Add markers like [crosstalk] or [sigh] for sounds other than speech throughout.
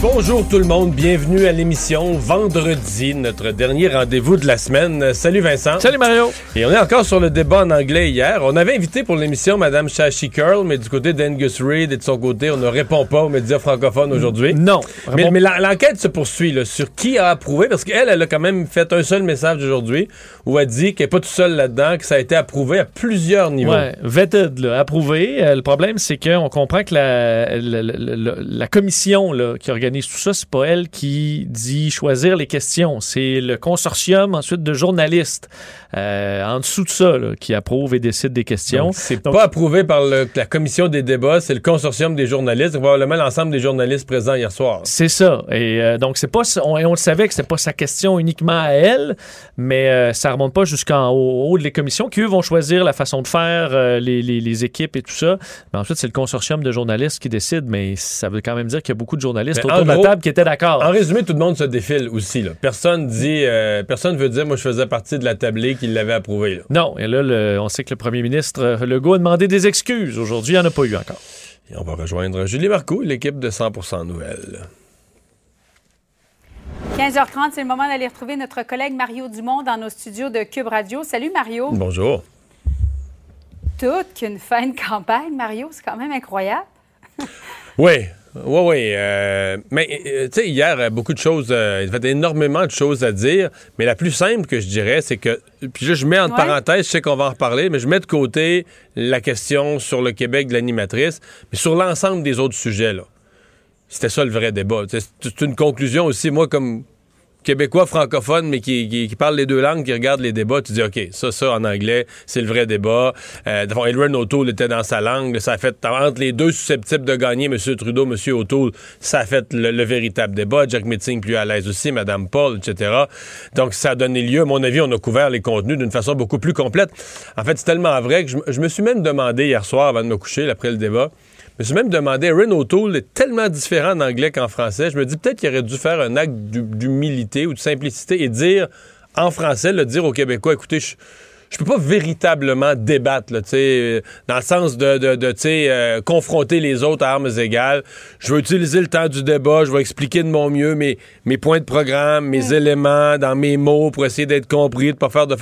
Bonjour tout le monde, bienvenue à l'émission Vendredi, notre dernier rendez-vous de la semaine. Salut Vincent. Salut Mario. Et on est encore sur le débat en anglais hier. On avait invité pour l'émission Madame Shashi Curl, mais du côté d'Angus Reid et de son côté, on ne répond pas aux médias francophones aujourd'hui. Non. Mais, mais l'en- l'enquête se poursuit là, sur qui a approuvé, parce qu'elle, elle a quand même fait un seul message aujourd'hui où elle dit qu'elle n'est pas tout seule là-dedans, que ça a été approuvé à plusieurs niveaux. Ouais, vetted, là, approuvé. Euh, le problème, c'est qu'on comprend que la, la, la- la- la commission là, qui organise tout ça, c'est pas elle qui dit choisir les questions. C'est le consortium ensuite de journalistes euh, en dessous de ça là, qui approuve et décide des questions. C'est pas approuvé par le- la commission des débats, c'est le consortium des journalistes, probablement l'ensemble des journalistes présents hier soir. C'est ça. Et euh, donc, c'est pas, on, le savait que c'était pas sa question uniquement à elle, mais euh, ça remonte pas jusqu'en haut, au haut de les commissions qui, eux, vont choisir la façon de faire, euh, les, les- les équipes et tout ça. Mais ensuite, c'est le consortium de journalistes qui décide, mais ça veut quand même dire qu'il y a beaucoup de journalistes Mais autour de la table qui étaient d'accord. En résumé, tout le monde se défile aussi. Là. Personne dit, personne veut dire, moi je faisais partie de la tablée qui l'avait approuvé. Là. Non, et là, le- on sait que le premier ministre euh, Legault a demandé des excuses. Aujourd'hui, il n'y en a pas eu encore. Et on va rejoindre Julie Marcoux, l'équipe de 100% Nouvelles. 15h30, c'est le moment d'aller retrouver notre collègue Mario Dumont dans nos studios de Cube Radio. Salut Mario. Bonjour. Toute qu'une fin de campagne, Mario, c'est quand même incroyable. Oui, oui, oui. euh, mais, euh, tu sais, hier, euh, beaucoup de choses, euh, il y avait énormément de choses à dire, mais la plus simple que je dirais, c'est que, puis là, je mets entre Ouais. parenthèses, je sais qu'on va en reparler, mais je mets de côté la question sur le Québec de l'animatrice, mais sur l'ensemble des autres sujets, là. C'était ça le vrai débat. C'est une conclusion aussi, moi, comme québécois francophone, mais qui, qui, parle les deux langues, qui regarde les débats, tu dis, OK, ça, ça, en anglais, c'est le vrai débat. Euh, Edwin O'Toole était dans sa langue. Ça fait, entre les deux susceptibles de gagner, M. Trudeau, M. O'Toole, ça a fait le, le véritable débat. Jack Meeting plus à l'aise aussi, Mme Paul, etc. Donc, ça a donné lieu, à mon avis, on a couvert les contenus d'une façon beaucoup plus complète. En fait, c'est tellement vrai que je, me suis même demandé hier soir, avant de me coucher, après le débat, me suis même demandé, Erin O'Toole est tellement différent en anglais qu'en français. Je me dis peut-être qu'il aurait dû faire un acte d'hu- d'humilité ou de simplicité et dire en français, le dire aux Québécois, écoutez, je, je peux pas véritablement débattre, là, dans le sens de, de, euh, confronter les autres à armes égales. Je vais utiliser le temps du débat, je vais expliquer de mon mieux mes, mes points de programme, mes éléments dans mes mots pour essayer d'être compris, de pas faire de...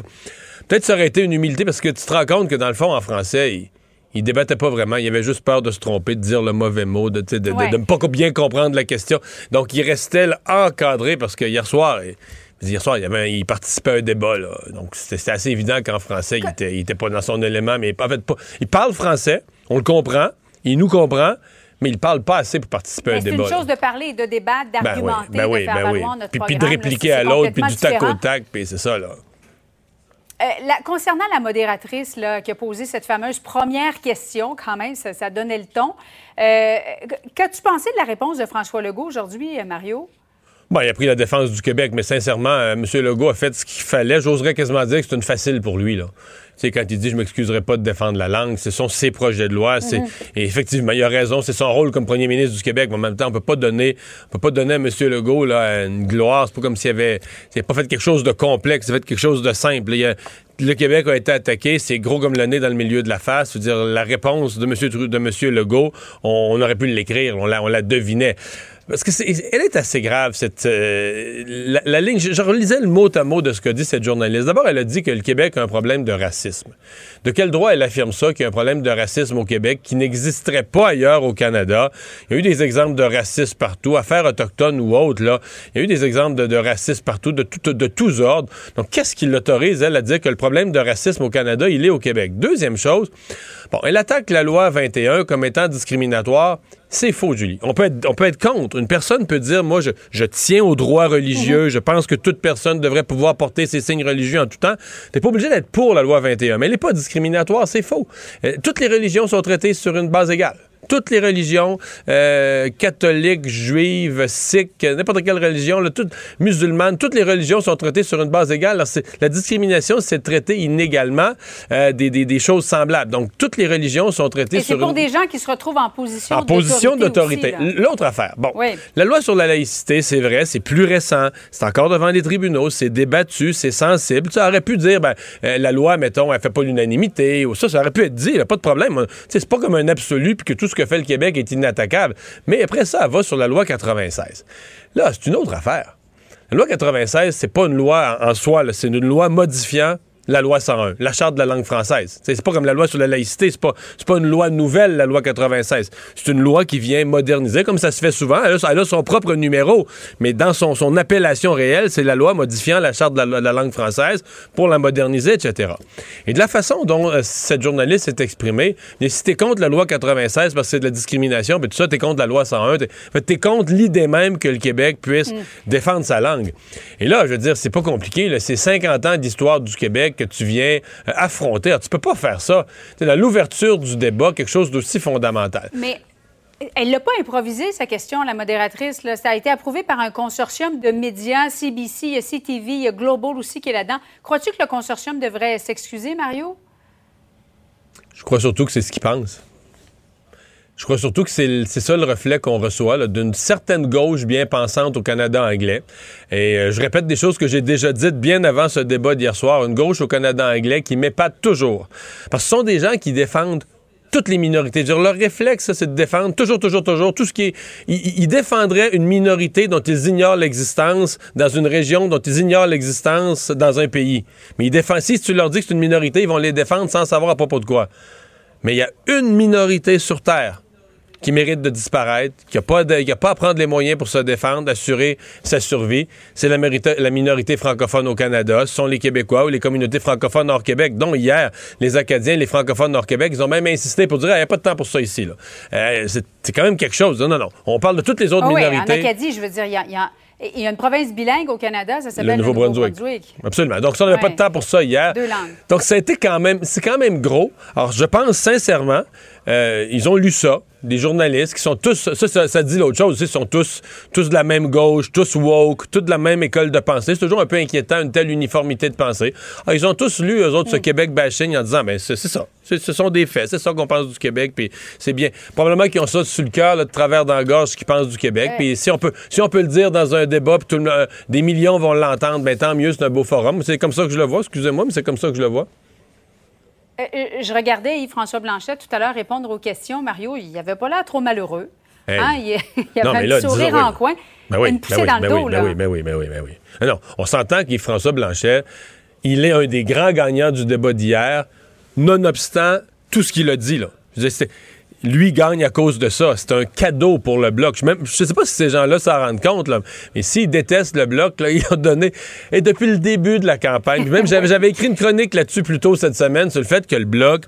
Peut-être ça aurait été une humilité parce que tu te rends compte que dans le fond, en français, il, débattait pas vraiment. Il avait juste peur de se tromper, de dire le mauvais mot, de ne de, de- Ouais. de ne pas bien comprendre la question. Donc, il restait là, encadré parce que hier soir, il- hier soir, il, avait, il participait à un débat. Là. Donc, c'était assez évident qu'en français, il était, il était pas dans son élément. Mais en fait, pas, il parle français, on le comprend, il nous comprend, mais il parle pas assez pour participer à un Mais c'est débat. une là. chose de parler, de débattre, Ben oui, d'argumenter, ben oui, de faire ben oui. notre Puis, puis de là, répliquer à l'autre, puis du tac au tac, puis c'est ça, là. Euh, concernant la modératrice qui a posé cette fameuse première question, quand même, ça, donnait le ton. Euh, Qu'as-tu pensé de la réponse de François Legault aujourd'hui, euh, Mario? Bon, il a pris la défense du Québec, mais sincèrement, M. Legault a fait ce qu'il fallait. J'oserais quasiment dire que c'est une facile pour lui. Là. Sais, quand il dit je m'excuserai pas de défendre la langue, ce sont ses projets de loi. c'est Et effectivement, il a raison, c'est son rôle comme premier ministre du Québec. Mais en même temps, on peut pas donner, on peut pas donner à M. Legault là, une gloire. C'est pas comme s'il avait, avait pas fait quelque chose de complexe, il a fait quelque chose de simple. Il a- le Québec a été attaqué, c'est gros comme le nez dans le milieu de la face. Je veux dire, la réponse de M. De Monsieur Legault, on, on aurait pu l'écrire, on la, on la devinait. Parce que c'est, elle est assez grave, cette euh, la, ligne. Je, relisais le mot à mot de ce que dit cette journaliste. D'abord, elle a dit que le Québec a un problème de racisme. De quel droit elle affirme ça, qu'il y a un problème de racisme au Québec qui n'existerait pas ailleurs au Canada? Il y a eu des exemples de racisme partout, affaires autochtones ou autres, là. Il y a eu des exemples de, de racisme partout, de, tout- de tous ordres. Donc, qu'est-ce qui l'autorise, elle, à dire que le problème de racisme au Canada, il est au Québec? Deuxième chose, bon, elle attaque la loi 21 comme étant discriminatoire. C'est faux, Julie. On peut, être, on peut être contre. Une personne peut dire, moi, je, je tiens aux droits religieux, je pense que toute personne devrait pouvoir porter ses signes religieux en tout temps. T'es pas obligé d'être pour la loi 21, mais elle n'est pas discriminatoire, c'est faux. Euh, toutes les religions sont traitées sur une base égale. Toutes les religions, euh, catholiques, juives, sikhs, n'importe quelle religion, là, toutes, musulmanes, toutes les religions sont traitées sur une base égale. Alors, la discrimination, c'est traiter inégalement euh, des, des, des, choses semblables. Donc, toutes les religions sont traitées Et sur c'est pour une... des gens qui se retrouvent en position En position d'autorité. L'autre affaire. Bon, Oui. la loi sur la laïcité, c'est vrai, c'est plus récent. C'est encore devant les tribunaux, c'est débattu, c'est sensible. Ça aurait pu dire, ben, euh, la loi, mettons, elle fait pas l'unanimité, ou ça, ça aurait pu être dit, là, pas de problème. Tu C'est pas comme un absolu, puis que tout ce que fait le Québec est inattaquable. Mais après ça, elle va sur la loi 96. Là, c'est une autre affaire. La loi 96, c'est pas une loi en soi, c'est une loi modifiant la loi 101, la charte de la langue française. C'est pas comme la loi sur la laïcité, c'est pas, c'est pas une loi nouvelle, la loi 96. C'est une loi qui vient moderniser, comme ça se fait souvent. Elle a, elle a son propre numéro, mais dans son, son appellation réelle, c'est la loi modifiant la charte de la, de la langue française pour la moderniser, etc. Et de la façon dont euh, cette journaliste s'est exprimée, si t'es contre la loi 96 parce que c'est de la discrimination, puis tout ça, t'es contre la loi 101, t'es, fait, t'es contre l'idée même que le Québec puisse défendre sa langue. Et là, je veux dire, c'est pas compliqué, c'est 50 ans d'histoire du Québec que tu viens euh, affronter. Alors, tu peux pas faire ça. C'est dans l'ouverture du débat, quelque chose d'aussi fondamental. Mais elle l'a pas improvisé, sa question, la modératrice. Là. Ça a été approuvé par un consortium de médias, CBC, il y a CTV, il y a Global aussi qui est là-dedans. Crois-tu que le consortium devrait s'excuser, Mario? Je crois surtout que c'est ce qu'ils pensent. Je crois surtout que c'est c'est ça le reflet qu'on reçoit d'une certaine gauche bien pensante au Canada anglais. Et euh, je répète des choses que j'ai déjà dites bien avant ce débat d'hier soir. Une gauche au Canada anglais qui m'épate toujours. Parce que ce sont des gens qui défendent toutes les minorités. Dire, leur réflexe, c'est de défendre toujours, toujours, toujours tout ce qui est. Ils, ils défendraient une minorité dont ils ignorent l'existence dans une région dont ils ignorent l'existence dans un pays. Mais ils défendent. Si tu leur dis que c'est une minorité, ils vont les défendre sans savoir à propos de quoi. Mais il y a une minorité sur Terre qui mérite de disparaître, qui n'a pas, de- qui a pas à prendre les moyens pour se défendre, assurer sa survie. C'est la, minorité francophone au Canada. Ce sont les Québécois ou les communautés francophones hors Québec, dont hier, les Acadiens, les francophones hors Québec, ils ont même insisté pour dire il n'y a pas de temps pour ça ici. Euh, c'est quand même quelque chose. Non, non, non. On parle de toutes les autres Ah oui, en minorités. Acadie, je veux dire, il y a, il y a- il y a une province bilingue au Canada, ça Le s'appelle le Nouveau-Brunswick. Absolument. Donc, ça, on n'avait pas de temps pour ça hier. Deux langues. Donc, ça a été quand même, c'est quand même gros. Alors, je pense sincèrement, euh, ils ont lu ça, des journalistes qui sont tous, ça, ça, ça dit l'autre chose, ils sont tous, tous de la même gauche, tous woke, tous de la même école de pensée. C'est toujours un peu inquiétant, une telle uniformité de pensée. Alors, ils ont tous lu, eux autres, ce Québec bashing en disant, ben, c'est ça. Ce sont des faits. C'est ça qu'on pense du Québec, puis c'est bien. Probablement qu'ils ont ça sur le cœur, de travers dans la gorge, ce qu'ils pensent du Québec. Puis si on peut, si on peut le dire dans un débat, puis tout le- euh, des millions vont l'entendre, ben tant mieux, c'est un beau forum. C'est comme ça que je le vois. Excusez-moi, mais c'est comme ça que je le vois. Euh, euh, je regardais Yves-François Blanchet tout à l'heure répondre aux questions. Mario, il avait pas l'air trop malheureux. Hey. Hein, Il, [laughs] il Non, avait mais un là, sourire disons, oui. en coin, Ben oui, une ben poussée oui, dans le ben dos. là. ben oui, ben oui, ben oui, ben oui. Non, on s'entend qu'Yves-François Blanchet, il est un des grands gagnants du débat d'hier, nonobstant tout ce qu'il a dit. Là. Je veux dire, lui gagne à cause de ça. C'est un cadeau pour le bloc. Je ne sais pas si ces gens-là s'en rendent compte, là, mais s'ils détestent le bloc, là, [laughs] ils ont donné. Et depuis le début de la campagne, même j'avais écrit une chronique là-dessus plus tôt cette semaine sur le fait que le bloc.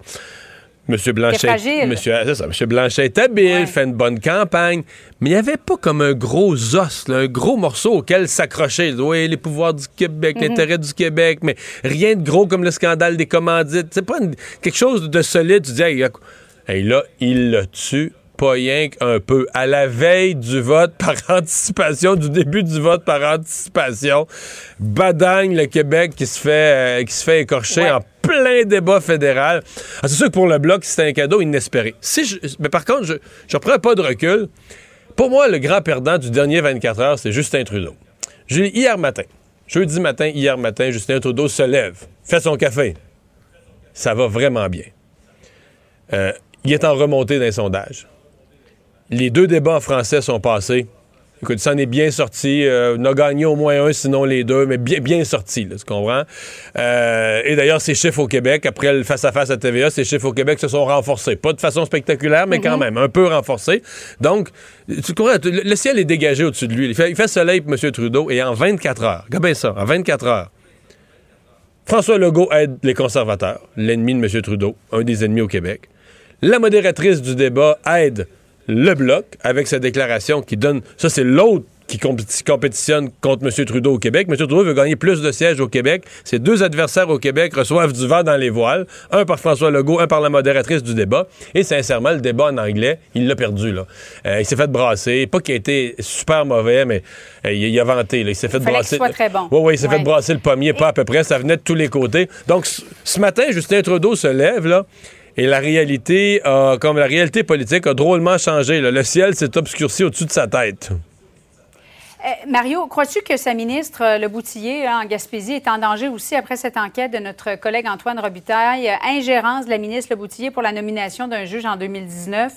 Monsieur Blanchet. Monsieur, ah, ça, Monsieur Blanchet est habile, Ouais. fait une bonne campagne, mais il n'y avait pas comme un gros os, là, un gros morceau auquel s'accrocher. Oui, les pouvoirs du Québec, Mhm. l'intérêt du Québec, mais rien de gros comme le scandale des commandites. C'est pas une- quelque chose de solide. Tu dis, hey, hey, là, il le tue. Pas rien qu'un peu. À la veille du vote [laughs] par anticipation, du début du vote par anticipation, badagne le Québec qui se fait, euh, qui se fait écorcher Ouais. en plein débat fédéral. Ah, c'est sûr que pour le Bloc, c'est un cadeau inespéré. Si je- mais par contre, je ne prends pas de recul. Pour moi, le grand perdant du dernier 24 heures, c'est Justin Trudeau. Hier matin, jeudi matin, hier matin, Justin Trudeau se lève, fait son café. Ça va vraiment bien. Euh, il est en remontée d'un sondage. Les deux débats en français sont passés. Écoute, ça en est bien sorti. Euh, on a gagné au moins un, sinon les deux, mais bien, bien sorti, là, tu comprends? Euh, et d'ailleurs, ces chiffres au Québec, après le face-à-face à TVA, ces chiffres au Québec se sont renforcés. Pas de façon spectaculaire, mais quand même, un peu renforcés. Donc, tu comprends, le, le ciel est dégagé au-dessus de lui. Il fait, il fait soleil pour M. Trudeau, et en 24 heures, regarde bien ça, en 24 heures, François Legault aide les conservateurs, l'ennemi de M. Trudeau, un des ennemis au Québec. La modératrice du débat aide le Bloc avec sa déclaration qui donne... Ça, c'est l'autre qui compétitionne contre M. Trudeau au Québec. M. Trudeau veut gagner plus de sièges au Québec. Ses deux adversaires au Québec reçoivent du vent dans les voiles. Un par François Legault, un par la modératrice du débat. Et sincèrement, le débat en anglais, il l'a perdu. Là. Euh, il s'est fait brasser. Pas qu'il a été super mauvais, mais euh, il, a vanté. Il s'est fait brasser. Soit très bon. Oui, oui, il s'est fait brasser le pommier, pas à peu près. Ça venait de tous les côtés. Donc, ce matin, Justin Trudeau se lève, là. Et la réalité, comme la réalité politique, a drôlement changé. Le ciel s'est obscurci au-dessus de sa tête. Euh, Mario, crois-tu que sa ministre, euh, Le Boutillier, hein, en Gaspésie, est en danger aussi après cette enquête de notre collègue Antoine Robitaille? Euh, ingérence de la ministre Le Boutillier pour la nomination d'un juge en 2019?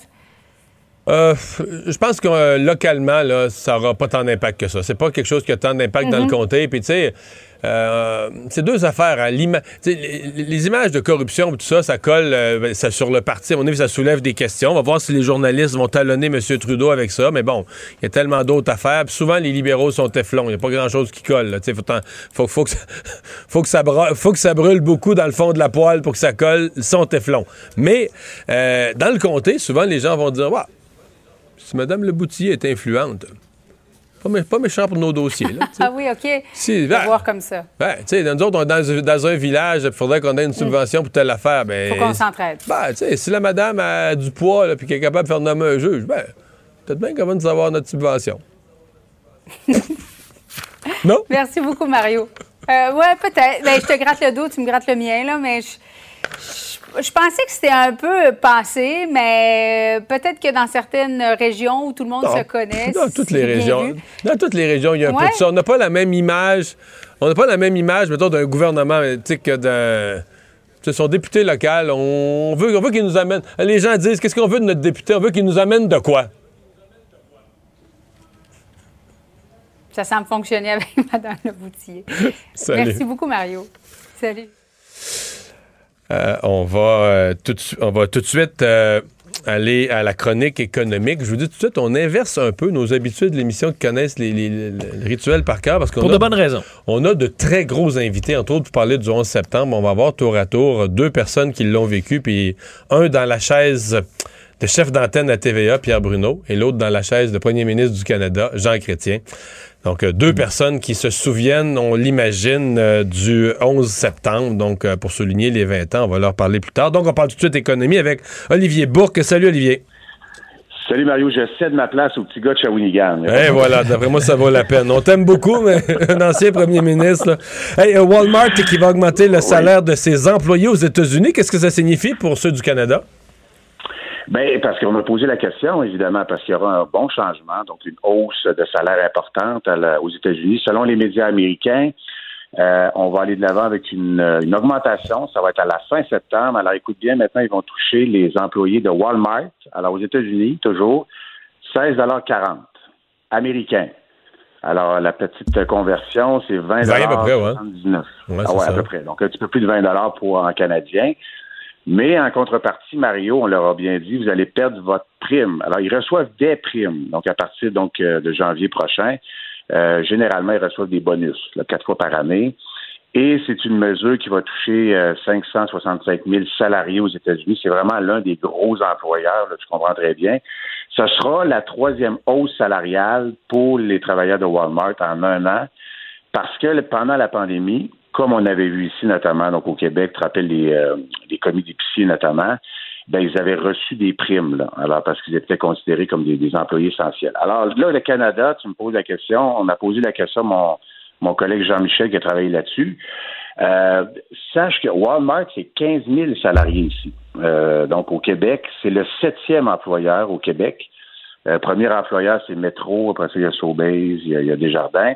Je pense que localement, là, ça n'aura pas tant d'impact que ça. C'est pas quelque chose qui a tant d'impact dans le mhm. comté. Puis, tu sais, euh, c'est deux affaires. Hein. Les, images de corruption, tout ça, ça colle euh, ça, sur le parti. À mon avis, ça soulève des questions. On va voir si les journalistes vont talonner M. Trudeau avec ça. Mais bon, il y a tellement d'autres affaires. souvent, les libéraux sont téflons. Il n'y a pas grand-chose qui colle. Il faut, faut, que ça, [laughs] faut, que ça faut que ça brûle beaucoup dans le fond de la poêle pour que ça colle. Ils sont téflons. Mais euh, dans le comté, souvent, les gens vont dire si Mme Leboutillier est influente, pas, méchant pour nos dossiers. Là, ah oui, OK. Si, ben, voir comme ça. Ben, tu sais, nous autres, on est dans, un village, il faudrait qu'on ait une mm. subvention pour telle affaire. Ben, faut qu'on s'entraide. Ben, tu sais, si la madame a du poids et qu'elle est capable de faire nommer un juge, ben, peut-être bien qu'on va nous avoir notre subvention. [laughs] non? Merci beaucoup, Mario. Euh, ouais, peut-être. Ben, je te gratte le dos, tu me grattes le mien, là, mais je je pensais que c'était un peu passé, mais peut-être que dans certaines régions où tout le monde se connaît. Dans toutes les régions. Dans toutes les régions, il y a un peu de ça. On n'a pas la même image. On n'a pas la même image, mettons, d'un gouvernement, que d'un son député local, on veut, on veut qu'il nous amène. Les gens disent qu'est-ce qu'on veut de notre député? On veut qu'il nous amène de quoi? Ça semble fonctionner avec [laughs] Mme Leboutier. Merci beaucoup, Mario. Salut. Euh, on, va, euh, tout, on va tout de suite euh, aller à la chronique économique. Je vous dis tout de suite, on inverse un peu nos habitudes de l'émission qui connaissent les, rituels par cœur. Parce qu'on Pour de bonnes raisons. On a de très gros invités, entre autres, pour parler du 11 septembre. On va voir tour à tour deux personnes qui l'ont vécu, puis un dans la chaise de chef d'antenne à TVA, Pierre Bruno, et l'autre dans la chaise de premier ministre du Canada, Jean Chrétien. Donc, euh, deux personnes qui se souviennent, on l'imagine, euh, du 11 septembre. Donc, euh, pour souligner les 20 ans, on va leur parler plus tard. Donc, on parle tout de suite économie avec Olivier Bourque. Salut, Olivier. Salut Mario, je cède ma place au petit gars de Shawinigan. Eh voilà, d'après moi, ça vaut la peine. On t'aime beaucoup, mais [laughs] un ancien premier ministre. Hey, Walmart qui va augmenter le salaire de ses employés aux États-Unis, qu'est-ce que ça signifie pour ceux du Canada? Bien, parce qu'on a posé la question, évidemment, parce qu'il y aura un bon changement, donc une hausse de salaire importante aux États-Unis. Selon les médias américains, euh, on va aller de l'avant avec une, augmentation. Ça va être à la fin septembre. Alors, écoute bien, maintenant, ils vont toucher les employés de Walmart. Alors, aux États-Unis, toujours, 16,40 américains. Alors, la petite conversion, c'est 20 à peu près, ouais. ah ouais, à peu près. Donc, un petit peu plus de 20 pour un Canadien. Mais en contrepartie, Mario, on leur a bien dit, vous allez perdre votre prime. Alors, ils reçoivent des primes. Donc, à partir donc euh, de janvier prochain, euh, généralement, ils reçoivent des bonus, quatre fois par année. Et c'est une mesure qui va toucher 565 euh, 000 salariés aux États-Unis. C'est vraiment l'un des gros employeurs, là, tu comprends très bien. Ce sera la troisième hausse salariale pour les travailleurs de Walmart en un an parce que pendant la pandémie, comme on avait vu ici notamment, donc au Québec, tu te rappelles les, euh, les commis d'épicier notamment, ben, ils avaient reçu des primes, là, alors parce qu'ils étaient considérés comme des, employés essentiels. Alors là, le Canada, tu me poses la question, on a posé la question à mon, mon collègue Jean-Michel qui a travaillé là-dessus. Euh, sache que Walmart, c'est 15 000 salariés ici. Euh, donc au Québec, c'est le septième employeur au Québec. Euh, premier employeur, c'est Métro, après ça, il y a Sobeys, il y a, il y a Desjardins.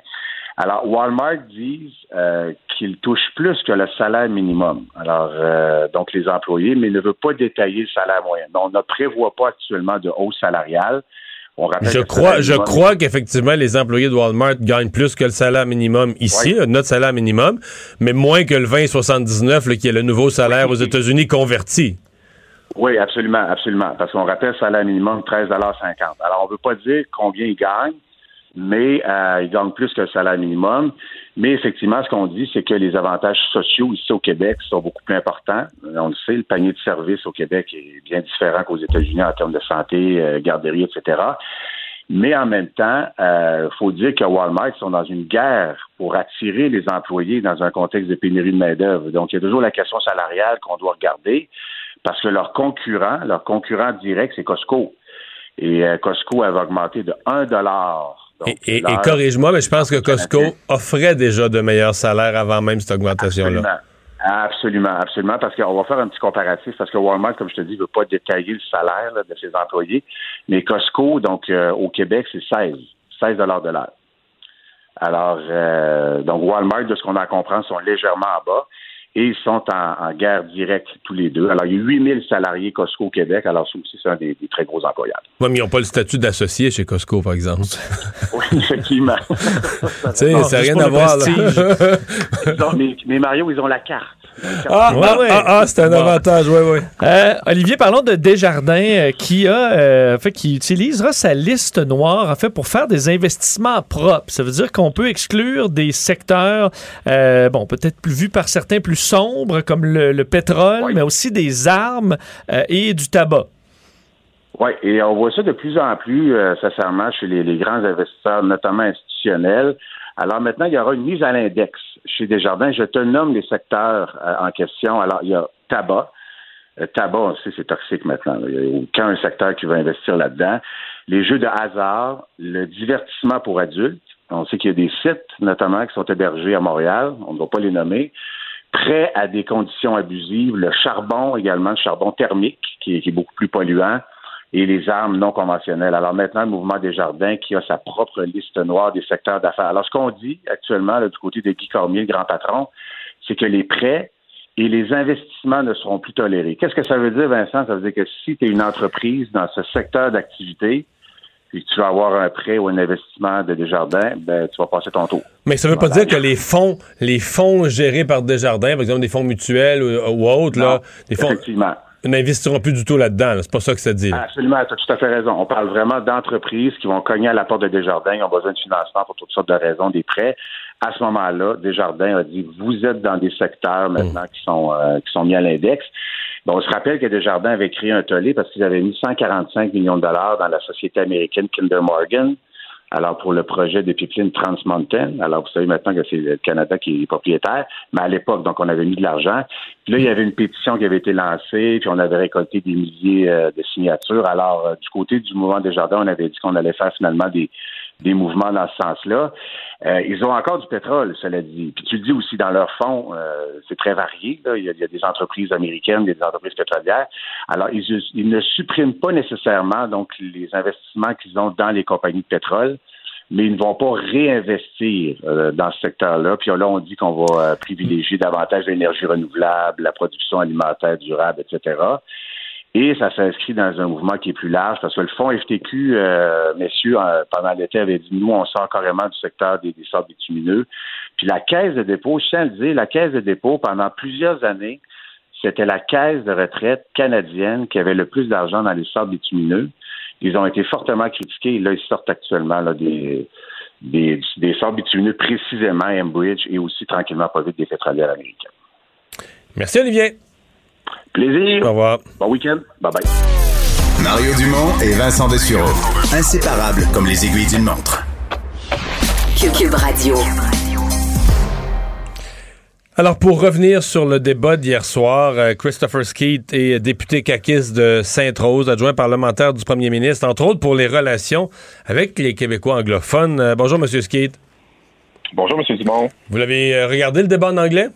Alors, Walmart dit euh, qu'il touche plus que le salaire minimum. Alors, euh, donc les employés, mais il ne veut pas détailler le salaire moyen. Donc, on ne prévoit pas actuellement de hausse salariale. je crois, je crois qu'effectivement, les employés de Walmart gagnent plus que le salaire minimum ici, notre salaire minimum, mais moins que le 20,79, qui est le nouveau salaire aux États-Unis converti. Oui, absolument, absolument. Parce qu'on rappelle le salaire minimum 13,50 Alors, on ne veut pas dire combien ils gagnent, mais euh, ils gagnent plus que le salaire minimum. Mais effectivement, ce qu'on dit, c'est que les avantages sociaux ici au Québec sont beaucoup plus importants. Euh, on le sait, le panier de services au Québec est bien différent qu'aux États-Unis en termes de santé, euh, garderie, etc. Mais en même temps, il euh, faut dire que Walmart sont dans une guerre pour attirer les employés dans un contexte de pénurie de main-d'œuvre. Donc, il y a toujours la question salariale qu'on doit regarder parce que leur concurrent, leur concurrent direct, c'est Costco. Et euh, Costco avait augmenté de 1 dollar. Et, corrige-moi, mais je pense que Costco offrait déjà de meilleurs salaires avant même cette augmentation-là. Absolument, absolument, parce qu'on va faire un petit comparatif, parce que Walmart, comme je te dis, ne veut pas détailler le salaire de ses employés, mais Costco, donc euh, au Québec, c'est 16, 16 dollars de l'heure. Alors, euh, donc Walmart, de ce qu'on a à comprendre, sont légèrement en bas et ils sont en, guerre directe tous les deux. Alors, il y a 8000 salariés Costco au Québec. Alors, ça aussi, c'est un des, très gros employeurs. Oui, mais ils n'ont pas le statut d'associé chez Costco, par exemple. [laughs] oui, effectivement. [laughs] tu sais, ça n'a rien à voir. [laughs] mais Mario, ils ont la carte. Ah, ah, ah, ah, c'est un avantage, oui, oui. Euh, Olivier, parlons de Desjardins euh, qui a euh, fait qui utilisera sa liste noire en fait pour faire des investissements propres. Ça veut dire qu'on peut exclure des secteurs, bon, peut-être plus vus par certains plus sombres comme le, pétrole, mais aussi des armes et du tabac. Oui, et on voit ça de plus en plus, sincèrement, chez les grands investisseurs, notamment institutionnels. Alors maintenant, il y aura une mise à l'index chez Desjardins. Je te nomme les secteurs euh, en question. Alors, il y a tabac. Euh, tabac, on sait, c'est toxique maintenant. Il n'y a aucun secteur qui va investir là-dedans. Les jeux de hasard, le divertissement pour adultes. On sait qu'il y a des sites, notamment, qui sont hébergés à Montréal. On ne va pas les nommer. Prêt à des conditions abusives. Le charbon également, le charbon thermique, qui est beaucoup plus polluant et les armes non conventionnelles. Alors maintenant, le mouvement des jardins qui a sa propre liste noire des secteurs d'affaires. Alors ce qu'on dit actuellement du côté de Guy Cormier, le grand patron, c'est que les prêts et les investissements ne seront plus tolérés. Qu'est-ce que ça veut dire, Vincent? Ça veut dire que si tu es une entreprise dans ce secteur d'activité, puis tu vas avoir un prêt ou un investissement de Desjardins, ben, tu vas passer ton tour. Mais ça ne veut pas dire que les fonds, les fonds gérés par Desjardins, par exemple des fonds mutuels ou, autres, là, des fonds, effectivement n'investiront plus du tout là-dedans. C'est pas ça que ça dit. Absolument, tu as tout à fait raison. On parle vraiment d'entreprises qui vont cogner à la porte de Desjardins, ils ont besoin de financement pour toutes sortes de raisons, des prêts. À ce moment-là, Desjardins a dit vous êtes dans des secteurs maintenant qui sont euh, qui sont mis à l'index. Bon, on se rappelle que Desjardins avait créé un tollé parce qu'ils avaient mis 145 millions de dollars dans la société américaine Kinder Morgan alors, pour le projet de pipeline Trans Mountain, alors vous savez maintenant que c'est le Canada qui est propriétaire, mais à l'époque, donc, on avait mis de l'argent. Puis là, il y avait une pétition qui avait été lancée, puis on avait récolté des milliers euh, de signatures. Alors, euh, du côté du mouvement des jardins, on avait dit qu'on allait faire finalement des, des mouvements dans ce sens-là. Euh, ils ont encore du pétrole, cela dit. Puis tu le dis aussi dans leur fonds, euh, c'est très varié. Il, y a, des entreprises américaines, des entreprises pétrolières. Alors, ils, ils, ne suppriment pas nécessairement donc les investissements qu'ils ont dans les compagnies de pétrole, mais ils ne vont pas réinvestir euh, dans ce secteur-là. Puis là, on dit qu'on va privilégier davantage l'énergie renouvelable, la production alimentaire durable, etc. Et ça s'inscrit dans un mouvement qui est plus large parce que le fonds FTQ, euh, messieurs, pendant l'été, avait dit nous, on sort carrément du secteur des, sables bitumineux. Puis la caisse de dépôt, je tiens à le dire, la caisse de dépôt, pendant plusieurs années, c'était la caisse de retraite canadienne qui avait le plus d'argent dans les sables bitumineux. Ils ont été fortement critiqués. là, ils sortent actuellement des, des, sables bitumineux, précisément Enbridge et aussi tranquillement pas vite des pétrolières américaines. Merci, Olivier. Plaisir. Au revoir. Bon week-end. Bye bye. Mario Dumont et Vincent Dessureau. Inséparables comme les aiguilles d'une montre. Cube Radio. Alors, pour revenir sur le débat d'hier soir, euh, Christopher Skeet est député caquiste de Sainte-Rose, adjoint parlementaire du premier ministre, entre autres pour les relations avec les Québécois anglophones. Euh, bonjour, M. Skeet. Bonjour, M. Dumont. Vous l'avez euh, regardé le débat en anglais?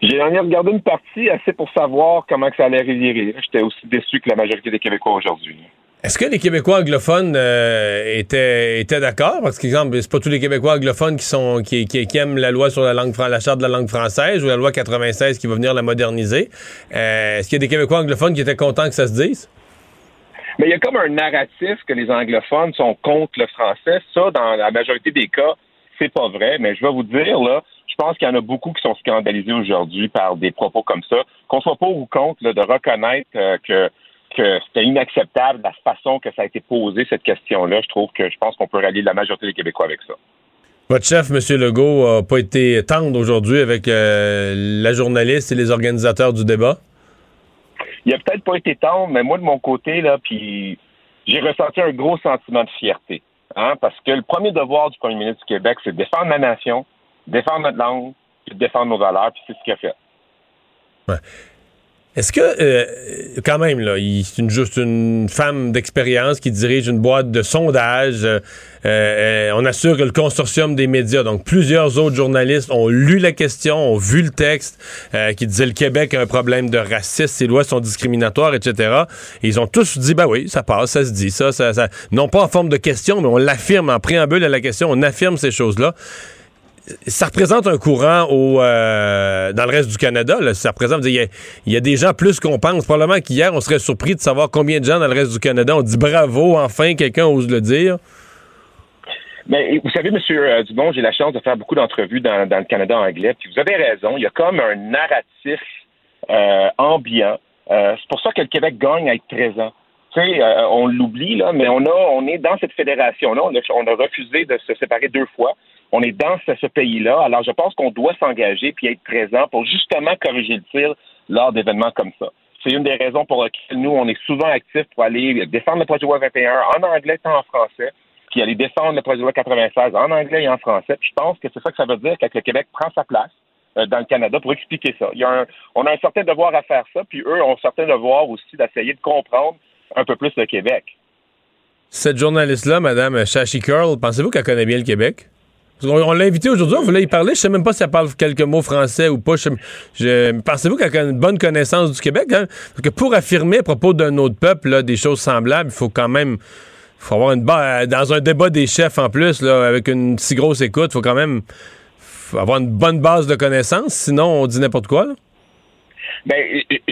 J'ai regardé une partie assez pour savoir comment ça allait revirer. J'étais aussi déçu que la majorité des Québécois aujourd'hui. Est-ce que les Québécois anglophones euh, étaient, étaient d'accord? Parce que, exemple, c'est pas tous les Québécois anglophones qui sont qui, aiment la loi sur la langue la charte de la langue française ou la loi 96 qui va venir la moderniser. Euh, est-ce qu'il y a des Québécois anglophones qui étaient contents que ça se dise? Mais il y a comme un narratif que les anglophones sont contre le français. Ça, dans la majorité des cas, c'est pas vrai. Mais je vais vous dire, là, je pense qu'il y en a beaucoup qui sont scandalisés aujourd'hui par des propos comme ça. Qu'on soit pour ou contre, de reconnaître euh, que que c'était inacceptable la façon que ça a été posé, cette question-là. Je trouve que je pense qu'on peut rallier la majorité des Québécois avec ça. Votre chef, M. Legault, n'a pas été tendre aujourd'hui avec euh, la journaliste et les organisateurs du débat? Il a peut-être pas été tendre, mais moi, de mon côté, là, puis j'ai ressenti un gros sentiment de fierté. Hein, parce que le premier devoir du premier ministre du Québec, c'est de défendre la nation, défendre notre langue, puis défendre nos valeurs, puis c'est ce qu'il a fait. Ouais. Est-ce que, euh, quand même, là, c'est une, juste une femme d'expérience qui dirige une boîte de sondage. Euh, euh, on assure que le consortium des médias, donc plusieurs autres journalistes, ont lu la question, ont vu le texte qui disait le Québec a un problème de racisme, ses lois sont discriminatoires, etc. Et ils ont tous dit, bah oui, ça passe, ça se dit, ça, ça, ça. Non pas en forme de question, mais on l'affirme en préambule à la question, on affirme ces choses-là ça représente un courant au, euh, dans le reste du Canada. Ça représente, il y, a, des gens plus qu'on pense. Probablement qu'hier, on serait surpris de savoir combien de gens dans le reste du Canada ont dit bravo, enfin, quelqu'un ose le dire. Mais vous savez, M. Euh, Dubon, j'ai la chance de faire beaucoup d'entrevues dans, le Canada anglais. Puis vous avez raison, il y a comme un narratif euh, ambiant. c'est pour ça que le Québec gagne à être présent. Sais, on l'oublie, là, mais on, a, on est dans cette fédération-là. On on a refusé de se séparer deux fois. On est dans ce, pays-là. Alors, je pense qu'on doit s'engager puis être présent pour justement corriger le tir lors d'événements comme ça. C'est une des raisons pour lesquelles nous, on est souvent actifs pour aller défendre le projet de loi 21 en anglais et en français, puis aller défendre le projet de loi 96 en anglais et en français. Puis je pense que c'est ça que ça veut dire que le Québec prend sa place euh, dans le Canada pour expliquer ça. On a un certain devoir à faire ça, puis eux ont un certain devoir aussi d'essayer de comprendre un peu plus le Québec. Cette journaliste-là, Mme Shashi Curl, pensez-vous qu'elle connaît bien le Québec? On, l'a invité aujourd'hui, on voulait y parler. Je sais même pas si elle parle quelques mots français ou pas. Pensez-vous qu'elle a une bonne connaissance du Québec? Hein? Parce que pour affirmer à propos d'un autre peuple des choses semblables, il faut quand même avoir une dans un débat des chefs en plus, là, avec une si grosse écoute, il faut quand même avoir une bonne base de connaissances, sinon on dit n'importe quoi. Ben,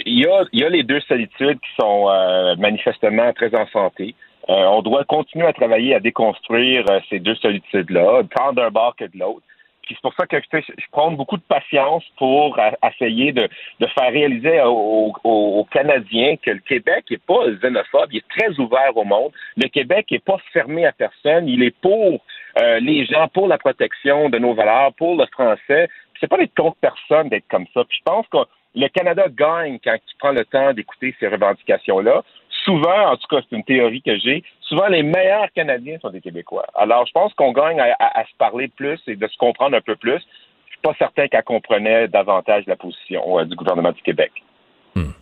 il y a, les deux solitudes qui sont euh, manifestement très en santé. Euh, on doit continuer à travailler à déconstruire euh, ces deux solitudes-là, tant d'un bord que de l'autre. c'est pour ça que je, prends beaucoup de patience pour essayer de, faire réaliser aux, Canadiens que le Québec n'est pas xénophobe, il est très ouvert au monde. Le Québec n'est pas fermé à personne, il est pour euh, les gens, pour la protection de nos valeurs, pour le français. C'est pas d'être contre personne d'être comme ça. Puis je pense que le Canada gagne quand tu prends le temps d'écouter ces revendications-là souvent, en tout cas, c'est une théorie que j'ai, souvent les meilleurs Canadiens sont des Québécois. Alors, je pense qu'on gagne à, se parler plus et de se comprendre un peu plus. Je suis pas certain qu'elle comprenait davantage la position euh, du gouvernement du Québec. Hmm.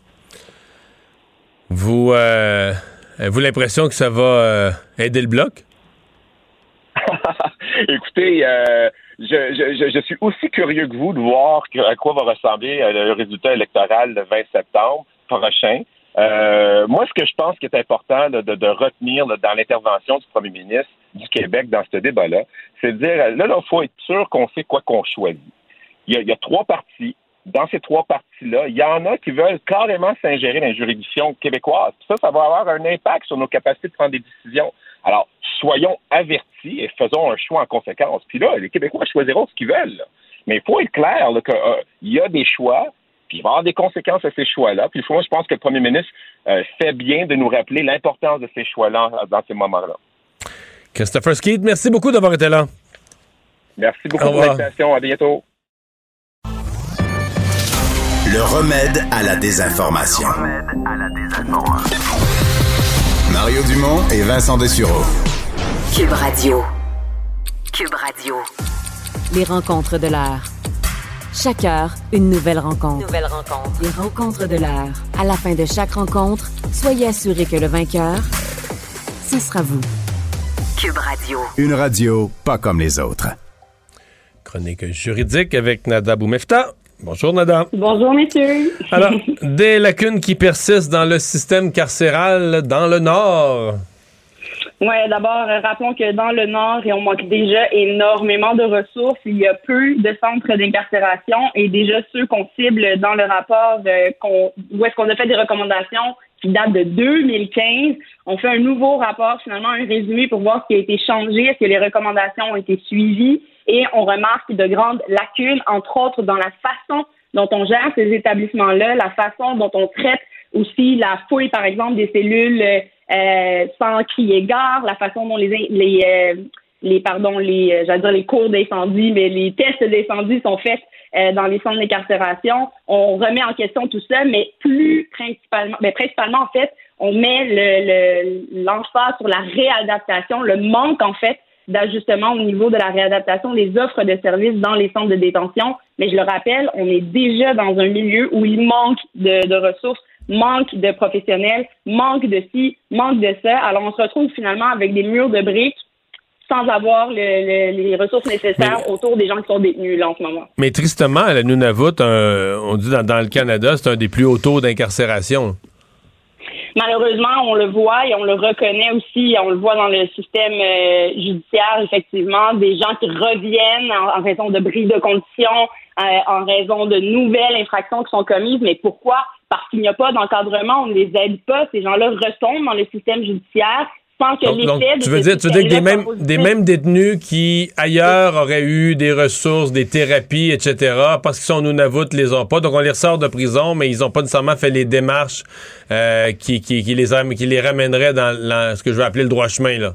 Vous, euh, avez-vous l'impression que ça va euh, aider le bloc? [laughs] Écoutez, je, suis aussi curieux que vous de voir à quoi va ressembler le résultat électoral le 20 septembre prochain. Euh, moi, ce que je pense qui est important de, retenir dans l'intervention du premier ministre du Québec dans ce débat-là, c'est de dire, là, il faut être sûr qu'on sait quoi qu'on choisit. Il y, a, trois partis. Dans ces trois partis-là, il y en a qui veulent carrément s'ingérer dans les juridictions québécoises. Ça, ça va avoir un impact sur nos capacités de prendre des décisions. Alors, soyons avertis et faisons un choix en conséquence. Puis là, les Québécois choisiront ce qu'ils veulent. Mais il faut être clair qu'il euh, y a des choix il va y avoir des conséquences à ces choix-là. Puis moi, je pense que le premier ministre euh, fait bien de nous rappeler l'importance de ces choix-là dans ces moments-là. Christopher Skeet, merci beaucoup d'avoir été là. Merci beaucoup pour l'invitation. À bientôt. Le remède à la désinformation. Le remède à la désinformation. Mario Dumont et Vincent Dessureau. Cube Radio. Cube Radio. Les rencontres de l'art. Chaque heure, une nouvelle rencontre. Nouvelle rencontre. Les rencontres de l'heure. À la fin de chaque rencontre, soyez assurés que le vainqueur, ce sera vous. Cube Radio. Une radio pas comme les autres. Chronique juridique avec Nada Boumefta. Bonjour Nada. Bonjour messieurs. Alors, [laughs] des lacunes qui persistent dans le système carcéral dans le Nord. Oui, d'abord, euh, rappelons que dans le Nord, on manque déjà énormément de ressources. Il y a peu de centres d'incarcération et déjà ceux qu'on cible dans le rapport euh, où est-ce qu'on a fait des recommandations qui datent de 2015. On fait un nouveau rapport, finalement, un résumé pour voir ce qui a été changé, est-ce que les recommandations ont été suivies et on remarque de grandes lacunes, entre autres dans la façon dont on gère ces établissements-là, la façon dont on traite aussi la fouille, par exemple, des cellules euh, euh, sans crier gare, la façon dont les les euh, les pardon les euh, j'allais dire les cours d'incendie, mais les tests d'incendie sont faits dans les centres d'incarcération. On remet en question tout ça, mais plus principalement, mais principalement en fait, on met le l'emphase sur la réadaptation, le manque en fait d'ajustement au niveau de la réadaptation des offres de services dans les centres de détention. Mais je le rappelle, on est déjà dans un milieu où il manque de, de ressources, manque de professionnels, manque de ci, manque de ça. Alors on se retrouve finalement avec des murs de briques sans avoir les ressources nécessaires autour des gens qui sont détenus là en ce moment. Mais tristement, à la Nunavut, on dit dans, le Canada, c'est un des plus hauts taux d'incarcération. Malheureusement, on le voit et on le reconnaît aussi, on le voit dans le système euh, judiciaire, effectivement, des gens qui reviennent en, raison de bris de conditions, euh, en raison de nouvelles infractions qui sont commises. Mais pourquoi? Parce qu'il n'y a pas d'encadrement, on ne les aide pas. Ces gens-là retombent dans le système judiciaire tu veux dire, tu veux dire que des mêmes, des mêmes détenus qui, ailleurs, auraient eu des ressources, des thérapies, etc., parce qu'ils sont nous Nunavut, les ont pas. Donc, on les ressort de prison, mais ils n'ont pas nécessairement fait les démarches euh, qui, qui, qui, les, qui les ramèneraient dans, ce que je vais appeler le droit chemin, là.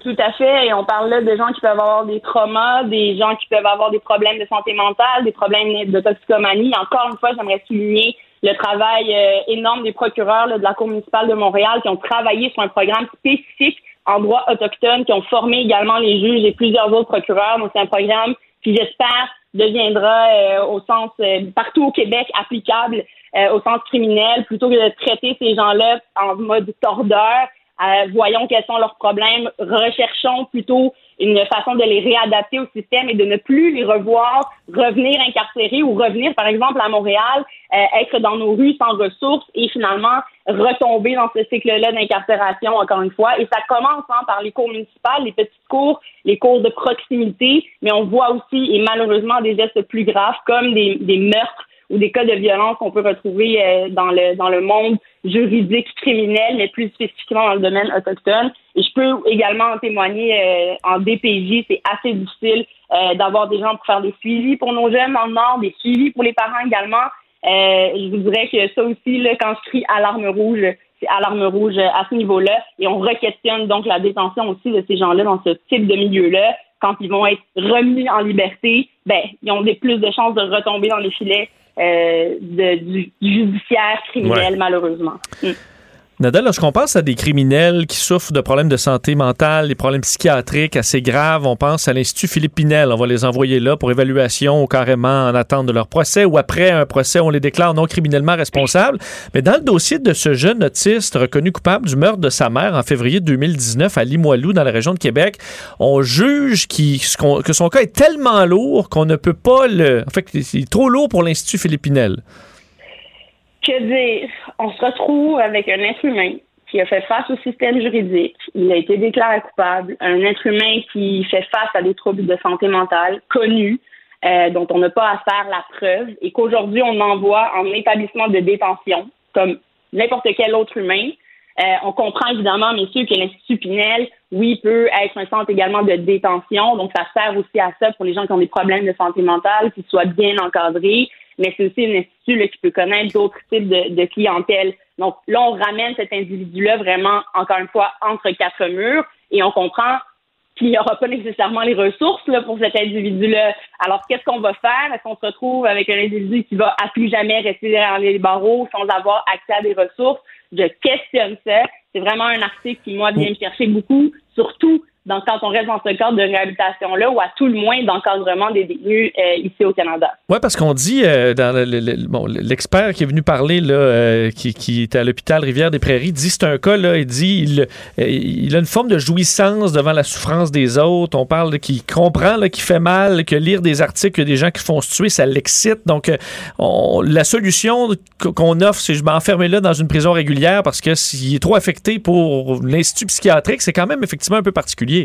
Tout à fait. Et on parle là de gens qui peuvent avoir des traumas, des gens qui peuvent avoir des problèmes de santé mentale, des problèmes de toxicomanie. Encore une fois, j'aimerais souligner le travail euh, énorme des procureurs de la Cour municipale de Montréal qui ont travaillé sur un programme spécifique en droit autochtone, qui ont formé également les juges et plusieurs autres procureurs. Donc, c'est un programme qui, j'espère, deviendra euh, au sens euh, partout au Québec applicable au sens criminel plutôt que de traiter ces gens-là en mode tordeur. Voyons quels sont leurs problèmes, recherchons plutôt une façon de les réadapter au système et de ne plus les revoir revenir incarcérés ou revenir, par exemple, à Montréal, euh, être dans nos rues sans ressources et finalement retomber dans ce cycle-là d'incarcération, encore une fois. Et ça commence hein, par les cours municipales, les petites cours, les cours de proximité, mais on voit aussi, et malheureusement, des gestes plus graves comme des, des meurtres ou des cas de violence qu'on peut retrouver euh, dans le dans le monde juridique criminel, mais plus spécifiquement dans le domaine autochtone. Et je peux également en témoigner euh, en DPJ, c'est assez difficile euh, d'avoir des gens pour faire des suivis pour nos jeunes dans le Nord, des suivis pour les parents également. je vous dirais que ça aussi, là, quand je crie alarme rouge, c'est alarme rouge à ce niveau-là. Et on re-questionne donc la détention aussi de ces gens-là dans ce type de milieu-là. Quand ils vont être remis en liberté, ben, ils ont des plus de chances de retomber dans les filets euh, du, judiciaire criminel, malheureusement. Mm. Nadal, lorsqu'on pense à des criminels qui souffrent de problèmes de santé mentale, des problèmes psychiatriques assez graves, on pense à l'Institut Philippe Pinel. On va les envoyer là pour évaluation ou carrément en attente de leur procès ou après un procès, on les déclare non criminellement responsables. Mais dans le dossier de ce jeune autiste reconnu coupable du meurtre de sa mère en février 2019 à Limoilou, dans la région de Québec, on juge que son cas est tellement lourd qu'on ne peut pas le... En fait, il est trop lourd pour l'Institut Philippe Pinel que dire? On se retrouve avec un être humain qui a fait face au système juridique. Il a été déclaré coupable. Un être humain qui fait face à des troubles de santé mentale connus, euh, dont on n'a pas à faire la preuve, et qu'aujourd'hui on envoie en établissement de détention, comme n'importe quel autre humain. Euh, on comprend évidemment, messieurs, que l'Institut Pinel, oui, peut être un centre également de détention. Donc, ça sert aussi à ça pour les gens qui ont des problèmes de santé mentale, qu'ils soient bien encadrés mais c'est aussi un institut qui peut connaître d'autres types de, de clientèle. Donc là, on ramène cet individu-là vraiment, encore une fois, entre quatre murs et on comprend qu'il n'y aura pas nécessairement les ressources là, pour cet individu-là. Alors, qu'est-ce qu'on va faire? Est-ce qu'on se retrouve avec un individu qui va à plus jamais rester derrière les barreaux sans avoir accès à des ressources? Je questionne ça. C'est vraiment un article qui, moi, vient me chercher beaucoup, surtout donc, quand on reste dans ce cadre de réhabilitation-là, ou à tout le moins d'encadrement des détenus euh, ici au Canada. Oui, parce qu'on dit, euh, dans l'expert qui est venu parler, là, euh, qui, est à l'hôpital Rivière-des-Prairies, dit c'est un cas, là, il dit il, a une forme de jouissance devant la souffrance des autres. On parle qu'il comprend qu'il fait mal, que lire des articles des gens qui font se tuer, ça l'excite. Donc, la solution qu'on offre, c'est je m'enfermer là dans une prison régulière parce que s'il est trop affecté pour l'Institut psychiatrique, c'est quand même effectivement un peu particulier.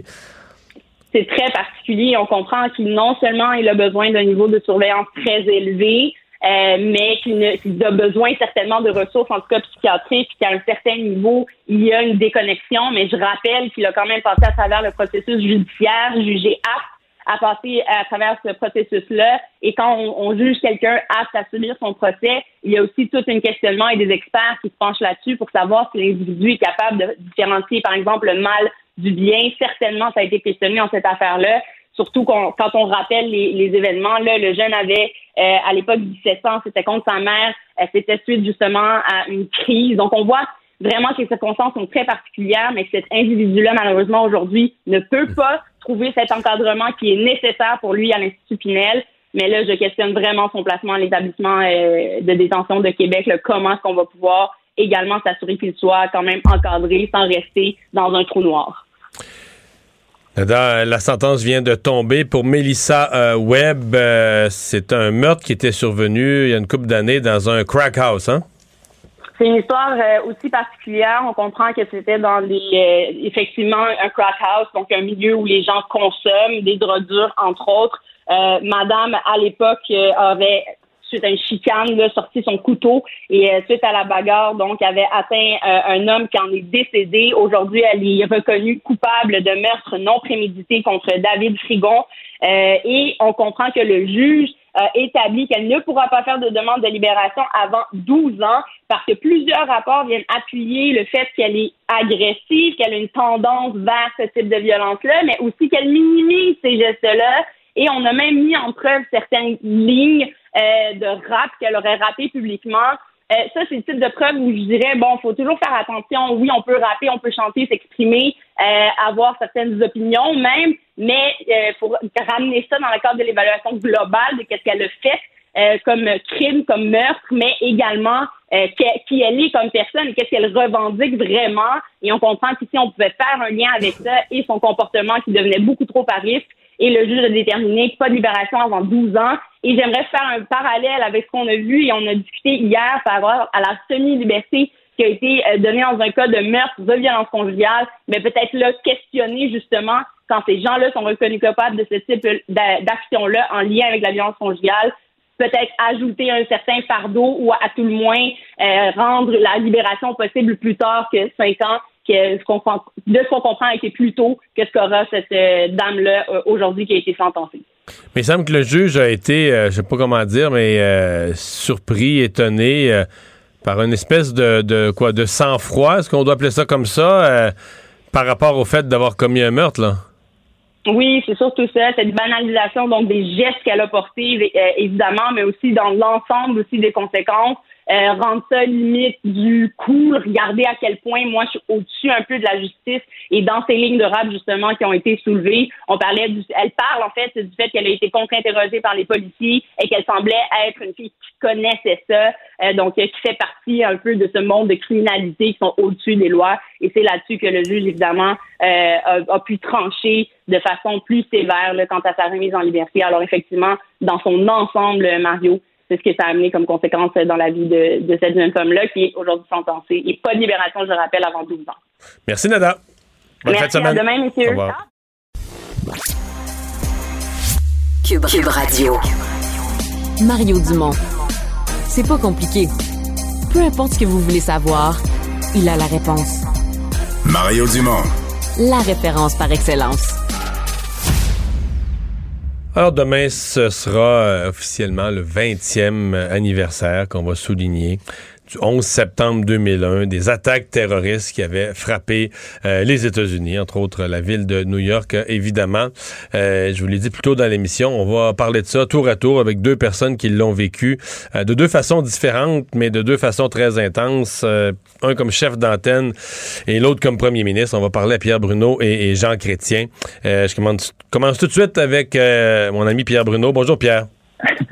C'est très particulier. On comprend qu'il non seulement il a besoin d'un niveau de surveillance très élevé, euh, mais qu'il a besoin certainement de ressources, en tout cas psychiatriques, qu'à un certain niveau, il y a une déconnexion. Mais je rappelle qu'il a quand même passé à travers le processus judiciaire, jugé apte à passer à travers ce processus-là. Et quand on, juge quelqu'un apte à subir son procès, il y a aussi tout un questionnement et des experts qui se penchent là-dessus pour savoir si l'individu est capable de différencier, par exemple, le mal du bien. Certainement, ça a été questionné en cette affaire-là. Surtout quand on rappelle les, événements, là, le jeune avait euh, à l'époque 17 ans, c'était contre sa mère, euh, c'était suite justement à une crise. Donc on voit vraiment que les circonstances sont très particulières, mais que cet individu-là, malheureusement, aujourd'hui, ne peut pas trouver cet encadrement qui est nécessaire pour lui à l'Institut Pinel. Mais là, je questionne vraiment son placement à l'établissement euh, de détention de Québec. comment est-ce qu'on va pouvoir également s'assurer qu'il soit quand même encadré sans rester dans un trou noir. La sentence vient de tomber pour Melissa euh, Webb. Euh, c'est un meurtre qui était survenu il y a une couple d'années dans un crack house, hein? C'est une histoire euh, aussi particulière. On comprend que c'était dans les effectivement un crack house, donc un milieu où les gens consomment des drogues dures, entre autres. Madame, à l'époque, avait suite à une chicane, là, sorti son couteau et euh, suite à la bagarre, donc, avait atteint euh, un homme qui en est décédé. Aujourd'hui, elle est reconnue coupable de meurtre non prémédité contre David Frigon. Euh, et on comprend que le juge a établi qu'elle ne pourra pas faire de demande de libération avant 12 ans parce que plusieurs rapports viennent appuyer le fait qu'elle est agressive, qu'elle a une tendance vers ce type de violence-là, mais aussi qu'elle minimise ces gestes-là. Et on a même mis en preuve certaines lignes euh, de rap qu'elle aurait rappé publiquement. Euh, ça, c'est le type de preuve où je dirais, bon, faut toujours faire attention. Oui, on peut rapper, on peut chanter, s'exprimer, euh, avoir certaines opinions même, mais il faut ramener ça dans le cadre de l'évaluation globale de qu'est-ce qu'elle a fait comme crime, comme meurtre, mais également qui elle est comme personne qu'est-ce qu'elle revendique vraiment. Et on comprend qu'ici, on pouvait faire un lien avec ça et son comportement qui devenait beaucoup trop à risque et le juge a déterminé pas de libération avant 12 ans. Et j'aimerais faire un parallèle avec ce qu'on a vu et on a discuté hier par rapport à la semi-liberté qui a été euh, donnée dans un cas de meurtre, de violence conjugale, mais peut-être là questionner justement quand ces gens-là sont reconnus coupables de ce type d'action-là en lien avec la violence conjugale, peut-être ajouter un certain fardeau ou à tout le moins euh, rendre la libération possible plus tard que cinq ans que ce qu'on de ce qu'on comprend a été plus tôt que ce qu'aura cette euh, dame-là euh, aujourd'hui qui a été sentencée. Mais il semble que le juge a été, je euh, je sais pas comment dire, mais surpris, étonné par une espèce de, de quoi, de sang-froid, est-ce qu'on doit appeler ça comme ça, par rapport au fait d'avoir commis un meurtre, là? Oui, c'est surtout ça, cette banalisation donc des gestes qu'elle a portés, évidemment, mais aussi dans l'ensemble aussi des conséquences euh, rendre ça limite du cool, regarder à quel point moi je suis au-dessus un peu de la justice et dans ces lignes de rap justement qui ont été soulevées, on parlait du, elle parle en fait du fait qu'elle a été contre-interrogée par les policiers et qu'elle semblait être une fille qui connaissait ça, euh, donc qui fait partie un peu de ce monde de criminalité qui sont au-dessus des lois et c'est là-dessus que le juge évidemment euh, a, a, pu trancher de façon plus sévère là, quant à sa remise en liberté. Alors effectivement, dans son ensemble, Mario, c'est ce que ça a amené comme conséquence dans la vie de, cette jeune femme-là qui est aujourd'hui sentencée. Et pas de libération, je rappelle, avant 12 ans. Merci, Nada. Bonne Merci, À demain, messieurs. Au revoir. Cube, Cube Radio. Mario Dumont. C'est pas compliqué. Peu importe ce que vous voulez savoir, il a la réponse. Mario Dumont. La référence par excellence. Alors demain, ce sera euh, officiellement le 20e anniversaire qu'on va souligner du 11 septembre 2001, des attaques terroristes qui avaient frappé euh, les États-Unis, entre autres la ville de New York, évidemment. Euh, je vous l'ai dit plus tôt dans l'émission, on va parler de ça tour à tour avec deux personnes qui l'ont vécu euh, de deux façons différentes, mais de deux façons très intenses. un comme chef d'antenne et l'autre comme premier ministre. On va parler à Pierre Bruno et, Jean Chrétien. je commence, commence, tout de suite avec mon ami Pierre Bruno. Bonjour Pierre.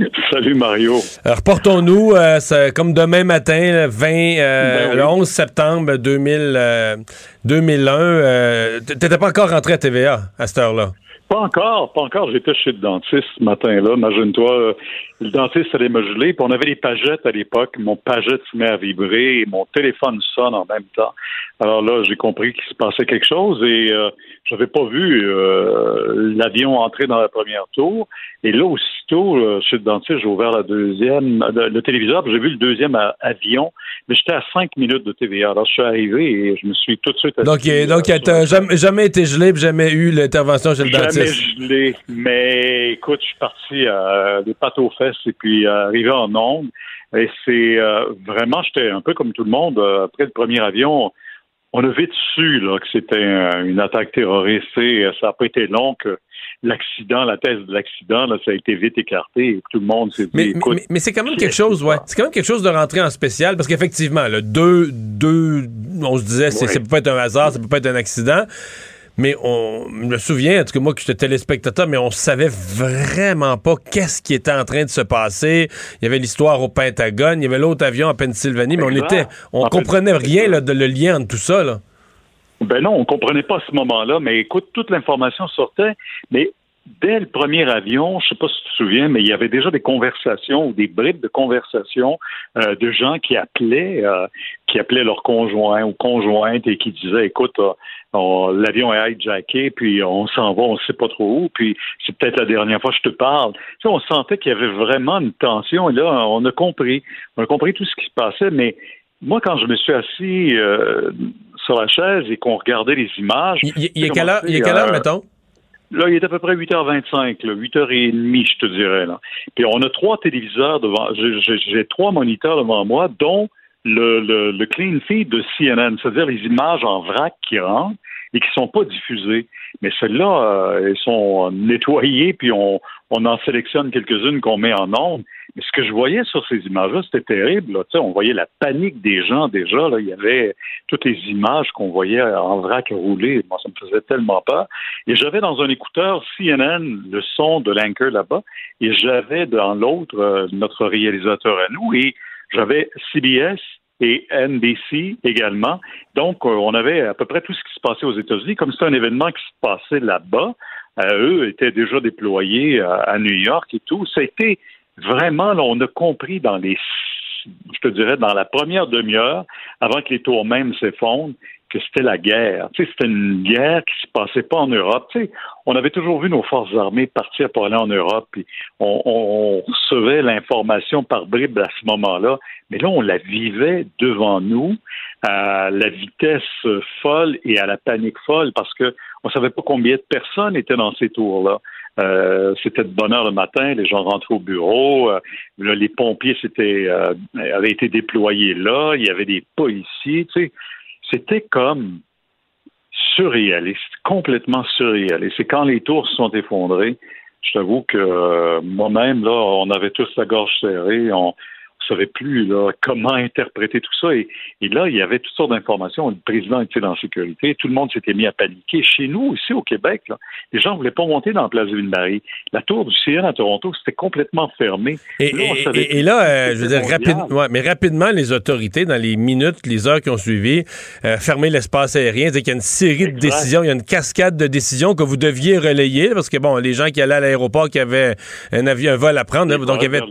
[laughs] Salut Mario. Reportons-nous, euh, comme demain matin, 20, euh, ben le 11 septembre 2000, 2001. Euh, T'étais pas encore rentré à TVA à cette heure-là? Pas encore, pas encore. J'étais chez le dentiste ce matin-là. Imagine-toi, le dentiste allait me geler. Puis on avait les pagettes à l'époque. Mon pagette se met à vibrer et mon téléphone sonne en même temps. Alors là, j'ai compris qu'il se passait quelque chose et euh, j'avais pas vu euh, l'avion entrer dans la première tour. Et là, aussitôt, euh, chez le dentiste, j'ai ouvert la deuxième, le, téléviseur, j'ai vu le deuxième avion, mais j'étais à cinq minutes de TVA. Alors je suis arrivé et je me suis tout de suite. Donc, il, donc, euh, jamais, jamais été gelé, jamais eu l'intervention chez le dentiste? Jamais gelé, mais écoute, je suis parti à des pâtes aux fesses et puis arrivé en ondes. Et c'est vraiment, j'étais un peu comme tout le monde après le premier avion on a vite su là, que c'était une attaque terroriste et ça n'a pas été long que l'accident, la thèse de l'accident, là, ça a été vite écarté et tout le monde s'est dit. Mais, mais, mais c'est quand même quelque chose, ouais. C'est quand même quelque chose de rentrer en spécial parce qu'effectivement, le deux, deux, on se disait, c'est, ça peut pas être un hasard, ça peut pas être un accident. Mais on je me souviens, en tout cas moi qui j'étais téléspectateur, mais on savait vraiment pas qu'est-ce qui était en train de se passer. Il y avait l'histoire au Pentagone, il y avait l'autre avion à Pennsylvanie, mais on était, on comprenait rien là, de le lien entre tout ça. Là. Ben non, on comprenait pas à ce moment-là, mais écoute, toute l'information sortait, mais dès le premier avion, je sais pas si tu te souviens, mais il y avait déjà des conversations ou des bribes de conversations euh, de gens qui appelaient, euh, qui appelaient leur conjoint ou conjointe et qui disaient, écoute, euh, l'avion est hijacké, puis on s'en va, on sait pas trop où, puis c'est peut-être la dernière fois que je te parle. Tu sais, on sentait qu'il y avait vraiment une tension, et là, on a compris, on a compris tout ce qui se passait, mais moi, quand je me suis assis euh, sur la chaise et qu'on regardait les images. Il, y a quelle heure, quelle heure, mettons? Là, il est à peu près 8h25, là, 8h30, je te dirais. Là. Puis on a trois téléviseurs devant. J'ai trois moniteurs devant moi, dont le, le, le clean feed de CNN, c'est-à-dire les images en vrac qui rentrent et qui sont pas diffusées. Mais celles-là, euh, elles sont nettoyées, puis on, on en sélectionne quelques-unes qu'on met en ondes. Mais ce que je voyais sur ces images-là, c'était terrible. Là. On voyait la panique des gens déjà. Là. Il y avait toutes les images qu'on voyait en vrac rouler. Moi, ça me faisait tellement peur. Et j'avais dans un écouteur CNN le son de l'anchor là-bas, et j'avais dans l'autre euh, notre réalisateur à nous, et j'avais CBS et NBC également. Donc, euh, on avait à peu près tout ce qui se passait aux États-Unis. Comme c'était un événement qui se passait là-bas, euh, eux étaient déjà déployés à New York et tout. Ça a été vraiment, là, on a compris dans les, je te dirais, dans la première demi-heure, avant que les tours même s'effondrent, que c'était la guerre. Tu sais, c'était une guerre qui se passait pas en Europe. Tu sais, on avait toujours vu nos forces armées partir pour aller en Europe, puis on, on recevait l'information par bribes à ce moment-là, mais là, on la vivait devant nous à la vitesse folle et à la panique folle parce que on savait pas combien de personnes étaient dans ces tours-là. Euh, c'était de bonne heure le matin, les gens rentraient au bureau, euh, les pompiers euh, avaient été déployés là, il y avait des policiers, c'était comme surréaliste, complètement surréaliste. Et quand les tours se sont effondrées, je t'avoue que moi-même, là, on avait tous la gorge serrée, on, savait plus là, comment interpréter tout ça. Et, là, il y avait toutes sortes d'informations. Le président était en sécurité. Tout le monde s'était mis à paniquer. Chez nous, ici au Québec, les gens ne voulaient pas monter dans la place de Ville-Marie. La tour du CN à Toronto, c'était complètement fermé. Et là, euh, je veux dire, rapidement, mais rapidement, les autorités, dans les minutes, les heures qui ont suivi, euh, fermer l'espace aérien. C'est qu'il y a une série de décisions, il y a une cascade de décisions que vous deviez relayer, parce que, bon, les gens qui allaient à l'aéroport, qui avaient un avion, un vol à prendre, donc il y avait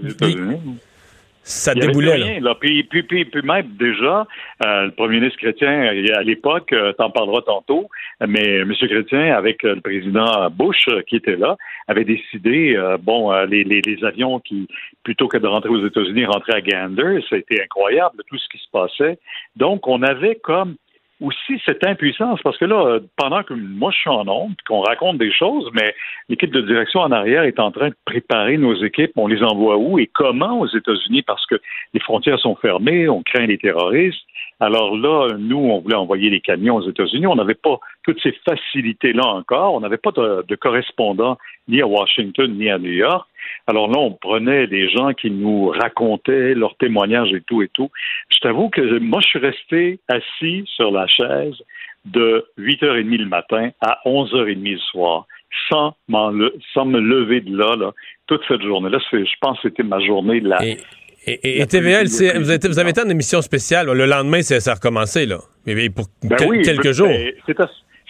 ça déboulait. Rien, là. Puis, puis, puis, puis, même déjà, euh, le premier ministre chrétien, à l'époque, euh, t'en parleras tantôt, mais M. Chrétien, avec euh, le président Bush qui était là, avait décidé, bon, les, les, les, avions qui, plutôt que de rentrer aux États-Unis, rentraient à Gander. Ça a été incroyable, tout ce qui se passait. Donc, on avait comme aussi cette impuissance, parce que là, pendant que moi je suis en onde, qu'on raconte des choses, mais l'équipe de direction en arrière est en train de préparer nos équipes, on les envoie où et comment aux États-Unis, parce que les frontières sont fermées, on craint les terroristes. Alors là, nous, on voulait envoyer les camions aux États-Unis. On n'avait pas toutes ces facilités-là encore. On n'avait pas de, de correspondant ni à Washington ni à New York. Alors là, on prenait des gens qui nous racontaient leurs témoignages et tout et tout. Je t'avoue que moi, je suis resté assis sur la chaise de 8h30 le matin à 11h30 le soir, sans, sans me lever de là, là toute cette journée-là. Je pense que c'était ma journée. Et, et, TVL, vous, avez été, vous avez été en émission spéciale. Le lendemain, ça a recommencé, là. Mais pour ben quelques jours.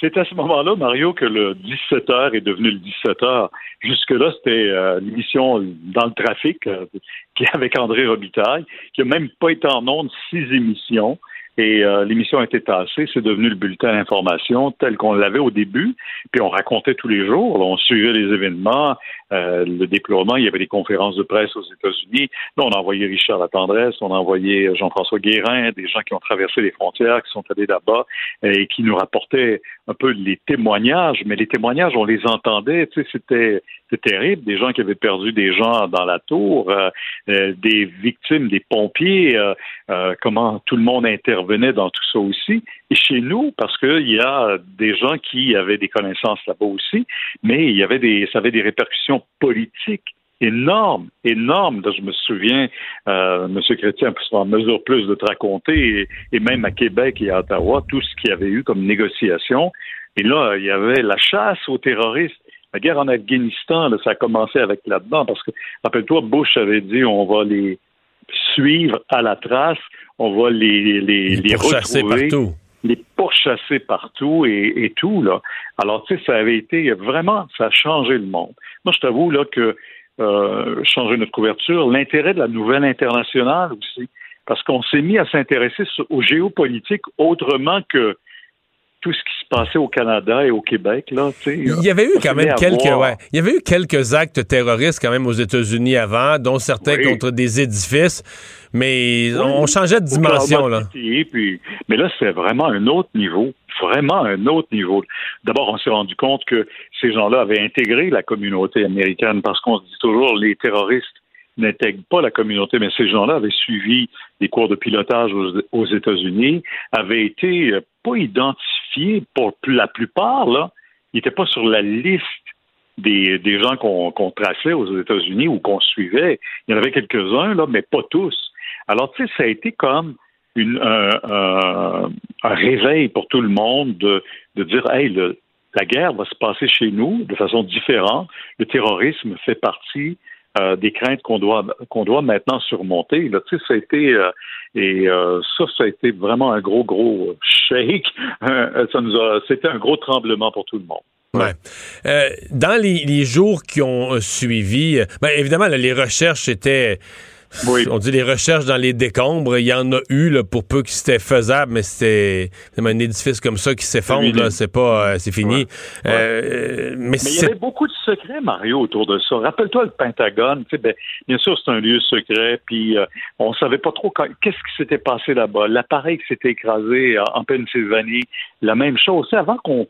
C'est à, ce moment-là, Mario, que le 17h est devenu le 17h. Jusque-là, c'était euh, l'émission dans le trafic, euh, qui [laughs] avec André Robitaille, qui n'a même pas été en ondes six émissions. Et euh, l'émission a été tassée, c'est devenu le bulletin d'information tel qu'on l'avait au début. Puis on racontait tous les jours, on suivait les événements, euh, le déploiement, il y avait des conférences de presse aux États-Unis. Là, on a envoyé Richard Latendresse, on a envoyé Jean-François Guérin, des gens qui ont traversé les frontières, qui sont allés là-bas et qui nous rapportaient un peu les témoignages. Mais les témoignages, on les entendait, tu sais, c'était terrible, des gens qui avaient perdu des gens dans la tour, euh, des victimes, des pompiers, comment tout le monde intervenait intervenaient dans tout ça aussi. Et chez nous, parce qu'il y a des gens qui avaient des connaissances là-bas aussi, mais il y avait des, ça avait des répercussions politiques énormes, énormes. Je me souviens, euh, M. Chrétien en mesure plus de te raconter, et, même à Québec et à Ottawa, tout ce qu'il y avait eu comme négociation. Et là, il y avait la chasse aux terroristes. La guerre en Afghanistan, ça a commencé avec là-dedans, parce que, rappelle-toi, Bush avait dit on va les suivre à la trace, on va les, les, les, retrouver. Partout. Les pourchasser partout et, et, tout, là. Alors, tu sais, ça avait été vraiment, ça a changé le monde. Moi, je t'avoue, là, que euh, changer notre couverture, l'intérêt de la nouvelle internationale aussi, parce qu'on s'est mis à s'intéresser aux géopolitiques autrement que tout ce qui se passait au Canada et au Québec. Là, il y avait eu quand même quelques, ouais, il y avait eu quelques actes terroristes quand même aux États-Unis avant, dont certains contre des édifices, mais on changeait de dimension là. Puis, mais là, c'est vraiment un autre niveau, vraiment un autre niveau. D'abord, on s'est rendu compte que ces gens-là avaient intégré la communauté américaine parce qu'on se dit toujours les terroristes n'intègrent pas la communauté, mais ces gens-là avaient suivi des cours de pilotage aux, États-Unis, avaient été euh, pas identifiés pour la plupart, là, ils n'étaient pas sur la liste des, des gens qu'on traçait aux États-Unis ou qu'on suivait. Il y en avait quelques-uns, là, mais pas tous. Alors, tu sais, ça a été comme un, réveil pour tout le monde de, de dire, hey, la guerre va se passer chez nous de façon différente. Le terrorisme fait partie euh, des craintes qu'on doit qu'on doit maintenant surmonter. Là, tu sais, ça a été euh, et euh, ça, ça a été vraiment un gros gros shake. [laughs] ça nous a, c'était un gros tremblement pour tout le monde. Ouais. dans les, jours qui ont suivi, ben, évidemment, les recherches étaient on dit les recherches dans les décombres, il y en a eu là, pour peu que c'était faisable, mais c'était un édifice comme ça qui s'effondre, c'est pas, euh, c'est fini. Euh, mais, il y avait beaucoup de secrets, Mario, autour de ça. Rappelle-toi le Pentagone, ben, bien sûr c'est un lieu secret, puis euh, on savait pas trop qu'est-ce qui s'était passé là-bas. L'appareil qui s'était écrasé en Pennsylvanie, la même chose. Avant qu'on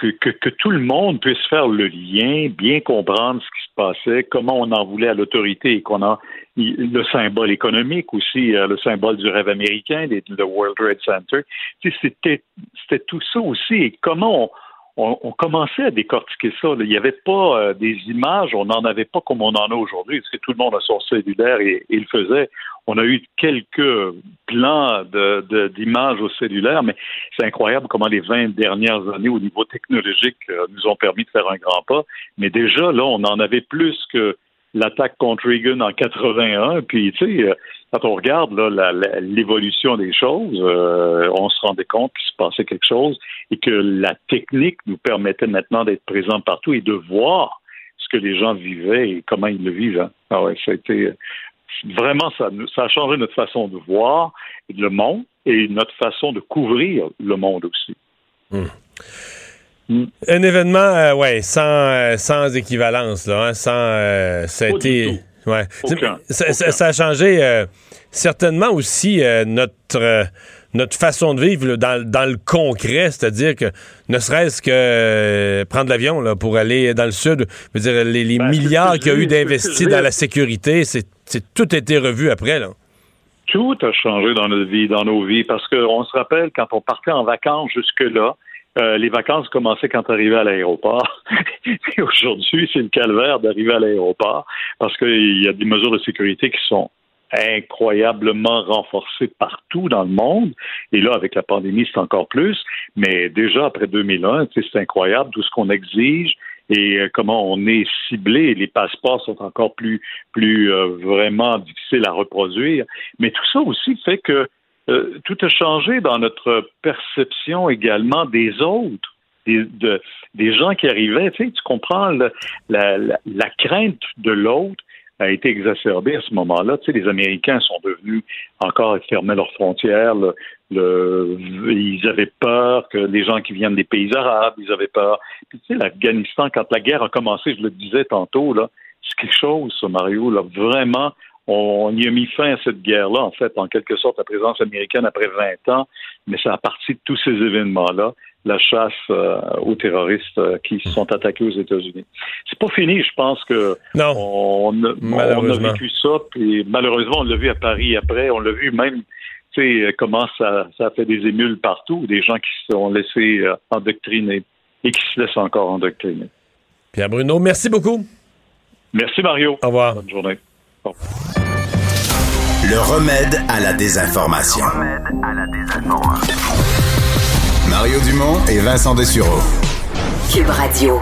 que, tout le monde puisse faire le lien, bien comprendre ce qui se passait, comment on en voulait à l'autorité et qu'on a le symbole économique aussi, euh, le symbole du rêve américain, le World Trade Center. C'était, c'était tout ça aussi. Et comment on, on, commençait à décortiquer ça. Il n'y avait pas euh, des images, on n'en avait pas comme on en a aujourd'hui, parce tout le monde a son cellulaire et, il le faisait. On a eu quelques plans d'images au cellulaire, mais c'est incroyable comment les 20 dernières années au niveau technologique euh, nous ont permis de faire un grand pas. Mais déjà, là, on en avait plus que l'attaque contre Reagan en 81. Puis, tu sais, euh, quand on regarde l'évolution des choses, euh, on se rendait compte qu'il se passait quelque chose et que la technique nous permettait maintenant d'être présents partout et de voir ce que les gens vivaient et comment ils le vivent. Hein. Ah ouais, ça a été vraiment ça, ça a changé notre façon de voir le monde et notre façon de couvrir le monde aussi. Hmm. Un événement, euh, ouais, sans, euh, sans équivalence, là, hein, sans, euh, ça a été, ouais, ça, a changé certainement aussi notre notre façon de vivre dans, dans, le concret, c'est-à-dire que ne serait-ce que prendre l'avion là, pour aller dans le sud, veux dire, les, ben, milliards qu'il y a eu d'investis dans la sécurité, c'est tout été revu après. Là. Tout a changé dans notre vie, dans nos vies, parce qu'on se rappelle quand on partait en vacances jusque-là, euh, les vacances commençaient quand on arrivait à l'aéroport. [laughs] Et aujourd'hui, c'est le calvaire d'arriver à l'aéroport parce qu'il y a des mesures de sécurité qui sont incroyablement renforcées partout dans le monde. Et là, avec la pandémie, c'est encore plus. Mais déjà, après 2001, c'est incroyable tout ce qu'on exige et euh, comment on est ciblé. Les passeports sont encore plus, plus euh, vraiment difficiles à reproduire. Mais tout ça aussi fait que euh, tout a changé dans notre perception également des autres, des, gens qui arrivaient. Tu, comprends, la, crainte de l'autre a été exacerbée à ce moment-là. Tu les Américains sont devenus encore fermer leurs frontières. Ils avaient peur que les gens qui viennent des pays arabes, ils avaient peur. Puis, tu sais, l'Afghanistan, quand la guerre a commencé, je le disais tantôt, c'est quelque chose, Mario, vraiment on y a mis fin à cette guerre-là, en fait, en quelque sorte, la présence américaine après 20 ans, mais c'est à partir de tous ces événements-là, la chasse euh, aux terroristes euh, qui se sont attaqués aux États-Unis. C'est pas fini, je pense que non, on, a vécu ça, puis malheureusement, on l'a vu à Paris après, on l'a vu même tu sais, comment ça, ça fait des émules partout, des gens qui se sont laissés euh, endoctriner et qui se laissent encore endoctriner. Pierre Bruno, merci beaucoup. Merci, Mario. Au revoir. Bonne journée. Au revoir. Le remède à la désinformation. Mario Dumont et Vincent Dessureau. Cube Radio.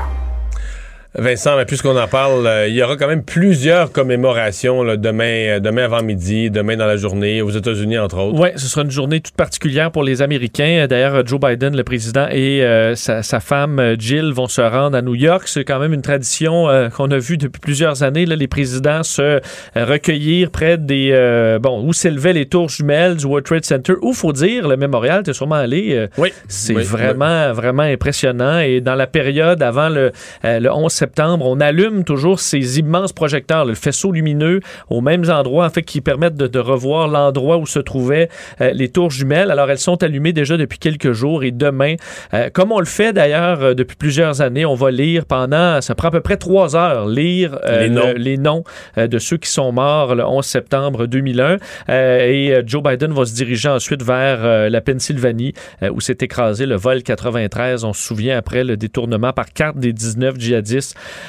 Vincent, mais puisqu'on en parle, euh, il y aura quand même plusieurs commémorations là, demain, euh, demain avant-midi, demain dans la journée, aux États-Unis, entre autres. Oui, ce sera une journée toute particulière pour les Américains. D'ailleurs, Joe Biden, le président, et euh, sa, sa femme euh, Jill vont se rendre à New York. C'est quand même une tradition euh, qu'on a vue depuis plusieurs années. Là, les présidents se euh, recueillir près des... euh, bon, où s'élevaient les tours jumelles du World Trade Center. Où, faut dire, le mémorial, tu es sûrement allé. euh, Oui. c'est Oui, vraiment, vraiment impressionnant. Et dans la période avant le, euh, le 11 septembre, on allume toujours ces immenses projecteurs, le faisceau lumineux, aux mêmes endroits, en fait, qui permettent de, de revoir l'endroit où se trouvaient euh, les tours jumelles. Alors, elles sont allumées déjà depuis quelques jours et demain, euh, comme on le fait d'ailleurs euh, depuis plusieurs années, on va lire pendant, ça prend à peu près trois heures, lire Les noms. le- les noms de ceux qui sont morts le 11 septembre 2001. Euh, et Joe Biden va se diriger ensuite vers la Pennsylvanie, où s'est écrasé le vol 93. On se souvient après le détournement par carte des 19 djihadistes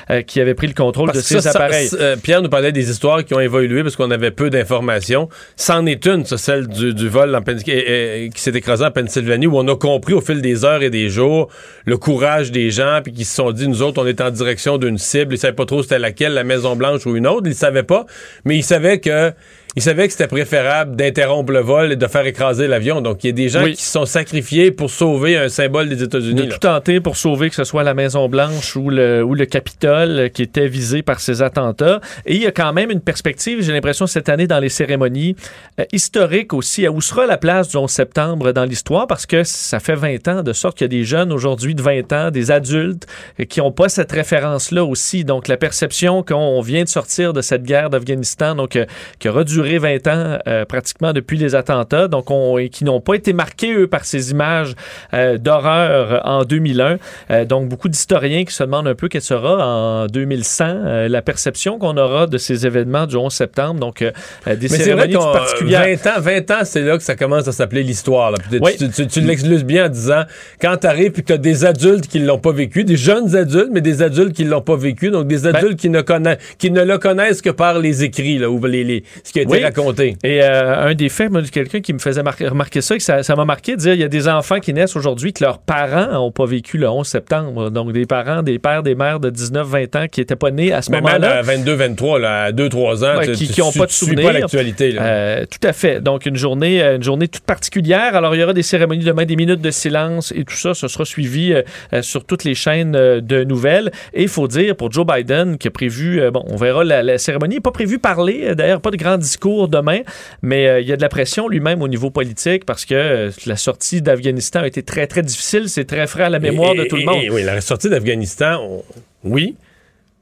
euh, qui avaient pris le contrôle Parce de ces ça, ça- appareils. euh, Pierre nous parlait des histoires qui ont évolué parce qu'on avait peu d'informations. C'en est une, ça, celle du, du vol en euh, qui s'est écrasé en Pennsylvanie, où on a compris au fil des heures et des jours le courage des gens, puis qui se sont dit, nous autres, on est en direction d'une cible. Ils savaient pas trop c'était laquelle, la Maison Blanche ou une autre. Ils savaient pas, mais ils savaient que ils savaient que c'était préférable d'interrompre le vol et de faire écraser l'avion. Donc, il y a des gens Oui. qui se sont sacrifiés pour sauver un symbole des de États-Unis. là. tout tenter pour sauver que ce soit la Maison-Blanche ou le, ou le Capitole qui était visé par ces attentats. Et il y a quand même une perspective, j'ai l'impression, cette année dans les cérémonies euh, historiques aussi, à où sera la place du 11 septembre dans l'histoire, parce que ça fait 20 ans, de sorte qu'il y a des jeunes aujourd'hui de 20 ans, des adultes, euh, qui n'ont pas cette référence-là aussi. Donc la perception qu'on vient de sortir de cette guerre d'Afghanistan, donc euh, qui aura duré 20 ans euh, pratiquement depuis les attentats, donc on, et qui n'ont pas été marqués, eux, par ces images euh, d'horreur en 2001. Euh, donc, beaucoup d'historiens qui se demandent un peu quelle sera en 2100 euh, la perception qu'on aura de ces événements du 11 septembre. Donc, euh, euh, des Mais vrai cérémonies tout particulières. 20 ans, 20 ans, c'est là que ça commence à s'appeler l'histoire. Oui. Tu, tu, bien en disant quand t'arrives puis que t'as des adultes qui l'ont pas vécu, des jeunes adultes, mais des adultes qui l'ont pas vécu, donc des adultes qui ne connaissent qui ne le connaissent que par les écrits là, ou les, les- ce qui a été Oui. raconté. Et euh, un des faits, quelqu'un qui me faisait mar- remarquer ça, que ça m'a marqué de dire il y a des enfants qui naissent aujourd'hui que leurs parents n'ont pas vécu le 11 septembre. Donc, des parents, des pères, des mères de 19, 20 ans qui n'étaient pas nés à ce Mais même moment-là. à 22, 23, là, à 2, 3 ans, Ouais, tu, qui- tu- qui ont tu- pas de souvenirs. pas l'actualité. Euh, tout à fait. Donc, une journée, euh, une journée toute particulière. Alors, il y aura des cérémonies demain, des minutes de silence et tout ça. Ce sera suivi euh, euh, sur toutes les chaînes euh, de nouvelles. Et il faut dire, pour Joe Biden, qui a prévu, bon, on verra, la, la cérémonie n'est pas prévue parler. D'ailleurs, pas de grand discours demain, mais euh, il y a de la pression lui-même au niveau politique parce que euh, la sortie d'Afghanistan a été très, très difficile. C'est très frais à la mémoire Et- de et- tout le monde. et oui, la sortie d'Afghanistan, on- oui,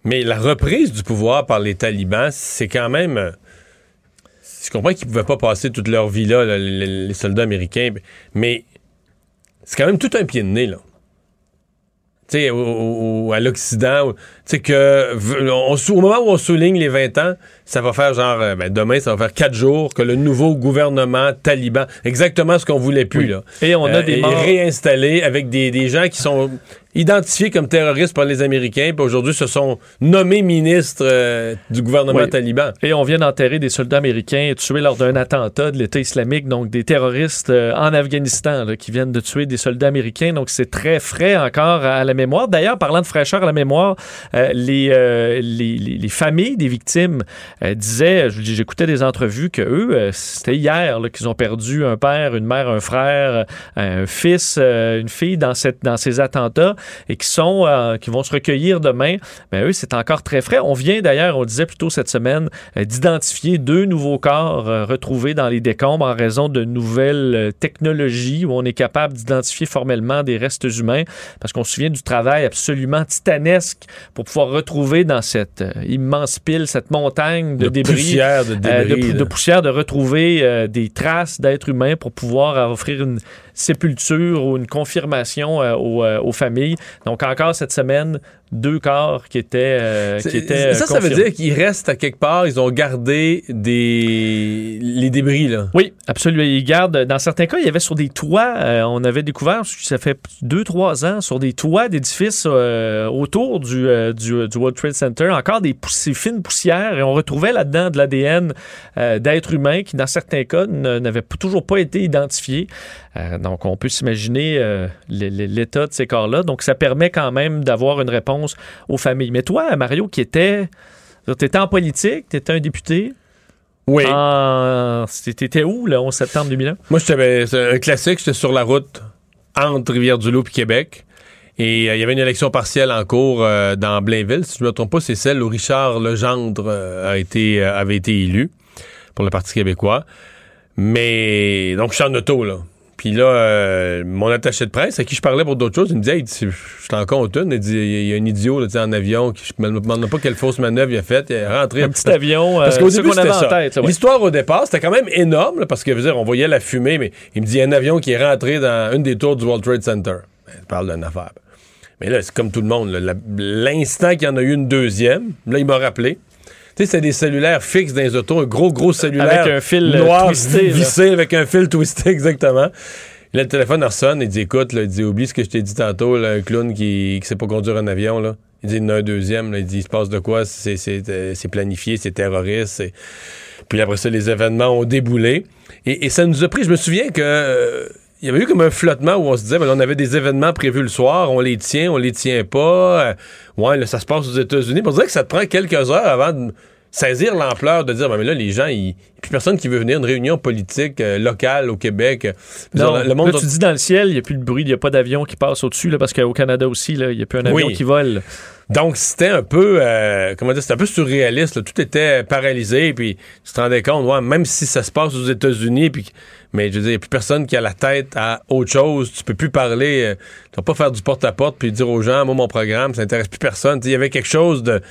mais la reprise du pouvoir par les talibans, c'est quand même. euh, Je comprends qu'ils ne pouvaient pas passer toute leur vie là, là, les, soldats américains, mais c'est quand même tout un pied de nez, là. Tu sais, à l'Occident, sais que on au moment où on souligne les 20 ans, ça va faire genre, euh, ben, demain, ça va faire quatre jours que le nouveau gouvernement taliban, exactement ce qu'on voulait plus, Oui. là. Et on a Euh, des est morts. réinstallé avec des, des gens qui sont identifiés comme terroristes par les Américains, puis aujourd'hui se sont nommés ministres euh, du gouvernement Oui. taliban. Et on vient d'enterrer des soldats américains tués lors d'un attentat de l'État islamique, donc des terroristes euh, en Afghanistan là, qui viennent de tuer des soldats américains. Donc c'est très frais encore à la mémoire. D'ailleurs, parlant de fraîcheur à la mémoire, les, euh, les, les- les familles des victimes euh, disaient, je- j'écoutais des entrevues que eux, euh, c'était hier qu'ils ont perdu un père, une mère, un frère, euh, un fils, euh, une fille dans, ces attentats et qui sont euh, vont se recueillir demain. Mais eux, c'est encore très frais. On vient d'ailleurs, on disait plus tôt cette semaine, euh, d'identifier deux nouveaux corps euh, retrouvés dans les décombres en raison de nouvelles euh, technologies où on est capable d'identifier formellement des restes humains parce qu'on se souvient du travail absolument titanesque pour pouvoir retrouver dans cette euh, immense pile, cette montagne de, De débris, poussière, de euh, de, débris, de poussière, de retrouver euh, des traces d'êtres humains pour pouvoir offrir une sépulture ou une confirmation euh, aux, euh, aux familles. Donc encore cette semaine, deux corps qui étaient, euh, qui étaient ça, ça veut dire qu'ils restent à quelque part, ils ont gardé des les débris, là. Oui, absolument. Ils gardent. Dans certains cas, il y avait sur des toits, euh, on avait découvert, ça fait deux, trois ans, sur des toits d'édifices autour du, du, du World Trade Center, encore des fines poussières, et on retrouvait là-dedans de l'ADN d'êtres humains qui, dans certains cas, n'avaient toujours pas été identifiés. Donc, on peut s'imaginer euh, l'état de ces corps-là. Donc, ça permet quand même d'avoir une réponse aux familles. Mais toi, Mario, qui était. Tu étais en politique, tu étais un député. Oui. En... T'étais où, le 11 septembre 2001? Moi, j'étais c'est un classique, j'étais sur la route entre Rivière-du-Loup et Québec. Et euh, il y avait une élection partielle en cours euh, dans Blainville. Si je ne me trompe pas, c'est celle où Richard Legendre a été, avait été élu pour le Parti québécois. Mais donc, je suis en auto, là. Puis là, euh, mon attaché de presse, à qui je parlais pour d'autres choses, il me disait, Hey, je t'en compte une. Il dit, il y a un idiot là, en avion, qui, je me demande pas quelle fausse manœuvre il a faite. Il est rentré. Un petit avion, euh, Parce qu'au ce début, c'était ça. ouais. L'histoire au départ, c'était quand même énorme, là, parce que, je veux dire, on voyait la fumée, mais il me dit, il y a un avion qui est rentré dans une des tours du World Trade Center. Ben, il parle d'une affaire. Mais là, c'est comme tout le monde. L'instant qu'il y en a eu une deuxième, là, il m'a rappelé. Tu sais, c'était des cellulaires fixes dans les autos, un gros, gros cellulaire. Avec un fil, euh, noir twisté, là. vissé avec un fil twisté, [laughs] exactement. Là, le téléphone il sonne, il dit Écoute, là, il dit Oublie ce que je t'ai dit tantôt, là, un clown qui, qui sait pas conduire un avion. Là. Il dit Il y en a un deuxième. là. il dit Il se passe de quoi? C'est c'est, euh, c'est planifié, c'est terroriste. c'est- Puis après ça, les événements ont déboulé. Et, et ça nous a pris, je me souviens que. Il y avait eu comme un flottement où on se disait, ben, on avait des événements prévus le soir, on les tient, on les tient pas. Euh, ouais, là, ça se passe aux États-Unis. On dirait que ça te prend quelques heures avant de saisir l'ampleur de dire, ben, mais là, les gens, il n'y a plus personne qui veut venir une réunion politique euh, locale au Québec. Non, dire, le monde là, tu dis dans le ciel, il n'y a plus de bruit, il n'y a pas d'avion qui passe au-dessus, là, parce qu'au Canada aussi, il n'y a plus un avion Oui. qui vole. Donc, c'était un peu, euh, comment dire, c'était un peu surréaliste. là. Tout était paralysé, puis tu te rendais compte, ouais, même si ça se passe aux États-Unis, puis, mais je veux dire, il n'y a plus personne qui a la tête à autre chose. Tu peux plus parler, euh, tu vas pas faire du porte-à-porte puis dire aux gens, moi, mon programme, ça intéresse plus personne. Il y avait quelque chose de,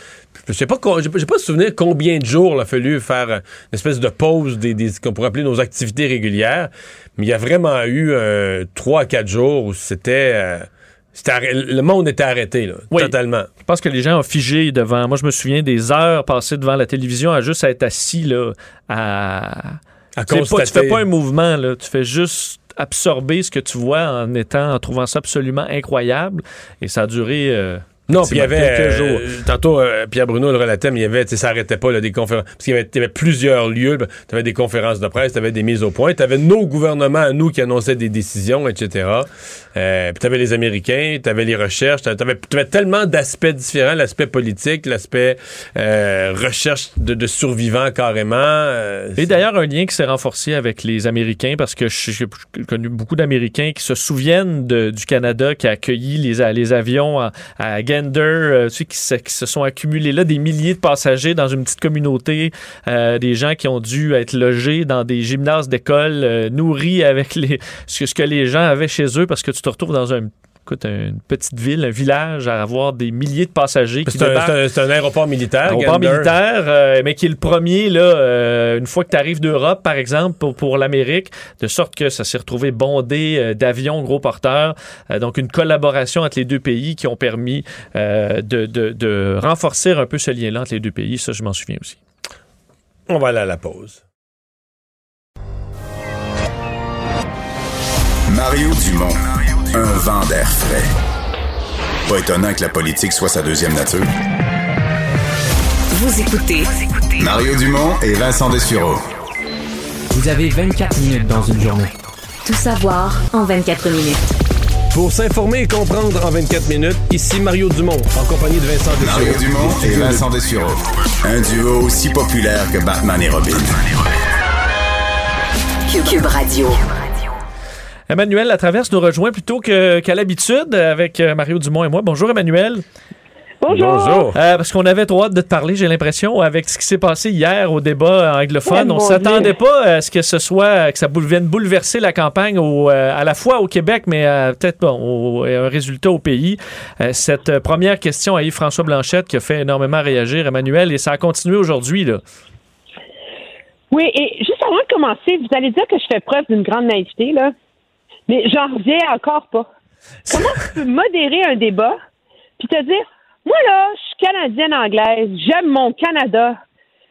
je sais pas, j'ai pas souvenir combien de jours il a fallu faire euh, une espèce de pause des, des- qu'on pourrait appeler nos activités régulières, mais il y a vraiment eu euh, trois à quatre jours où c'était, euh, le monde était arrêté, là, Oui. totalement. Je pense que les gens ont figé devant. Moi, je me souviens des heures passées devant la télévision à juste être assis là, à. À sais pas- tu constater. fais pas un mouvement, là. Tu fais juste absorber ce que tu vois en étant, en trouvant ça absolument incroyable. Et ça a duré. euh, Non, puis il y avait euh, tantôt euh, Pierre Bruno le relatait, mais il y avait, ça arrêtait pas là, des conférences, parce qu'il y avait, il y avait plusieurs lieux. Tu avais des conférences de presse, tu avais des mises au point, tu avais nos gouvernements à nous qui annonçaient des décisions, etc. Euh, puis tu avais les Américains, tu avais les recherches, tu avais, tellement d'aspects différents, l'aspect politique, l'aspect euh, recherche de, de survivants carrément. Et d'ailleurs, un lien qui s'est renforcé avec les Américains, parce que j'ai connu beaucoup d'Américains qui se souviennent de- du Canada qui a accueilli les avions à, à Euh, sais, qui, se, qui sont accumulés là, des milliers de passagers dans une petite communauté, euh, des gens qui ont dû être logés dans des gymnases d'école, euh, nourris avec ce que les gens avaient chez eux, parce que tu te retrouves dans un écoute, une petite ville, un village, à avoir des milliers de passagers c'est un, débarquent. c'est un- aéroport militaire. Aéroport Gander. militaire, euh, mais qui est le premier, là, euh, une fois que tu arrives d'Europe, par exemple, pour, pour l'Amérique, de sorte que ça s'est retrouvé bondé euh, d'avions gros porteurs. Euh, donc, une collaboration entre les deux pays qui ont permis euh, de, de- de renforcer un peu ce lien-là entre les deux pays. Ça, je m'en souviens aussi. On va aller à la pause. Mario Dumont, un vent d'air frais. Pas étonnant que la politique soit sa deuxième nature. Vous écoutez Mario Dumont et Vincent Dessureau. Vous avez 24 minutes dans une journée. Tout savoir en 24 minutes. Pour s'informer et comprendre en 24 minutes, ici Mario Dumont, en compagnie de Vincent Dessureau. Mario Dumont et Vincent Dessureau. Un duo aussi populaire que Batman et Robin. Cube Radio. Emmanuel La Traverse nous rejoint plutôt qu'à l'habitude avec euh, Mario Dumont et moi. Bonjour, Emmanuel. Bonjour. Bonjour. Euh, parce qu'on avait trop hâte de te parler, j'ai l'impression, avec ce qui s'est passé hier au débat anglophone. Oh, on s'attendait pas à ce que ce soit, que ça boule- vienne bouleverser la campagne au, euh, à la fois au Québec, mais euh, peut-être bon, au- un résultat au pays. Euh, cette euh, première question à Yves-François Blanchette qui a fait énormément réagir Emmanuel et ça a continué aujourd'hui. là. Oui, et juste avant de commencer, vous allez dire que je fais preuve d'une grande naïveté, là. Mais j'en reviens encore pas. Comment tu peux modérer un débat puis te dire, moi là, je suis canadienne anglaise, j'aime mon Canada.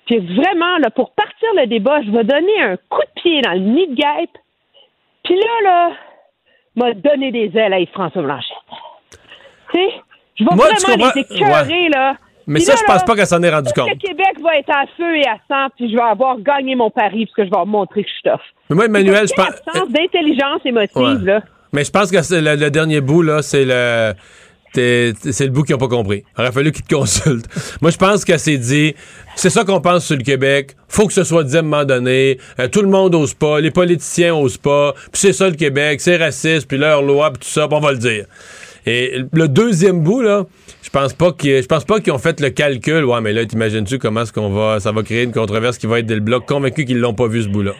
Puis vraiment, là, pour partir le débat, je vais donner un coup de pied dans le nid de guêpe. Puis là, là, m'a donné des ailes à Yves-François Blanchet. Tu sais, je vais Moi, vraiment les écœurer, là. Mais Puis ça, là, je pense pas qu'elle s'en est rendu compte. Le Québec va être à feu et à sang, puis je vais avoir gagné mon pari, parce que je vais montrer que je suis tough. Mais moi, Emmanuel, je pense. d'intelligence émotive, Ouais. là. Mais je pense que le, le dernier bout, là, c'est le. C'est le bout qu'ils n'ont pas compris. Il aurait fallu qu'ils te consultent. [laughs] Moi, je pense qu'elle s'est dit c'est ça qu'on pense sur le Québec. faut que ce soit dit à un moment donné. Euh, tout le monde ose pas. Les politiciens osent pas. Puis c'est ça le Québec. C'est raciste. Puis leur loi. Puis tout ça. puis on va le dire. Et le deuxième bout, là, je pense pas qu'ils, je pense pas qu'ils ont fait le calcul. Ouais, mais là, t'imagines-tu comment est-ce qu'on va, ça va créer une controverse qui va être dès le bloc convaincu qu'ils l'ont pas vu ce bout-là?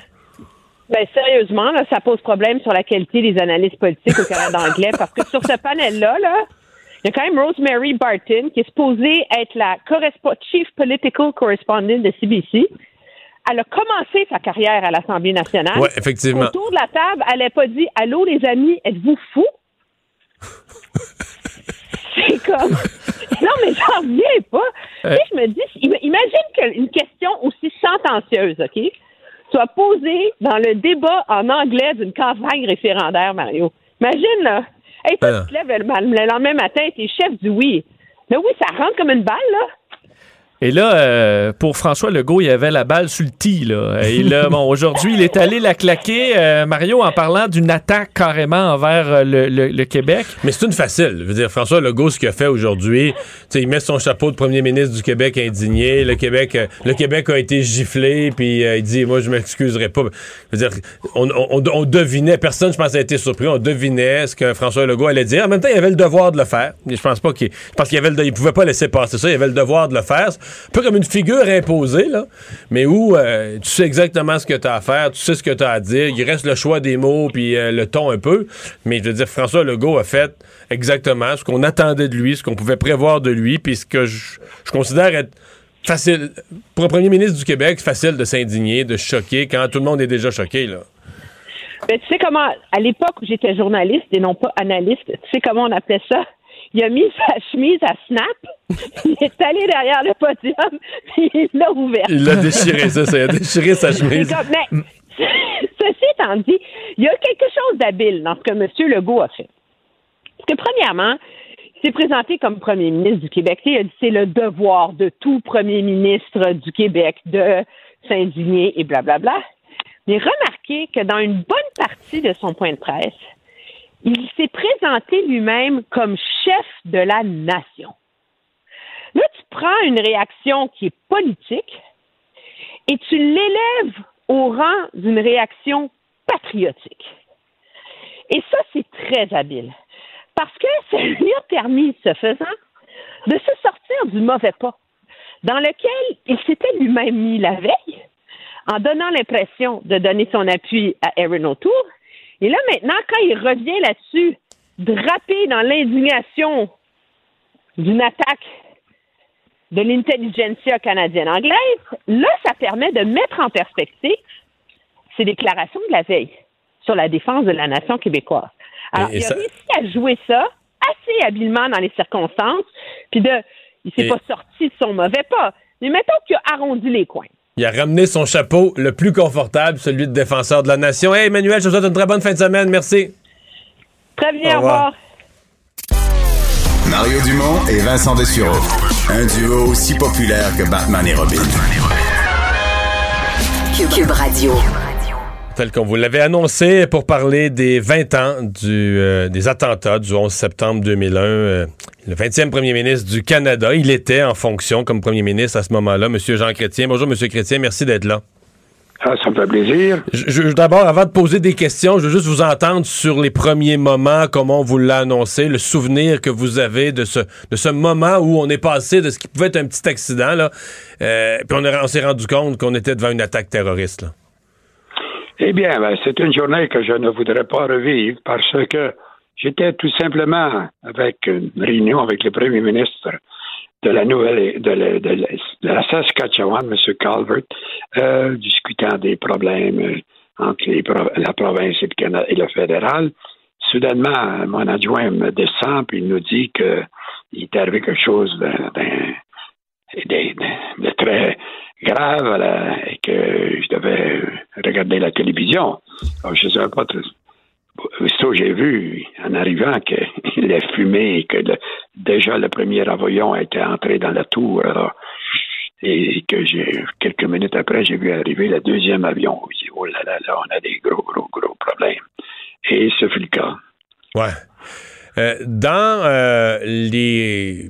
Ben, sérieusement, là, ça pose problème sur la qualité des analystes politiques au Canada anglais parce que sur ce panel-là, là, il y a quand même Rosemary Barton qui est supposée être la Chief Political Correspondent de CBC. Elle a commencé sa carrière à l'Assemblée nationale. Ouais, effectivement. Autour de la table, elle n'a pas dit Allô, les amis, êtes-vous fous? C'est comme. Non, mais j'en reviens pas. Tu sais, je me dis, im- imagine qu'une question aussi sentencieuse, OK, soit posée dans le débat en anglais d'une campagne référendaire, Mario. Imagine, là. Hey, toi, Ah. tu te lèves le, le lendemain matin, t'es chef du oui. Mais oui, ça rentre comme une balle, là. Et là, euh, pour François Legault, il avait la balle sur le tee. Là. Et là, bon, aujourd'hui, il est allé la claquer, euh, Mario, en parlant d'une attaque carrément envers euh, le, le- le Québec. Mais c'est une facile. Je veux dire, François Legault, ce qu'il a fait aujourd'hui, il met son chapeau de premier ministre du Québec indigné. Le Québec, euh, le Québec a été giflé, puis euh, il dit, moi, je m'excuserai pas. Je veux dire, on, on- on devinait, personne, je pense, a été surpris. On devinait ce que François Legault allait dire. En même temps, il avait le devoir de le faire. Je pense pas qu'il, je pense qu'il avait le, il pouvait pas laisser passer ça. Il avait le devoir de le faire. Un peu comme une figure imposée, là, mais où euh, tu sais exactement ce que tu as à faire, tu sais ce que tu as à dire. Il reste le choix des mots puis euh, le ton un peu. Mais je veux dire, François Legault a fait exactement ce qu'on attendait de lui, ce qu'on pouvait prévoir de lui, puis ce que je, je considère être facile. Pour un premier ministre du Québec, facile de s'indigner, de choquer quand tout le monde est déjà choqué, là. Ben, tu sais comment, à l'époque où j'étais journaliste et non pas analyste, tu sais comment on appelait ça? Il a mis sa chemise à snap, [laughs] il est allé derrière le podium, [laughs] puis il l'a ouverte. Il l'a déchiré, ça, ça, il a déchiré sa chemise. comme- mais, [laughs] ceci étant dit, il y a quelque chose d'habile dans ce que M. Legault a fait. Parce que, premièrement, il s'est présenté comme premier ministre du Québec. Il a dit c'est le devoir de tout premier ministre du Québec de s'indigner et blablabla. Mais remarquez que dans une bonne partie de son point de presse, il s'est présenté lui-même comme chef de la nation. Là, tu prends une réaction qui est politique et tu l'élèves au rang d'une réaction patriotique. Et ça, c'est très habile. Parce que ça lui a permis, ce faisant, de se sortir du mauvais pas dans lequel il s'était lui-même mis la veille en donnant l'impression de donner son appui à Aaron O'Toole. Et là, maintenant, quand il revient là-dessus, drapé dans l'indignation d'une attaque de l'intelligentsia canadienne-anglaise, là, ça permet de mettre en perspective ses déclarations de la veille sur la défense de la nation québécoise. Alors, et il a ça- réussi à jouer ça assez habilement dans les circonstances, puis de, il s'est Et- pas sorti de son mauvais pas. Mais mettons qu'il a arrondi les coins. Il a ramené son chapeau le plus confortable, celui de défenseur de la nation. Hey, Emmanuel, je te souhaite une très bonne fin de semaine. Merci. Très bien, Au au revoir. revoir. Mario Dumont et Vincent Dessureau. Un duo aussi populaire que Batman et Robin. Cube Radio. Tel qu'on vous l'avait annoncé pour parler des 20 ans du, euh, des attentats du 11 septembre 2001. euh, le 20e premier ministre du Canada, il était en fonction comme premier ministre à ce moment-là, M. Jean Chrétien. Bonjour, M. Chrétien, merci d'être là. Ah, ça me fait plaisir. Je, je- D'abord, avant de poser des questions, je veux juste vous entendre sur les premiers moments, comment on vous l'a annoncé, le souvenir que vous avez de ce, de ce moment où on est passé de ce qui pouvait être un petit accident, là, euh, puis on, est- on s'est rendu compte qu'on était devant une attaque terroriste. Là. Eh bien, ben, c'est une journée que je ne voudrais pas revivre parce que j'étais tout simplement avec une réunion avec le premier ministre de la nouvelle de la, de la- Saskatchewan, M. Calvert, euh, discutant des problèmes euh, entre la province et le, et fédéral. Soudainement, mon adjoint me descend puis il nous dit que il est arrivé quelque chose de- de très grave là, et que je devais regarder la télévision. Je ne savais pas trop. Aussitôt, j'ai vu, en arrivant, qu'il a fumé et que [laughs] déjà le premier avion était entré dans la tour. Et que j'ai quelques minutes après, j'ai vu arriver le deuxième avion. Dit, oh là là, là, on a des gros, gros, gros problèmes. Et ce fut le cas. Ouais. Euh, dans euh, les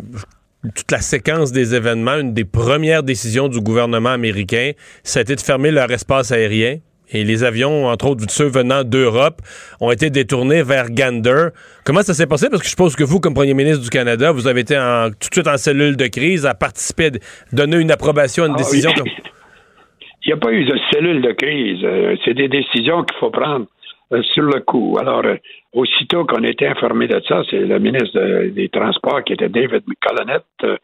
toute la séquence des événements, une des premières décisions du gouvernement américain, ça a été de fermer leur espace aérien. Et les avions, entre autres ceux venant d'Europe, ont été détournés vers Gander. Comment ça s'est passé? Parce que je suppose que vous, comme premier ministre du Canada, vous avez été en- tout de suite en cellule de crise, à participer, à donner une approbation à une Ah décision. oui. comme- [laughs] Il n'y a pas eu de cellule de crise. Euh, C'est des décisions qu'il faut prendre euh, sur le coup. Alors, euh, aussitôt qu'on était informé de ça, c'est le ministre de- des Transports qui était David Colonnet, euh,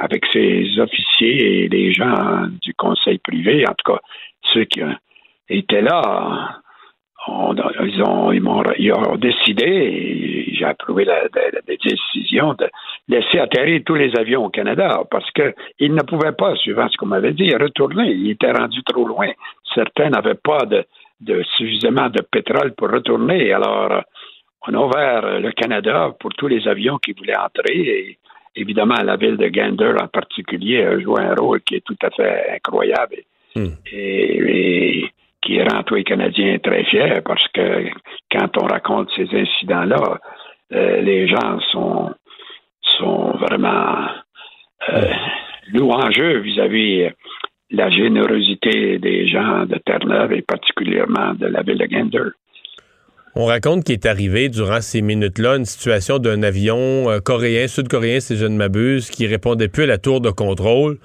avec ses officiers et les gens du conseil privé, en tout cas ceux qui étaient là, ils, ont, ils, m'ont- ils ont décidé, et j'ai approuvé la, la- la décision de laisser atterrir tous les avions au Canada parce qu'ils ne pouvaient pas, suivant ce qu'on m'avait dit, retourner. Ils étaient rendus trop loin. Certains n'avaient pas de, de suffisamment de pétrole pour retourner. Alors, on a ouvert le Canada pour tous les avions qui voulaient entrer et évidemment la ville de Gander en particulier a joué un rôle qui est tout à fait incroyable et, et- et qui rend tous les Canadiens très fiers parce que quand on raconte ces incidents-là, euh, les gens sont, sont vraiment euh, louangeux vis-à-vis la générosité des gens de Terre-Neuve et particulièrement de la ville de Gander. On raconte qu'il est arrivé durant ces minutes-là une situation d'un avion euh, coréen, sud-coréen, si je ne m'abuse, qui répondait plus à la tour de contrôle,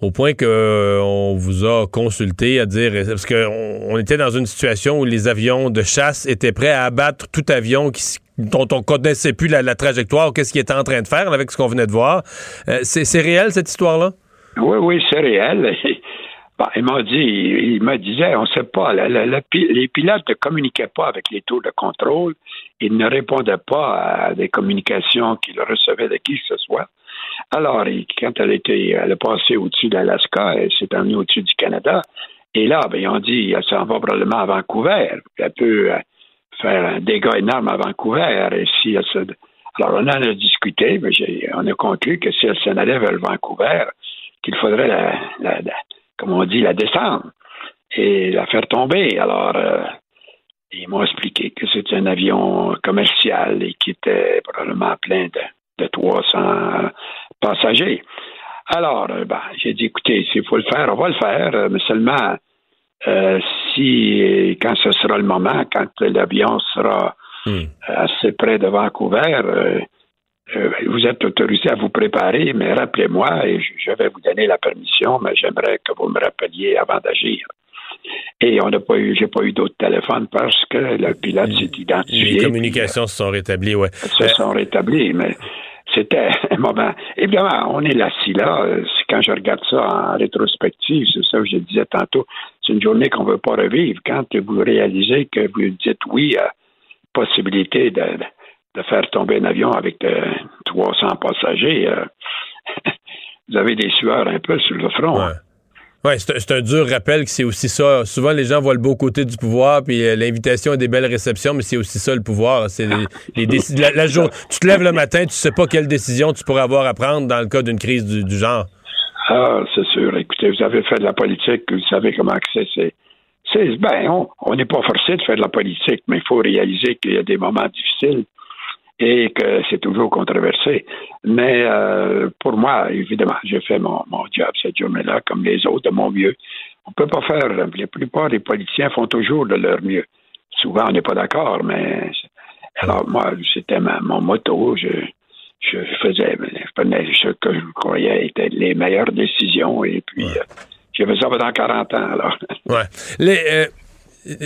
au point que euh, on vous a consulté à dire parce qu'on on était dans une situation où les avions de chasse étaient prêts à abattre tout avion dont on connaissait plus la, la trajectoire ou qu'est-ce qu'il était en train de faire avec ce qu'on venait de voir. Euh, c'est réel cette histoire-là? Oui, oui, c'est réel. [laughs] Bon, il m'a dit, il me disait, on ne sait pas, les pilotes ne communiquaient pas avec les tours de contrôle, ils ne répondaient pas à des communications qu'ils recevaient de qui que ce soit. Alors, quand elle était, elle est passée au-dessus d'Alaska, elle s'est emmenée au-dessus du Canada. Et là, ben, ils ont dit, elle s'en va probablement à Vancouver. Elle peut euh, faire un dégât énorme à Vancouver. Et si. Alors, on en a discuté, mais on a conclu que si elle s'en allait vers Vancouver, qu'il faudrait la- la- comme on dit, la descendre et la faire tomber. Alors, euh, ils m'ont expliqué que c'était un avion commercial et qui était probablement plein de, de 300 passagers. Alors, euh, ben, j'ai dit, écoutez, s'il faut le faire, on va le faire, euh, mais seulement euh, si, quand ce sera le moment, quand l'avion sera assez près de Vancouver, euh, euh, vous êtes autorisé à vous préparer, mais rappelez-moi et je, je vais vous donner la permission, mais j'aimerais que vous me rappeliez avant d'agir. Et on n'a pas eu, j'ai pas eu d'autre téléphone parce que le pilote s'est identifié. Les communications se sont rétablies, ouais. se sont rétablis, mais c'était [laughs] un moment. Évidemment, on est assis là. Quand je regarde ça en rétrospective, c'est ça que je disais tantôt, c'est une journée qu'on ne veut pas revivre. Quand vous réalisez que vous dites oui à possibilité de, de faire tomber un avion avec euh, 300 passagers, euh, [laughs] vous avez des sueurs un peu sur le front. Oui, c'est un- dur rappel que c'est aussi ça. Souvent, les gens voient le beau côté du pouvoir, puis euh, l'invitation a des belles réceptions, mais c'est aussi ça le pouvoir. C'est les, les la, tu te lèves le matin, tu sais pas quelle décision tu pourrais avoir à prendre dans le cas d'une crise du, genre. Ah, c'est sûr. Écoutez, vous avez fait de la politique, vous savez comment c'est. c'est- ben, on n'est pas forcé de faire de la politique, mais il faut réaliser qu'il y a des moments difficiles et que c'est toujours controversé. Mais euh, pour moi, évidemment, j'ai fait mon, mon job cette journée-là, comme les autres, de mon mieux. On peut pas faire. La plupart des politiciens font toujours de leur mieux. Souvent, on n'est pas d'accord, mais alors moi, c'était mon motto. Je, je faisais je prenais ce que je croyais étaient les meilleures décisions et puis euh, j'ai fait ça pendant 40 ans. Alors. Ouais. Les, euh,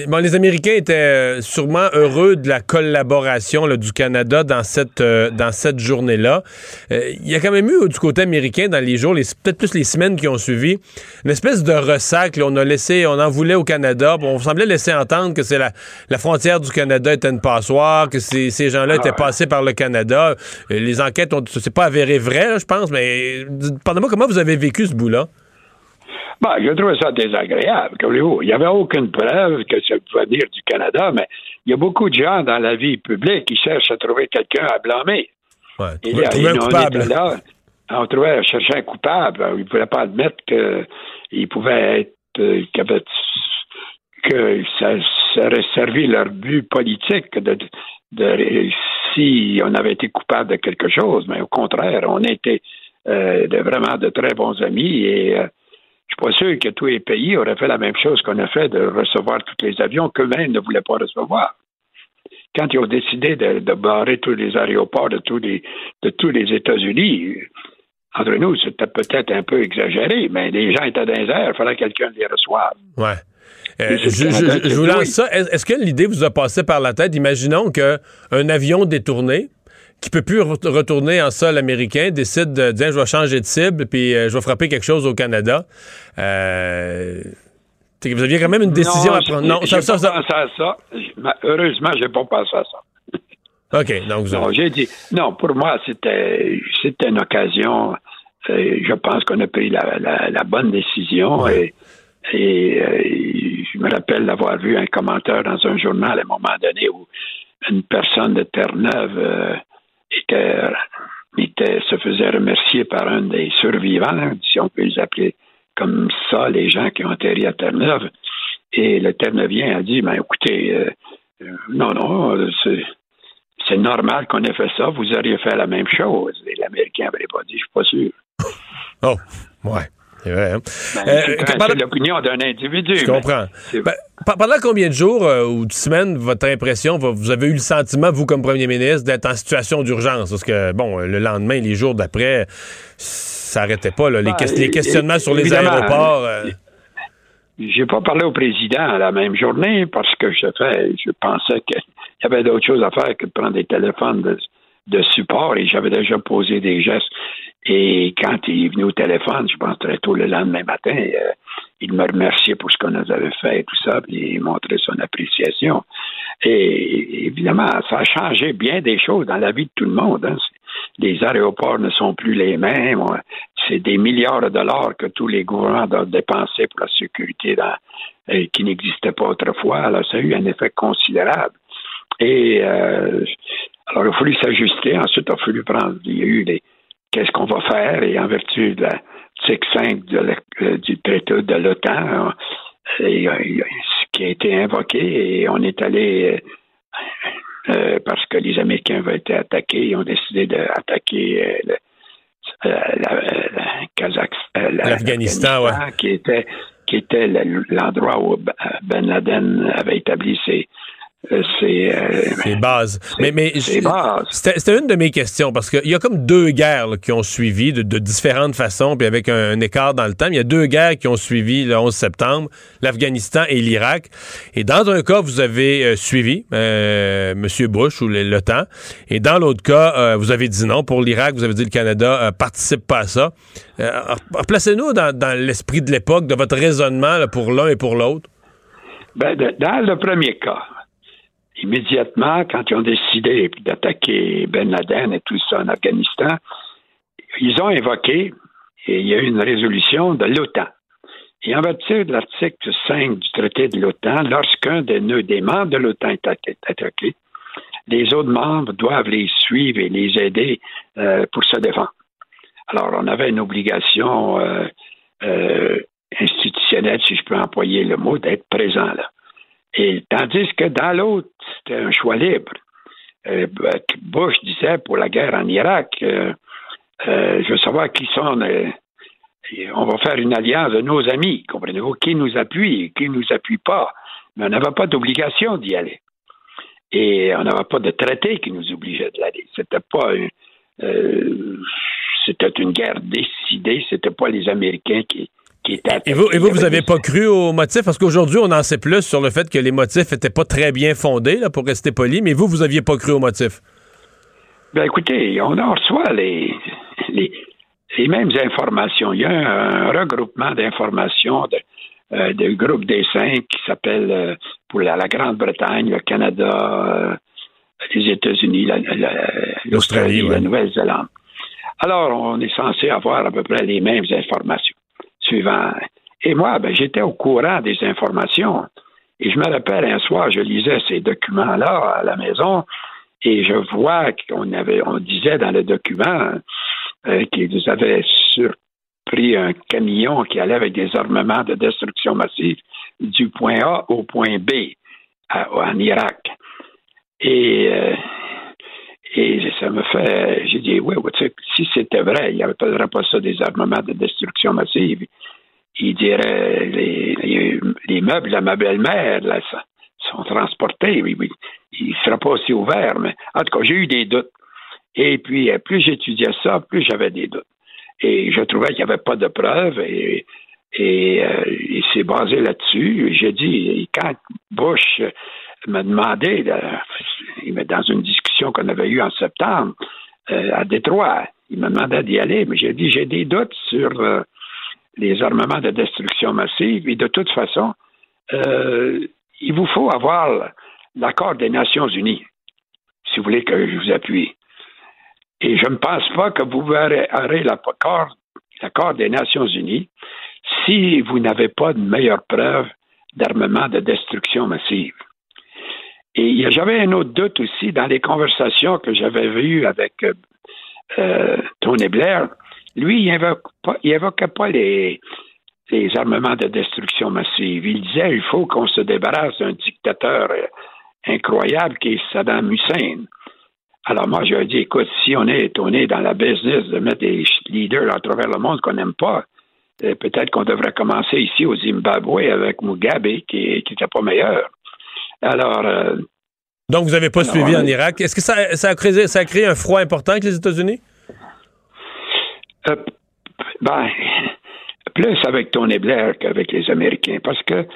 bon, les Américains étaient sûrement heureux de la collaboration là, du Canada dans cette, euh, dans cette journée-là. Euh, il y a quand même eu du côté américain dans les jours, les, peut-être plus les semaines qui ont suivi, une espèce de ressac. Là, on a laissé, on en voulait au Canada. on semblait laisser entendre que c'est la, la frontière du Canada était une passoire, que ces, ces gens-là étaient passés par le Canada. Les enquêtes, ont, c'est pas avéré vrai, je pense, mais pardonnez-moi, comment vous avez vécu ce bout-là? Bah, je trouve ça désagréable. Comme il n'y avait aucune preuve que ça pouvait venir du Canada, mais il y a beaucoup de gens dans la vie publique qui cherchent à trouver quelqu'un à blâmer. Ouais, il y a, un coupable. Là, on trouvait, chercher un coupable. Ils ne pouvaient pas admettre qu'il pouvait être, euh, que ça, aurait servi leur but politique de, de, si on avait été coupable de quelque chose, mais au contraire, on était euh, de, vraiment de très bons amis et euh, suis pas sûr que tous les pays auraient fait la même chose qu'on a fait de recevoir tous les avions qu'eux-mêmes ne voulaient pas recevoir. Quand ils ont décidé de, barrer tous les aéroports de tous les, de tous les États-Unis, entre nous, c'était peut-être un peu exagéré, mais les gens étaient dans les airs, il fallait que quelqu'un les reçoive. Ouais. Euh, je, je, vous lance ça. Est-ce que l'idée vous a passé par la tête? Imaginons qu'un avion détourné, qui peut plus retourner en sol américain décide de dire je vais changer de cible puis euh, je vais frapper quelque chose au Canada. Euh, vous aviez quand même une décision à prendre. Non, ça, ça, ça. Pensé à ça. Heureusement, j'ai pas pensé à ça. OK, donc vous Non, j'ai dit non, pour moi, c'était c'était une occasion. Euh, je pense qu'on a pris la, la, bonne décision et, et je me rappelle d'avoir vu un commentaire dans un journal à un moment donné où une personne de Terre-Neuve se faisait remercier par un des survivants, si on peut les appeler comme ça, les gens qui ont atterri à Terre-Neuve. Et le Terre-Neuvien a dit, ben écoutez, euh, euh, non, non, c'est normal qu'on ait fait ça, vous auriez fait la même chose. Et l'Américain n'avait pas dit, je suis pas sûr. Oh, ouais. C'est vrai. Hein? Ben, euh, l'opinion d'un individu. Je comprends. Ben, pendant combien de jours euh, ou de semaines, votre impression, vous avez eu le sentiment, vous, comme premier ministre, d'être en situation d'urgence? Parce que, bon, le lendemain, les jours d'après, ça n'arrêtait pas. Là, les, ben, questionnements sur les aéroports. Euh... J'ai pas parlé au président la même journée parce que je, fais, je pensais qu'il y avait d'autres choses à faire que de prendre des téléphones de, de support et j'avais déjà posé des gestes. Et quand il est venu au téléphone, je pense très tôt le lendemain matin, euh, il me remerciait pour ce qu'on avait fait et tout ça, puis il montrait son appréciation. Et évidemment, ça a changé bien des choses dans la vie de tout le monde. Hein. Les aéroports ne sont plus les mêmes. C'est des milliards de dollars que tous les gouvernements doivent dépenser pour la sécurité euh, qui n'existait pas autrefois. Alors, ça a eu un effet considérable. Et euh, alors, il a fallu s'ajuster. Ensuite, il a fallu prendre. Il y a eu des qu'est-ce qu'on va faire? Et en vertu de la 5 euh, du traité de l'OTAN, euh, ce qui a été invoqué et on est allé euh, parce que les Américains avaient été attaqués, ils ont décidé d'attaquer l'Afghanistan, qui était qui était l'endroit où Ben Laden avait établi ses, euh, c'est euh, bases. Mais, mais c'était une de mes questions parce qu'il y a comme deux guerres qui ont suivi de, différentes façons, puis avec un, écart dans le temps. Il y a deux guerres qui ont suivi le 11 septembre, l'Afghanistan et l'Irak. Et dans un cas, vous avez euh, suivi M. Bush ou l'OTAN, et dans l'autre cas, vous avez dit non. Pour l'Irak, vous avez dit le Canada participe pas à ça. Placez-nous dans, dans l'esprit de l'époque, de votre raisonnement pour l'un et pour l'autre. Ben, dans le premier cas, immédiatement, quand ils ont décidé d'attaquer Ben Laden et tout ça en Afghanistan, ils ont invoqué, et il y a eu une résolution de l'OTAN. Et en vertu de l'article 5 du traité de l'OTAN, lorsqu'un des, des membres de l'OTAN est attaqué, les autres membres doivent les suivre et les aider euh, pour se défendre. Alors, on avait une obligation euh, euh, institutionnelle, si je peux employer le mot, d'être présent là. Et tandis que dans l'autre, c'était un choix libre. Euh, Bush disait pour la guerre en Irak, euh, euh, je veux savoir qui sont. on va faire une alliance de nos amis, comprenez-vous, qui nous appuie, qui nous appuie pas. Mais on n'avait pas d'obligation d'y aller. Et on n'avait pas de traité qui nous obligeait de l'aller. C'était pas c'était une guerre décidée, c'était pas les Américains qui, qui était Et vous, et vous, vous avait avez des- pas cru aux motifs? Parce qu'aujourd'hui, on en sait plus sur le fait que les motifs étaient pas très bien fondés, là, pour rester poli, mais vous, vous aviez pas cru aux motifs. Ben écoutez, on en reçoit les, les, les mêmes informations. Il y a un, regroupement d'informations de, euh, de groupe des cinq qui s'appelle euh, pour la, la Grande-Bretagne, le Canada, euh, les États-Unis, la- la- L'Australie, ouais. la Nouvelle-Zélande. Alors, on est censé avoir à peu près les mêmes informations. Suivant. Et moi, ben, j'étais au courant des informations. Et je me rappelle un soir, je lisais ces documents-là à la maison et je vois qu'on avait, on disait dans le document euh, qu'ils avaient surpris un camion qui allait avec des armements de destruction massive du point A au point B en Irak. Et, euh, et ça me fait, j'ai dit, oui, si c'était vrai, il n'y appellerait pas ça des armements de destruction massive. Il dirait, les, les, les meubles de ma belle-mère, là, ça- sont transportés, oui, oui. Il ne sera pas aussi ouvert, mais en tout cas, j'ai eu des doutes. Et puis, euh, plus j'étudiais ça, plus j'avais des doutes. Et je trouvais qu'il n'y avait pas de preuves et, et euh, il s'est basé là-dessus. J'ai dit, quand Bush m'a demandé, de- dans une discussion qu'on avait eue en septembre euh, à Détroit, il m'a demandé d'y aller, mais j'ai dit, j'ai des doutes sur euh, les armements de destruction massive et de toute façon, euh, il vous faut avoir l'accord des Nations Unies, si vous voulez que je vous appuie. Et je ne pense pas que vous aurez l'accord l'accord des Nations Unies si vous n'avez pas de meilleure preuve d'armement de destruction massive. Et il y un autre doute aussi dans les conversations que j'avais vues avec euh, euh, Tony Blair. Lui, il évoque pas, il pas les, les armements de destruction massive. Il disait il faut qu'on se débarrasse d'un dictateur euh, incroyable qui est Saddam Hussein. Alors moi, je dit, écoute, si on est, on est dans la business de mettre des leaders à travers le monde qu'on n'aime pas, euh, peut-être qu'on devrait commencer ici au Zimbabwe avec Mugabe, qui n'était pas meilleur. Alors, euh, Donc, vous n'avez pas suivi en Irak. Est-ce que ça, ça a créé, ça a créé un froid important avec les États-Unis? Euh, ben, plus avec Tony Blair qu'avec les Américains, parce que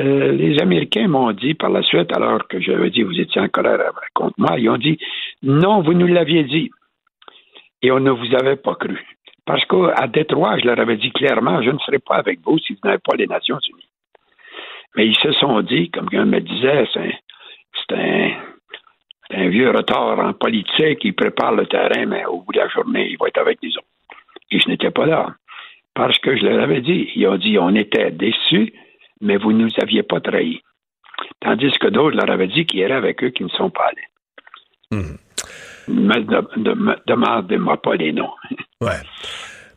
euh, les Américains m'ont dit par la suite, alors que j'avais dit vous étiez en colère contre moi, ils ont dit non, vous nous l'aviez dit et on ne vous avait pas cru. Parce qu'à Détroit, je leur avais dit clairement, je ne serai pas avec vous si vous n'avez pas les Nations Unies. Mais ils se sont dit, comme quelqu'un me disait, c'est un, vieux retard en politique, il prépare le terrain, mais au bout de la journée, il va être avec les autres. Et je n'étais pas là. Parce que je leur avais dit. Ils ont dit on était déçus, mais vous ne nous aviez pas trahis. Tandis que d'autres leur avaient dit qu'ils iraient avec eux qui ne sont pas allés. Me- Demandez-moi pas les noms. Ouais.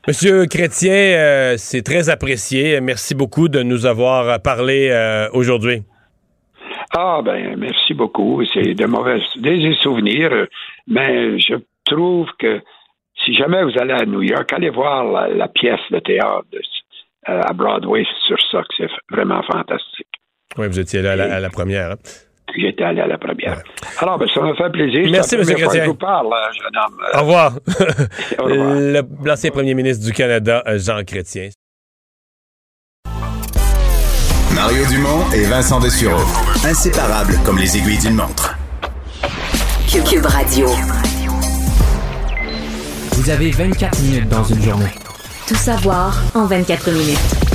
Monsieur Chrétien, euh, c'est très apprécié. Merci beaucoup de nous avoir euh, parlé euh, aujourd'hui. Ah, ben, merci beaucoup. C'est de mauvais, des souvenirs, mais je trouve que si jamais vous allez à New York, allez voir la, la pièce de théâtre de- euh, à Broadway sur ça, que c'est vraiment fantastique. Oui, vous étiez là à la, à la première. hein. J'étais allé à la première. Alors, ben, ça m'a fait plaisir. Merci, M. Chrétien. Je vous parle, euh, jeune homme. Au revoir. [laughs] [laughs] Au revoir. Le- L'ancien premier ministre du Canada, euh, Jean Chrétien. Mario Dumont et Vincent Dessureau. Inséparables comme les aiguilles d'une montre. Cube, Cube Radio. Vous avez 24 minutes dans une journée. Tout savoir en 24 minutes.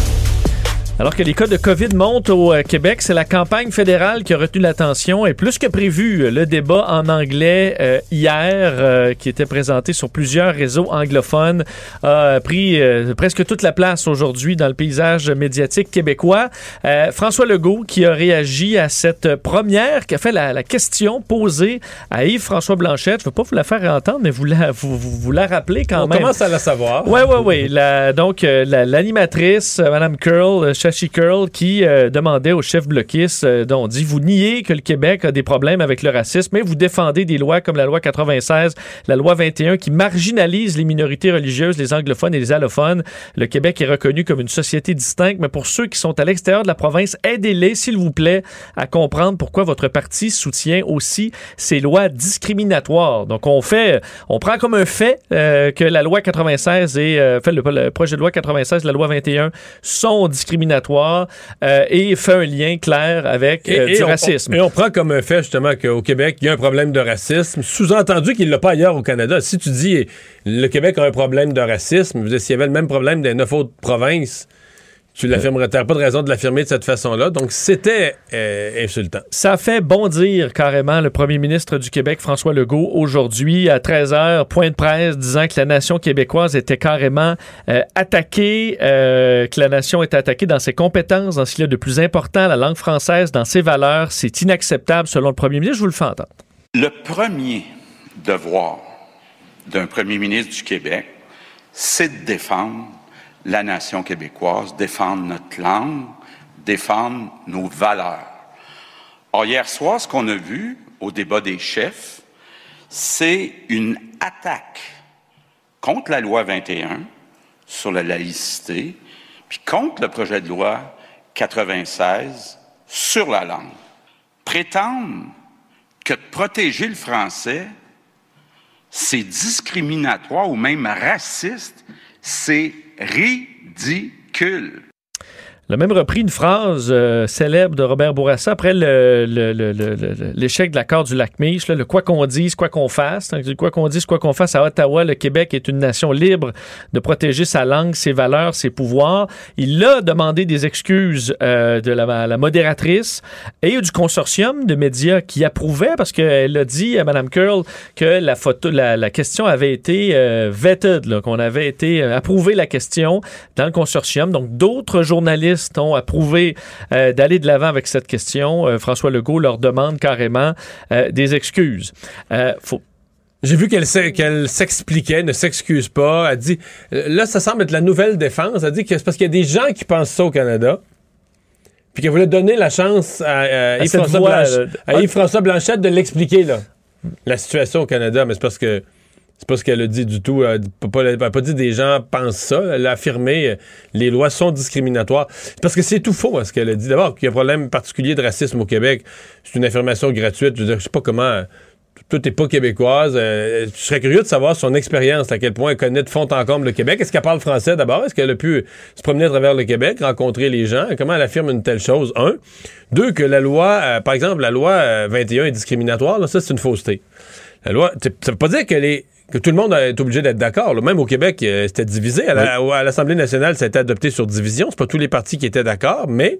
Alors que les cas de COVID montent au euh, Québec, c'est la campagne fédérale qui a retenu l'attention et plus que prévu, le débat en anglais euh, hier, euh, qui était présenté sur plusieurs réseaux anglophones, a pris euh, presque toute la place aujourd'hui dans le paysage médiatique québécois. Euh, François Legault qui a réagi à cette première, qui a fait la, la question posée à Yves-François Blanchette. Je ne veux pas vous la faire entendre, mais vous la, vous, vous, vous la rappelez quand On même. commence à la savoir. Oui, oui, oui. Donc, euh, la- l'animatrice, euh, Mme Curl, euh, Qui euh, demandait au chef bloquiste, euh, dont on dit, vous niez que le Québec a des problèmes avec le racisme, mais vous défendez des lois comme la loi 96, la loi 21 qui marginalisent les minorités religieuses, les anglophones et les allophones. Le Québec est reconnu comme une société distincte, mais pour ceux qui sont à l'extérieur de la province, aidez-les, s'il vous plaît, à comprendre pourquoi votre parti soutient aussi ces lois discriminatoires. Donc, on fait, on prend comme un fait euh, que la loi 96 et euh, le projet de loi 96, la loi 21 sont discriminatoires euh, et fait un lien clair avec euh, du on- racisme. et on prend comme un fait, justement, qu'au Québec, il y a un problème de racisme. Sous-entendu qu'il ne l'a pas ailleurs au Canada. Si tu dis le Québec a un problème de racisme, s'il y avait le même problème des neuf autres provinces, tu l'affirmerais. Tu pas de raison de l'affirmer de cette façon-là. Donc, c'était euh, insultant. Ça fait bondir carrément le premier ministre du Québec, François Legault, aujourd'hui à 13h, point de presse, disant que la nation québécoise était carrément euh, attaquée, euh, que la nation était attaquée dans ses compétences, dans ce qu'il y a de plus important, la langue française, dans ses valeurs. C'est inacceptable selon le premier ministre. Je vous le fais entendre. Le premier devoir d'un premier ministre du Québec, c'est de défendre la nation québécoise, défendre notre langue, défendre nos valeurs. Or, hier soir, ce qu'on a vu au débat des chefs, c'est une attaque contre la loi 21 sur la laïcité, puis contre le projet de loi 96 sur la langue. Prétendre que de protéger le français, c'est discriminatoire ou même raciste, c'est ridicule. Il a même repris une phrase euh, célèbre de Robert Bourassa après le- le- le- le- l'échec de l'accord du lac Mich, le quoi qu'on dise, quoi qu'on fasse. Donc, quoi qu'on dise, quoi qu'on fasse à Ottawa, le Québec est une nation libre de protéger sa langue, ses valeurs, ses pouvoirs. Il a demandé des excuses euh, de la, modératrice et du consortium de médias qui approuvait parce qu'elle a dit à Mme Curl que la photo, la, question avait été euh, vetted, qu'on avait été euh, approuvé la question dans le consortium. Donc d'autres journalistes ont approuvé euh, d'aller de l'avant avec cette question. Euh, François Legault leur demande carrément euh, des excuses. Faut J'ai vu qu'elle s'expliquait, ne s'excuse pas. Elle dit, là, ça semble être la nouvelle défense. Elle dit que c'est parce qu'il y a des gens qui pensent ça au Canada. Puis qu'elle voulait donner la chance à, À Yves-François voix, Blanch- à Yves-François Blanchette de l'expliquer, là. La situation au Canada. Mais c'est parce que c'est pas ce qu'elle a dit du tout. Elle n'a pas, pas dit des gens pensent ça. Elle a affirmé euh, les lois sont discriminatoires. Parce que c'est tout faux, hein, ce qu'elle a dit. D'abord, qu'il y a un problème particulier de racisme au Québec. C'est une affirmation gratuite. Je veux dire, je sais pas comment. euh, toi, t'es pas québécoise. Euh, je serais curieux de savoir son expérience, à quel point elle connaît de fond en comble le Québec. Est-ce qu'elle parle français d'abord? Est-ce qu'elle a pu se promener à travers le Québec, rencontrer les gens? Comment elle affirme une telle chose? Un. Deux, que la loi, par exemple, la loi euh, 21 est discriminatoire. Là, ça, c'est une fausseté. La loi, ça veut pas dire qu'elle est que tout le monde est obligé d'être d'accord. Même au Québec, euh, c'était divisé. À la- à l'Assemblée nationale, ça a été adopté sur division. C'est pas tous les partis qui étaient d'accord, mais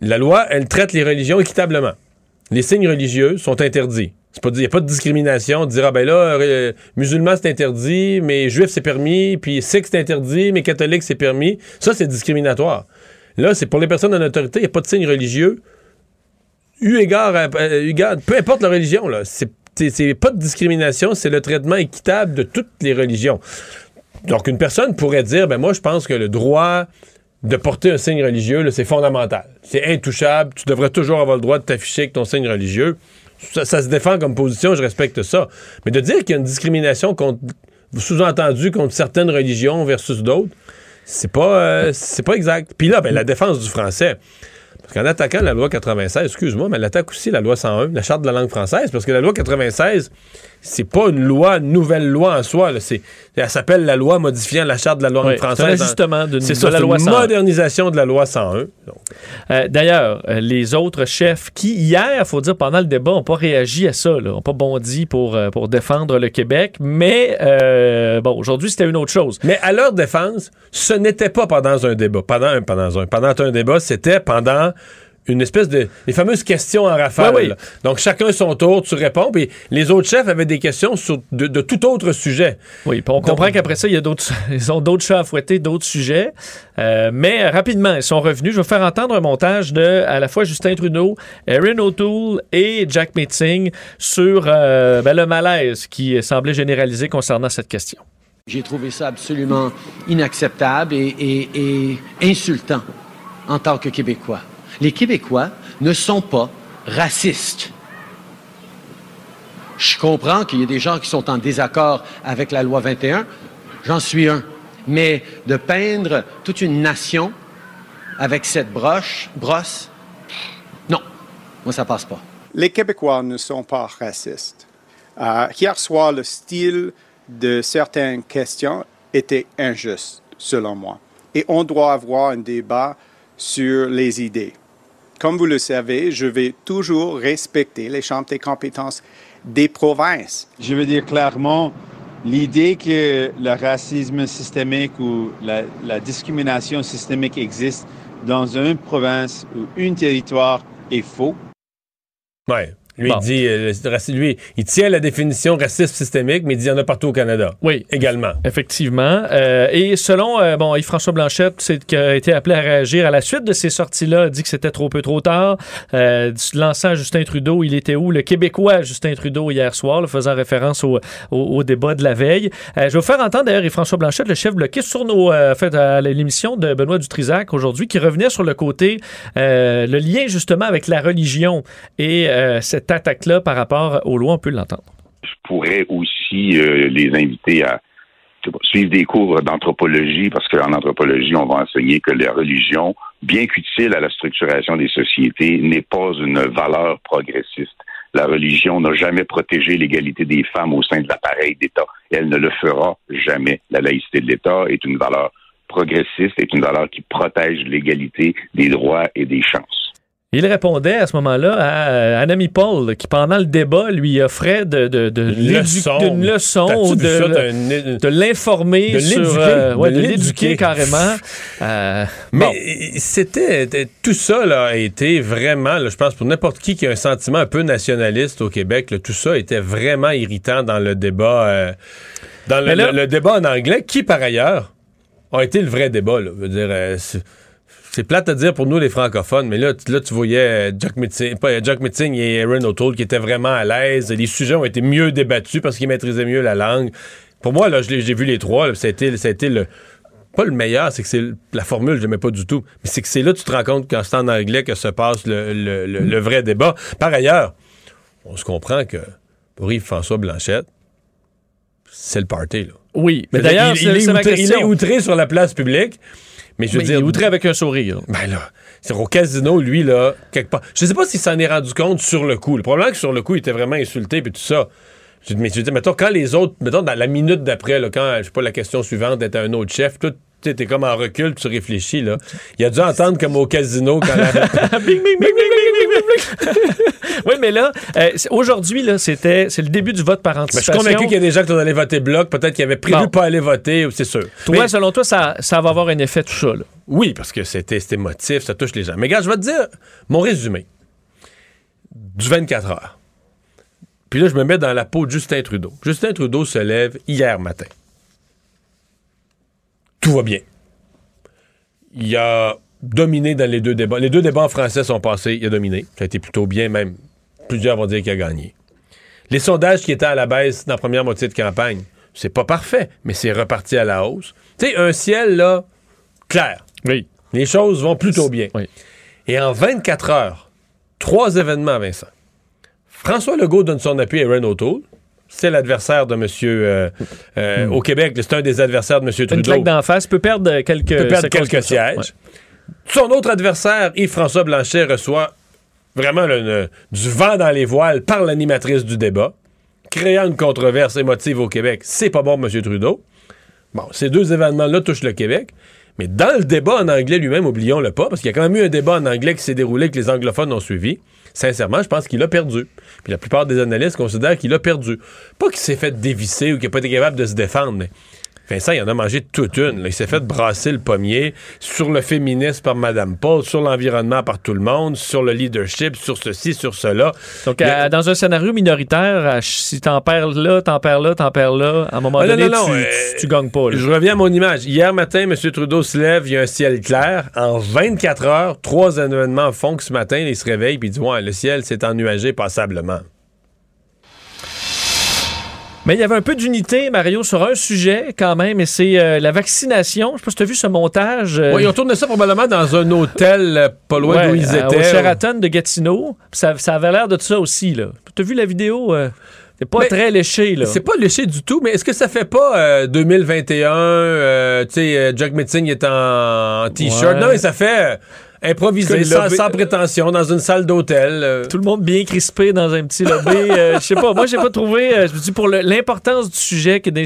la loi, elle traite les religions équitablement. Les signes religieux sont interdits. C'est pas il n'y a pas de discrimination, dire ah ben là, euh, musulman c'est interdit, mais juif c'est permis, puis sikh c'est interdit, mais catholique c'est permis. Ça, c'est discriminatoire. Là, c'est pour les personnes en autorité, il n'y a pas de signe religieux. Eu égard, à- euh, eu égard- peu importe la religion, là, c'est c'est- pas de discrimination, c'est le traitement équitable de toutes les religions. Donc, une personne pourrait dire, ben moi, je pense que le droit de porter un signe religieux, c'est fondamental. C'est intouchable. Tu devrais toujours avoir le droit de t'afficher avec ton signe religieux. Ça, se défend comme position, je respecte ça. Mais de dire qu'il y a une discrimination contre, sous-entendu contre certaines religions versus d'autres, c'est pas, euh, c'est pas exact. Puis là, ben, la défense du français. Parce qu'en attaquant la loi 96, excuse-moi, mais elle attaque aussi la loi 101, la charte de la langue française, parce que la loi 96, c'est pas une loi, une nouvelle loi en soi. là. C'est, elle s'appelle la loi modifiant la charte de la langue Oui, française. c'est un d'une- de la loi une 101. modernisation de la loi 101. Donc, Euh, D'ailleurs, euh, les autres chefs qui, hier, faut dire, pendant le débat, n'ont pas réagi à ça, n'ont pas bondi pour, euh, pour défendre le Québec, mais euh, bon, aujourd'hui, c'était une autre chose. Mais à leur défense, ce n'était pas pendant un débat. Pendant un, pendant un, pendant un débat, c'était pendant une espèce de. les fameuses questions en rafale. Oui. Donc, chacun son tour, tu réponds, puis les autres chefs avaient des questions sur de, de tout autre sujet. Oui, puis on comprend qu'après ça, il y a d'autres, [laughs] ils ont d'autres chats à fouetter, d'autres sujets. Euh, mais rapidement, ils sont revenus. Je vais faire entendre un montage de à la fois Justin Trudeau, Erin O'Toole et Jack Metzing sur euh, ben, le malaise qui semblait généralisé concernant cette question. J'ai trouvé ça absolument inacceptable et, et- et insultant en tant que Québécois. Les Québécois ne sont pas racistes. Je comprends qu'il y a des gens qui sont en désaccord avec la loi 21. J'en suis un. Mais de peindre toute une nation avec cette broche, brosse, non, moi ça passe pas. Les Québécois ne sont pas racistes. Euh, hier soir, le style de certaines questions était injuste, selon moi. Et on doit avoir un débat sur les idées. Comme vous le savez, je vais toujours respecter les champs des compétences des provinces. Je veux dire clairement, l'idée que le racisme systémique ou la, la discrimination systémique existe dans une province ou un territoire est faux. Ouais. Lui, il dit, euh, lui, il tient la définition racisme systémique, mais il dit qu'il y en a partout au Canada. Oui. Également. Effectivement. Euh, et selon, euh, bon, Yves-François Blanchette, qui a été appelé à réagir à la suite de ces sorties-là, dit que c'était trop peu trop tard. Euh, lançant Justin Trudeau, il était où? Le Québécois Justin Trudeau hier soir, là, faisant référence au, au, au, débat de la veille. Je vais vous faire entendre d'ailleurs Yves-François Blanchette, le chef bloqué sur nos, fait, à l'émission de Benoît Dutrisac aujourd'hui, qui revenait sur le côté, le lien justement avec la religion et cette attaque-là par rapport aux lois, on peut l'entendre. Je pourrais aussi euh, les inviter à suivre des cours d'anthropologie, parce qu'en anthropologie, on va enseigner que la religion, bien qu'utile à la structuration des sociétés, n'est pas une valeur progressiste. La religion n'a jamais protégé l'égalité des femmes au sein de l'appareil d'État. Elle ne le fera jamais. La laïcité de l'État est une valeur progressiste, est une valeur qui protège l'égalité des droits et des chances. Il répondait à ce moment-là à un ami Paul qui, pendant le débat, lui offrait de, de, de, une leçon, une leçon de, de, de l'informer sur... Euh, ouais, de l'éduquer carrément. [laughs] Euh, Mais bon. c'était... Tout ça là, a été vraiment, là, je pense, pour n'importe qui qui a un sentiment un peu nationaliste au Québec, là, tout ça était vraiment irritant dans le débat... Euh, dans le, là, le, le, débat en anglais, qui, par ailleurs, a été le vrai débat. Là. Je veux dire... Euh, c'est plate à dire pour nous les francophones, mais là, là tu voyais Jack pas Jack Metzing et Aaron O'Toole qui étaient vraiment à l'aise. Les sujets ont été mieux débattus parce qu'ils maîtrisaient mieux la langue. Pour moi, là, j'ai vu les trois. Ça a été, ça a été le pas le meilleur, c'est que c'est la formule, je n'aimais pas du tout. Mais c'est que c'est là que tu te rends compte quand c'est en anglais que se passe le, le, le, le vrai débat. Par ailleurs, on se comprend que pour Yves-François Blanchette, c'est le party. Là. Oui, mais d'ailleurs, il, il, est outré, il est outré sur la place publique. Mais je veux mais dire. Il est outré avec un sourire. Ben là, c'est au casino, lui, là, quelque part. Je sais pas s'il s'en est rendu compte sur le coup. Le problème, c'est que sur le coup, il était vraiment insulté, puis tout ça. Je, mais je veux dire, mettons, quand les autres, mettons, dans la minute d'après, là, quand, je sais pas, la question suivante était un autre chef, tout, t'es comme en recul, tu réfléchis, là. Il a dû entendre comme au casino quand la... [laughs] bing, bing, bing, bing, [laughs] oui, mais là, euh, aujourd'hui, là, c'était, c'est le début du vote par anticipation. Mais je suis convaincu qu'il y a des gens qui sont allés voter bloc, peut-être qu'ils avaient prévu bon. pas aller voter, c'est sûr. Toi, mais, selon toi, ça, ça va avoir un effet tout ça, là? Oui, parce que c'était, c'était émotif, ça touche les gens. Mais regarde, je vais te dire mon résumé du 24 heures. Puis là, je me mets dans la peau de Justin Trudeau. Justin Trudeau se lève hier matin. Tout va bien. Il a dominé dans les deux débats. Les deux débats en français sont passés, il a dominé. Ça a été plutôt bien, même plusieurs vont dire qu'il a gagné. Les sondages qui étaient à la baisse dans la première moitié de campagne, c'est pas parfait, mais c'est reparti à la hausse. Tu sais, un ciel, là, clair. Oui. Les choses vont plutôt bien. Oui. Et en 24 heures, trois événements, Vincent. François Legault donne son appui à Aaron O'Toole. C'est l'adversaire de M. Euh, euh, mm. Au Québec, c'est un des adversaires de M. Trudeau. Une claque d'en face peut perdre quelques, peut perdre quelques sièges. Ouais. Son autre adversaire, Yves-François Blanchet, reçoit vraiment le, le, du vent dans les voiles par l'animatrice du débat, créant une controverse émotive au Québec. C'est pas bon, M. Trudeau. Bon, ces deux événements-là touchent le Québec. Mais dans le débat en anglais lui-même, oublions-le pas, parce qu'il y a quand même eu un débat en anglais qui s'est déroulé que les anglophones ont suivi. Sincèrement, je pense qu'il a perdu. Puis la plupart des analystes considèrent qu'il a perdu. Pas qu'il s'est fait dévisser ou qu'il n'a pas été capable de se défendre, mais Vincent, il en a mangé toute une. Là. Il s'est fait brasser le pommier sur le féminisme par Mme Paul, sur l'environnement par tout le monde, sur le leadership, sur ceci, sur cela. Donc, à, dans un scénario minoritaire, si t'en perds là, t'en perds là, t'en perds là, à un moment ah, donné, non, non, tu, euh, tu, tu, gagnes pas. Là. Je reviens à mon image. Hier matin, M. Trudeau se lève, il y a un ciel clair. En 24 heures, trois événements font que ce matin, il se réveille et il dit Ouais, le ciel s'est ennuagé passablement. Mais il y avait un peu d'unité, Mario, sur un sujet quand même, et c'est euh, la vaccination. Je sais pas si tu as vu ce montage. euh, Ouais, ils ont tourné ça probablement dans un hôtel euh, pas loin ouais, d'où ils étaient. Au Sheraton de Gatineau. Ça, ça avait l'air de ça aussi, là. Tu as vu la vidéo? euh, c'est pas Mais très léché, là. C'est pas léché du tout, mais est-ce que ça fait pas euh, 2021, euh, tu sais, Jack Metzing est en, t-shirt? Ouais. Non, mais ça fait improvisé, le sans, sans prétention, dans une salle d'hôtel. euh. Tout le monde bien crispé dans un petit lobby. euh, je sais pas, moi, j'ai pas trouvé. euh, je me dis, pour le- l'importance du sujet, que de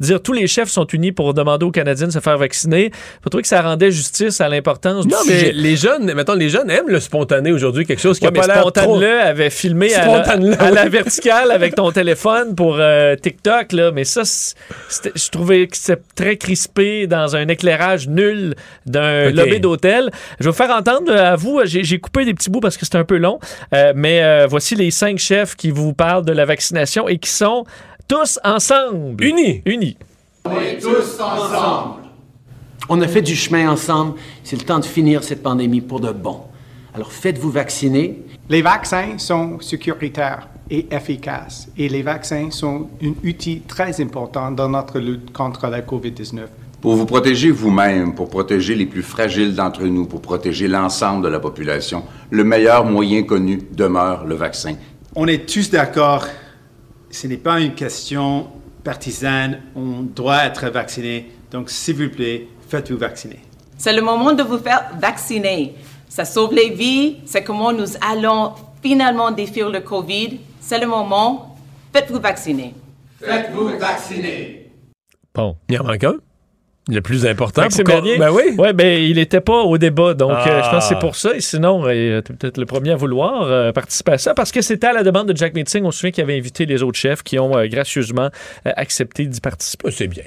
dire tous les chefs sont unis pour demander aux Canadiens de se faire vacciner, pas trouvé que ça rendait justice à l'importance du sujet. les jeunes, mettons, les jeunes aiment le spontané aujourd'hui, quelque chose qui Ouais, a mais pas l'air trop... Spontan-le avait filmé à la, à verticale avec ton [laughs] téléphone pour euh, TikTok, là. Mais ça, je trouvais que c'était très crispé dans un éclairage nul d'un lobby d'hôtel. Je vais vous faire entendre euh, à vous, j'ai coupé des petits bouts parce que c'était un peu long, euh, mais euh, voici les cinq chefs qui vous parlent de la vaccination et qui sont tous ensemble. Unis. Unis. On est tous ensemble. On a fait du chemin ensemble. C'est le temps de finir cette pandémie pour de bon. Alors faites-vous vacciner. Les vaccins sont sécuritaires et efficaces et les vaccins sont un outil très important dans notre lutte contre la COVID-19. Pour vous protéger vous-même, pour protéger les plus fragiles d'entre nous, pour protéger l'ensemble de la population, le meilleur moyen connu demeure le vaccin. On est tous d'accord, ce n'est pas une question partisane, on doit être vacciné. Donc, s'il vous plaît, faites-vous vacciner. C'est le moment de vous faire vacciner. Ça sauve les vies. C'est comment nous allons finalement défier le COVID. C'est le moment. Faites-vous vacciner. Faites-vous vacciner. Bon. Il en manque un. Le plus important. Qu'on- Bernier? Ben oui. Ouais, ben il était pas au débat, donc Ah. euh, je pense que c'est pour ça. Et sinon, euh, t'es peut-être le premier à vouloir euh, participer à ça, parce que c'était à la demande de Jack Meeting. On se souvient qu'il avait invité les autres chefs qui ont euh, gracieusement accepté d'y participer. C'est bien.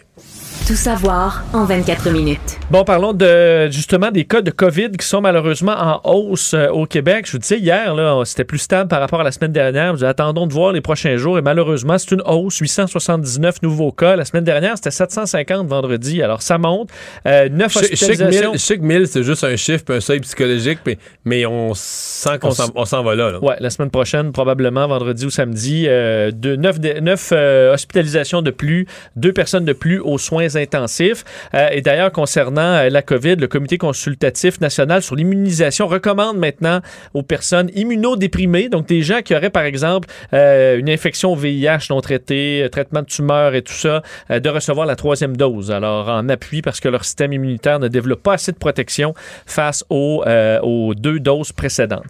Tout savoir en 24 minutes. Bon, parlons de justement des cas de COVID qui sont malheureusement en hausse euh, au Québec. Je vous disais hier, là, c'était plus stable par rapport à la semaine dernière. Dis, attendons de voir les prochains jours. Et malheureusement, c'est une hausse. 879 nouveaux cas. La semaine dernière, c'était 750 vendredi. Alors, ça monte. Euh, 9 Je je sais que hospitalisations. 1000, je sais que 1000, c'est juste un chiffre puis un seuil psychologique, puis- mais on sent qu'on On s'en va là. là. Ouais, la semaine prochaine, probablement vendredi ou samedi, euh, de 9, hospitalisations de plus, deux personnes de plus aux soins intensifs. Euh, et d'ailleurs, concernant euh, la COVID, le Comité consultatif national sur l'immunisation recommande maintenant aux personnes immunodéprimées, donc des gens qui auraient, par exemple, euh, une infection VIH non traitée, traitement de tumeur et tout ça, de recevoir la troisième dose. Alors, en appui, parce que leur système immunitaire ne développe pas assez de protection face aux, aux deux doses précédentes.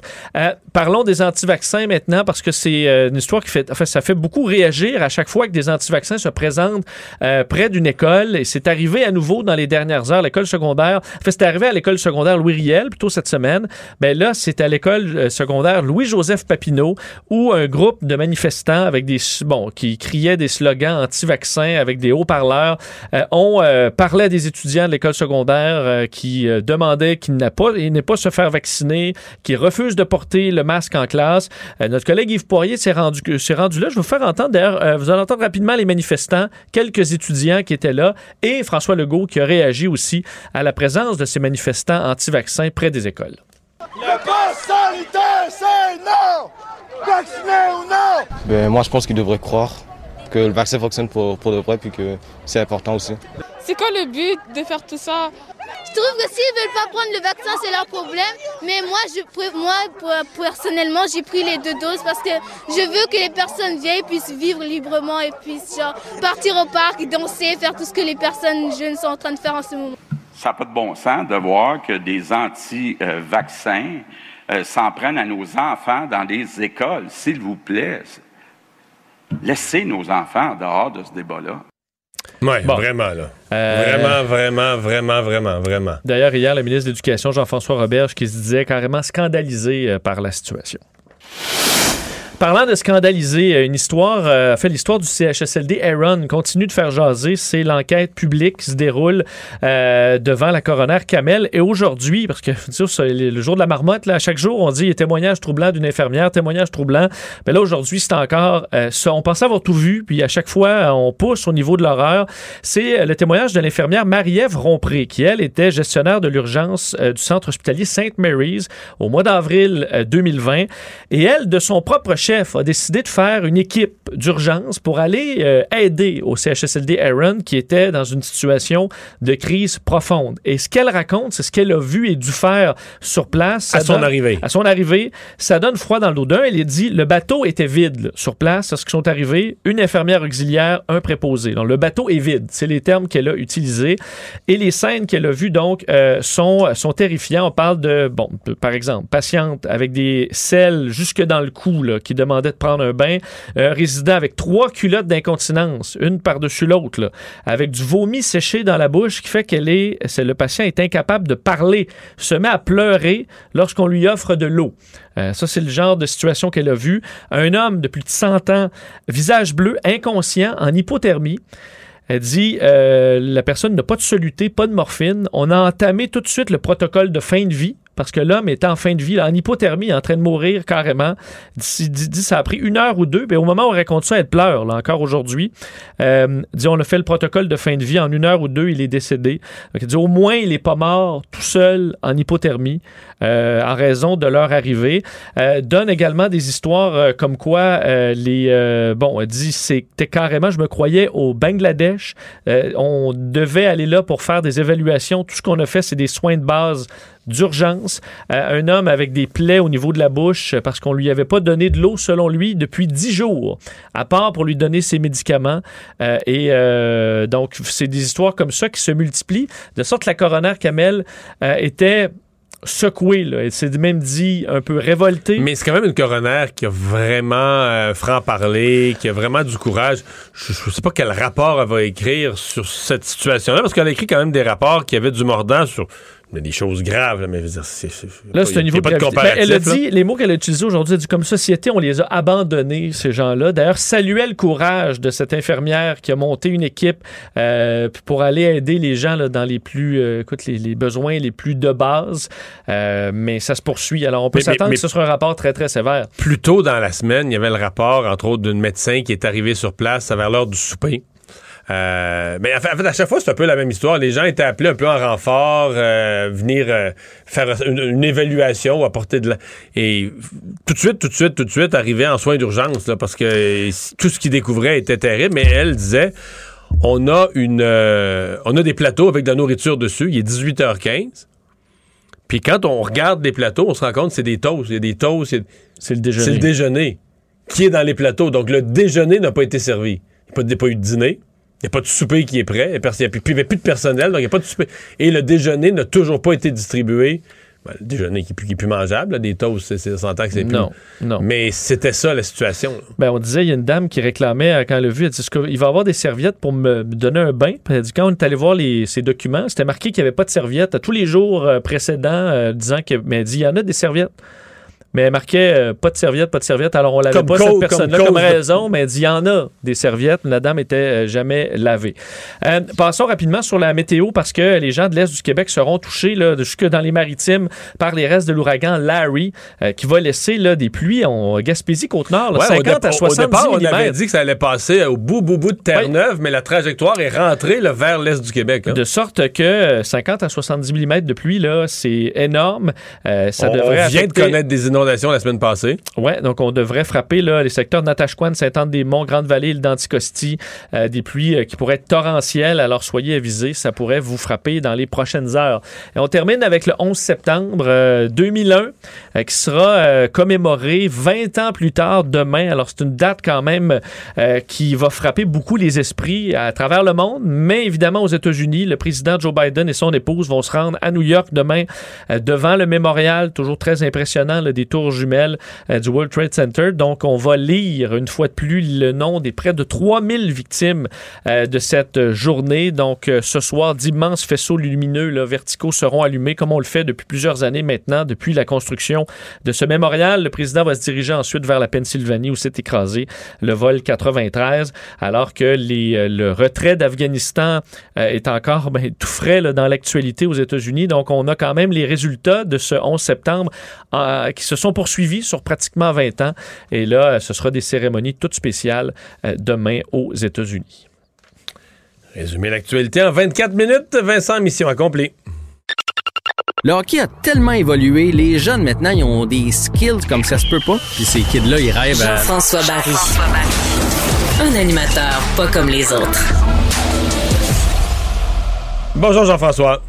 Parlons des anti-vaccins maintenant, parce que c'est une histoire qui fait, enfin, ça fait beaucoup réagir à chaque fois que des anti-vaccins se présentent près d'une école. C'est arrivé à nouveau dans les dernières heures, l'école secondaire. Enfin, c'est arrivé à l'école secondaire Louis Riel, plutôt cette semaine. Mais là, c'est à l'école euh, secondaire Louis-Joseph Papineau, où un groupe de manifestants avec des, bon, qui criaient des slogans anti-vaccins avec des haut-parleurs, euh, ont euh, parlé à des étudiants de l'école secondaire qui demandaient qu'ils n'aient pas, n'aient pas se faire vacciner, qui refusent de porter le masque en classe. Notre collègue Yves Poirier s'est rendu, s'est rendu là. Je vais vous faire entendre, d'ailleurs, vous allez entendre rapidement les manifestants, quelques étudiants qui étaient là, et François Legault qui a réagi aussi à la présence de ces manifestants anti-vaccins près des écoles. Le pass sanitaire, c'est non! Vacciné ou non? Ben, moi, je pense qu'ils devraient croire que le vaccin fonctionne pour, pour de vrai, puis que c'est important aussi. C'est quoi le but de faire tout ça? Trouve que s'ils veulent pas prendre le vaccin, c'est leur problème. Mais moi, je, moi personnellement, j'ai pris les deux doses parce que je veux que les personnes vieilles puissent vivre librement et puissent genre, partir au parc, danser, faire tout ce que les personnes jeunes sont en train de faire en ce moment. Ça n'a pas de bon sens de voir que des anti-vaccins euh, s'en prennent à nos enfants dans les écoles. S'il vous plaît, laissez nos enfants en dehors de ce débat-là. Ouais, vraiment, là. Vraiment, vraiment, vraiment, vraiment, vraiment. D'ailleurs, hier, le ministre de l'Éducation, Jean-François Roberge, qui se disait carrément scandalisé euh, par la situation. Parlant de scandaliser, euh, une histoire, euh, fait l'histoire du CHSLD Aaron continue de faire jaser. C'est l'enquête publique qui se déroule euh, devant la coroner Kamel. Et aujourd'hui, parce que [laughs] le jour de la marmotte, là, chaque jour, on dit témoignage troublant d'une infirmière, témoignage troublant. Mais là, aujourd'hui, c'est encore euh, ça. On pensait avoir tout vu, puis à chaque fois, on pousse au niveau de l'horreur. C'est le témoignage de l'infirmière Marie-Ève Rompré, qui, elle, était gestionnaire de l'urgence du centre hospitalier St. Mary's au mois d'avril euh, 2020. Et elle, de son propre chef, chef a décidé de faire une équipe d'urgence pour aller euh, aider au CHSLD Aaron qui était dans une situation de crise profonde. Et ce qu'elle raconte, c'est ce qu'elle a vu et dû faire sur place. Ça À son arrivée. À son arrivée, ça donne froid dans le dos d'un. Elle a dit le bateau était vide là, sur place. Lorsqu'ils sont arrivés, une infirmière auxiliaire, un préposé. Donc le bateau est vide. C'est les termes qu'elle a utilisés. Et les scènes qu'elle a vues donc euh, sont, sont terrifiants. On parle de, bon, de- par exemple, patiente avec des selles jusque dans le cou là, qui demandait de prendre un bain. Un résident avec trois culottes d'incontinence, une par-dessus l'autre, avec du vomi séché dans la bouche qui fait qu'elle est, le patient est incapable de parler, se met à pleurer lorsqu'on lui offre de l'eau. Euh, ça, c'est le genre de situation qu'elle a vu. Un homme de plus de 100 ans, visage bleu, inconscient, en hypothermie. Elle dit euh, la personne n'a pas de soluté, pas de morphine. On a entamé tout de suite le protocole de fin de vie parce que l'homme était en fin de vie, là, en hypothermie, en train de mourir carrément. Dit, dit- ça a pris une heure ou deux. Puis au moment où on raconte ça, elle pleure, là, encore aujourd'hui. Euh, dit on a fait le protocole de fin de vie. En une heure ou deux, il est décédé. Donc, elle dit au moins, il n'est pas mort tout seul en hypothermie euh, en raison de leur arrivée. Euh, donne également des histoires euh, comme quoi euh, les. euh, bon, dit c'était carrément, je me croyais au Bangladesh. On devait aller là pour faire des évaluations. Tout ce qu'on a fait, c'est des soins de base d'urgence. Euh, un homme avec des plaies au niveau de la bouche euh, parce qu'on lui avait pas donné de l'eau, selon lui, depuis dix jours, à part pour lui donner ses médicaments. Euh, et donc, c'est des histoires comme ça qui se multiplient, de sorte que la coroner Kamel était secouée. Elle s'est même dit un peu révoltée. Mais c'est quand même une coroner qui a vraiment franc-parler, qui a vraiment du courage. Je, je sais pas quel rapport elle va écrire sur cette situation-là, parce qu'elle a écrit quand même des rapports qui avaient du mordant sur mais des choses graves, là, mais je veux dire, c'est, Là, c'est un niveau de gravité. Ben, elle a là. dit, les mots qu'elle a utilisés aujourd'hui, elle a dit comme société, on les a abandonnés, ces gens-là. D'ailleurs, saluait le courage de cette infirmière qui a monté une équipe euh, pour aller aider les gens là, dans les plus, euh, écoute, les, les besoins les plus de base. Euh, mais ça se poursuit. Alors, on peut s'attendre que ce sera un rapport très, très sévère. Plus tôt dans la semaine, il y avait le rapport, entre autres, d'un médecin qui est arrivé sur place vers l'heure du souper. Euh, mais en fait, à chaque fois, c'est un peu la même histoire. Les gens étaient appelés un peu en renfort, euh, venir euh, faire une, une évaluation, apporter de la... Et tout de suite, tout de suite, tout de suite, arriver en soins d'urgence, parce que tout ce qu'ils découvraient était terrible. Mais elle disait, on a une, on a des plateaux avec de la nourriture dessus. Il est 18h15. Puis quand on regarde les plateaux, on se rend compte que c'est des toasts. Il y a des toasts. C'est le déjeuner. c'est le déjeuner qui est dans les plateaux. Donc, le déjeuner n'a pas été servi. Il n'y a pas eu de dîner. Il n'y a pas de souper qui est prêt. Il n'y avait plus de personnel, donc il n'y a pas de souper. Et le déjeuner n'a toujours pas été distribué. Ben, le déjeuner qui est plus, qui est plus mangeable, là, des toasts, c'est- s'entend que c'est plus. Non, non. Mais c'était ça la situation. Ben, on disait, il y a une dame qui réclamait, euh, quand elle a vu, elle dit, il va y avoir des serviettes pour me donner un bain? Puis elle dit, quand on est allé voir les, ses documents, c'était marqué qu'il n'y avait pas de serviettes à tous les jours euh, précédents, euh, disant que, mais elle dit, il y en a des serviettes. Mais elle marquait euh, pas de serviettes, pas de serviettes. Alors on l'avait pas, cette personne-là, comme comme, raison, mais elle dit, il y en a des serviettes. La dame était euh, jamais lavée. Euh, passons rapidement sur la météo parce que les gens de l'Est du Québec seront touchés là, jusque dans les maritimes par les restes de l'ouragan Larry qui va laisser là, des pluies en Gaspésie, Côte-Nord, là, Ouais, au 50 à dép- au 70 départ, on avait dit que ça allait passer au bout, bout, bout de Terre-Neuve, mais la trajectoire est rentrée là, vers l'est du Québec. hein. De sorte que euh, 50 à 70 mm de pluie, là, c'est énorme. Ça on, devrait on vient affecter- de connaître des inondations la semaine passée. Ouais, donc on devrait frapper là, les secteurs de Natashquan, Saint-Anne-des-Monts, Grande-Vallée, île d'Anticosti, euh, des pluies euh, qui pourraient être torrentielles. Alors soyez avisés, ça pourrait vous frapper dans les prochaines heures. Et on termine avec le 11 septembre euh, 2001, euh, qui sera commémoré 20 ans plus tard demain. Alors c'est une date quand même qui va frapper beaucoup les esprits à travers le monde, mais évidemment aux États-Unis, le président Joe Biden et son épouse vont se rendre à New York demain devant le mémorial, toujours très impressionnant, là, des tours jumelles euh, du World Trade Center. Donc, on va lire une fois de plus le nom des près de 3000 victimes euh, de cette journée. Donc, euh, ce soir, d'immenses faisceaux lumineux verticaux seront allumés, comme on le fait depuis plusieurs années maintenant, depuis la construction de ce mémorial. Le président va se diriger ensuite vers la Pennsylvanie où s'est écrasé le vol 93, alors que le retrait d'Afghanistan est encore ben, tout frais dans l'actualité aux États-Unis. Donc, on a quand même les résultats de ce 11 septembre qui se sont poursuivis sur pratiquement 20 ans. Et là, ce sera des cérémonies toutes spéciales euh, demain aux États-Unis. Résumer l'actualité en 24 minutes. Vincent, mission accomplie. Le hockey a tellement évolué, les jeunes maintenant, ils ont des skills comme ça se peut pas. Puis ces kids-là, ils rêvent à... Jean-François Barry. Un animateur pas comme les autres. Bonjour Jean-François.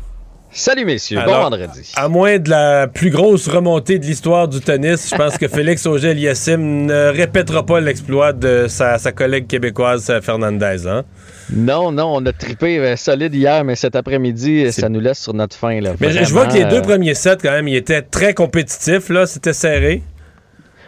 Salut messieurs, bon vendredi. À moins de la plus grosse remontée de l'histoire du tennis, je pense que [laughs] Félix Auger-Aliassime ne répétera pas l'exploit de sa, sa collègue québécoise euh, Fernandez. Hein? Non, non, on a trippé euh, solide hier, mais cet après-midi, ça nous laisse sur notre fin. Là. Mais je- vois que les deux euh, premiers sets, quand même, ils étaient très compétitifs. là. C'était serré.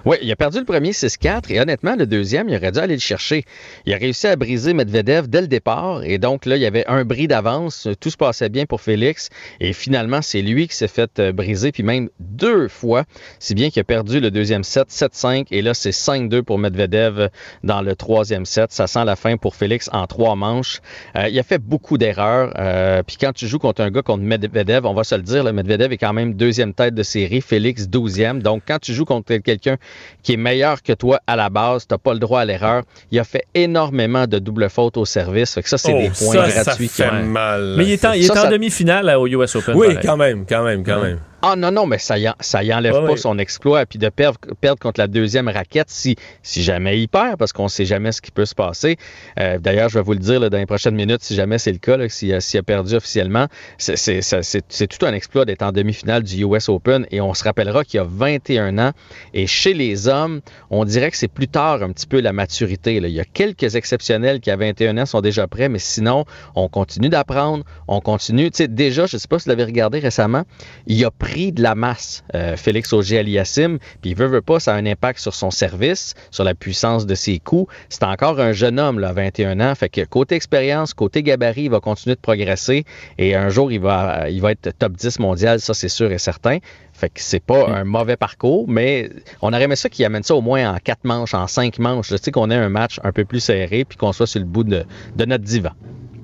Oui, il a perdu le premier 6-4 et honnêtement, le deuxième, il aurait dû aller le chercher. Il a réussi à briser Medvedev dès le départ et donc là, il y avait un bris d'avance. Tout se passait bien pour Félix et finalement, c'est lui qui s'est fait euh, briser, puis même deux fois, si bien qu'il a perdu le deuxième set 7-5 et là, c'est 5-2 pour Medvedev dans le troisième set. Ça sent la fin pour Félix en trois manches. Euh, il a fait beaucoup d'erreurs. euh, puis quand tu joues contre un gars contre Medvedev, on va se le dire, le Medvedev est quand même deuxième tête de série, Félix douzième. Donc quand tu joues contre quelqu'un qui est meilleur que toi à la base, tu n'as pas le droit à l'erreur. Il a fait énormément de double fautes au service. Fait que ça, c'est Oh, des points ça, ça gratuits. fait qui- mal. Mais il est en, Ça, demi-finale au US Open. Oui, pareil. quand même, quand même, quand même. Ah non, non, mais ça y, ça y enlève pas son exploit. Puis de perdre, perdre contre la deuxième raquette, si, si jamais il perd, parce qu'on sait jamais ce qui peut se passer. Euh, D'ailleurs, je vais vous le dire là, dans les prochaines minutes, si jamais c'est le cas, s'il a, s'il a perdu officiellement, c'est- tout un exploit d'être en demi-finale du US Open. Et on se rappellera qu'il a 21 ans. Et chez les hommes, on dirait que c'est plus tard un petit peu la maturité. là. Il y a quelques exceptionnels qui à 21 ans sont déjà prêts, mais sinon, on continue d'apprendre, on continue. Tu sais, déjà, je ne sais pas si vous l'avez regardé récemment, il a pris de la masse, euh, Félix Auger-Aliassime, puis il veut, veut pas, ça a un impact sur son service, sur la puissance de ses coups. C'est encore un jeune homme, là, 21 ans, fait que côté expérience, côté gabarit, il va continuer de progresser et un jour, il va, il va être top 10 mondial, ça c'est sûr et certain. Fait que c'est pas un mauvais parcours, mais on aurait aimé ça qu'il amène ça au moins en quatre manches, en cinq manches. Tu sais qu'on ait un match un peu plus serré puis qu'on soit sur le bout de, de notre divan.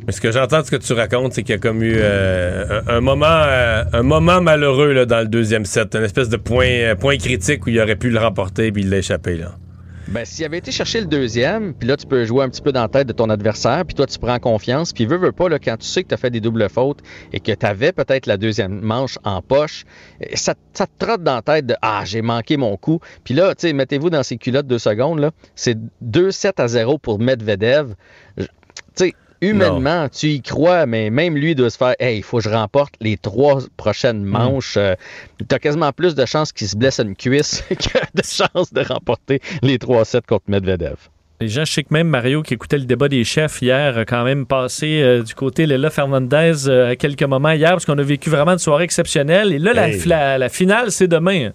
Mais ce que j'entends de ce que tu racontes, c'est qu'il y a comme eu euh, un, moment, euh, un moment malheureux là, dans le deuxième set, une espèce de point, euh, point critique où il aurait pu le remporter puis il l'a échappé. Là. Ben, s'il avait été chercher le deuxième, puis là, tu peux jouer un petit peu dans la tête de ton adversaire, puis toi, tu prends confiance, puis veux, veux pas, là, quand tu sais que tu as fait des doubles fautes et que tu avais peut-être la deuxième manche en poche, eh, ça, te trotte dans la tête de Ah, j'ai manqué mon coup. Puis là, tu sais, mettez-vous dans ces culottes deux secondes, là, c'est 2-7 à 0 pour Medvedev. Tu sais, humainement, tu y crois, mais même lui doit se faire Hey, il faut que je remporte les trois prochaines manches. Euh, tu as quasiment plus de chances qu'il se blesse une cuisse [laughs] que de chances de remporter les 3-7 contre Medvedev. Les gens, je sais que même Mario qui écoutait le débat des chefs hier a quand même passé euh, du côté Léla Fernandez euh, à quelques moments hier parce qu'on a vécu vraiment une soirée exceptionnelle. Et là, la- Hey. la, la finale, c'est demain.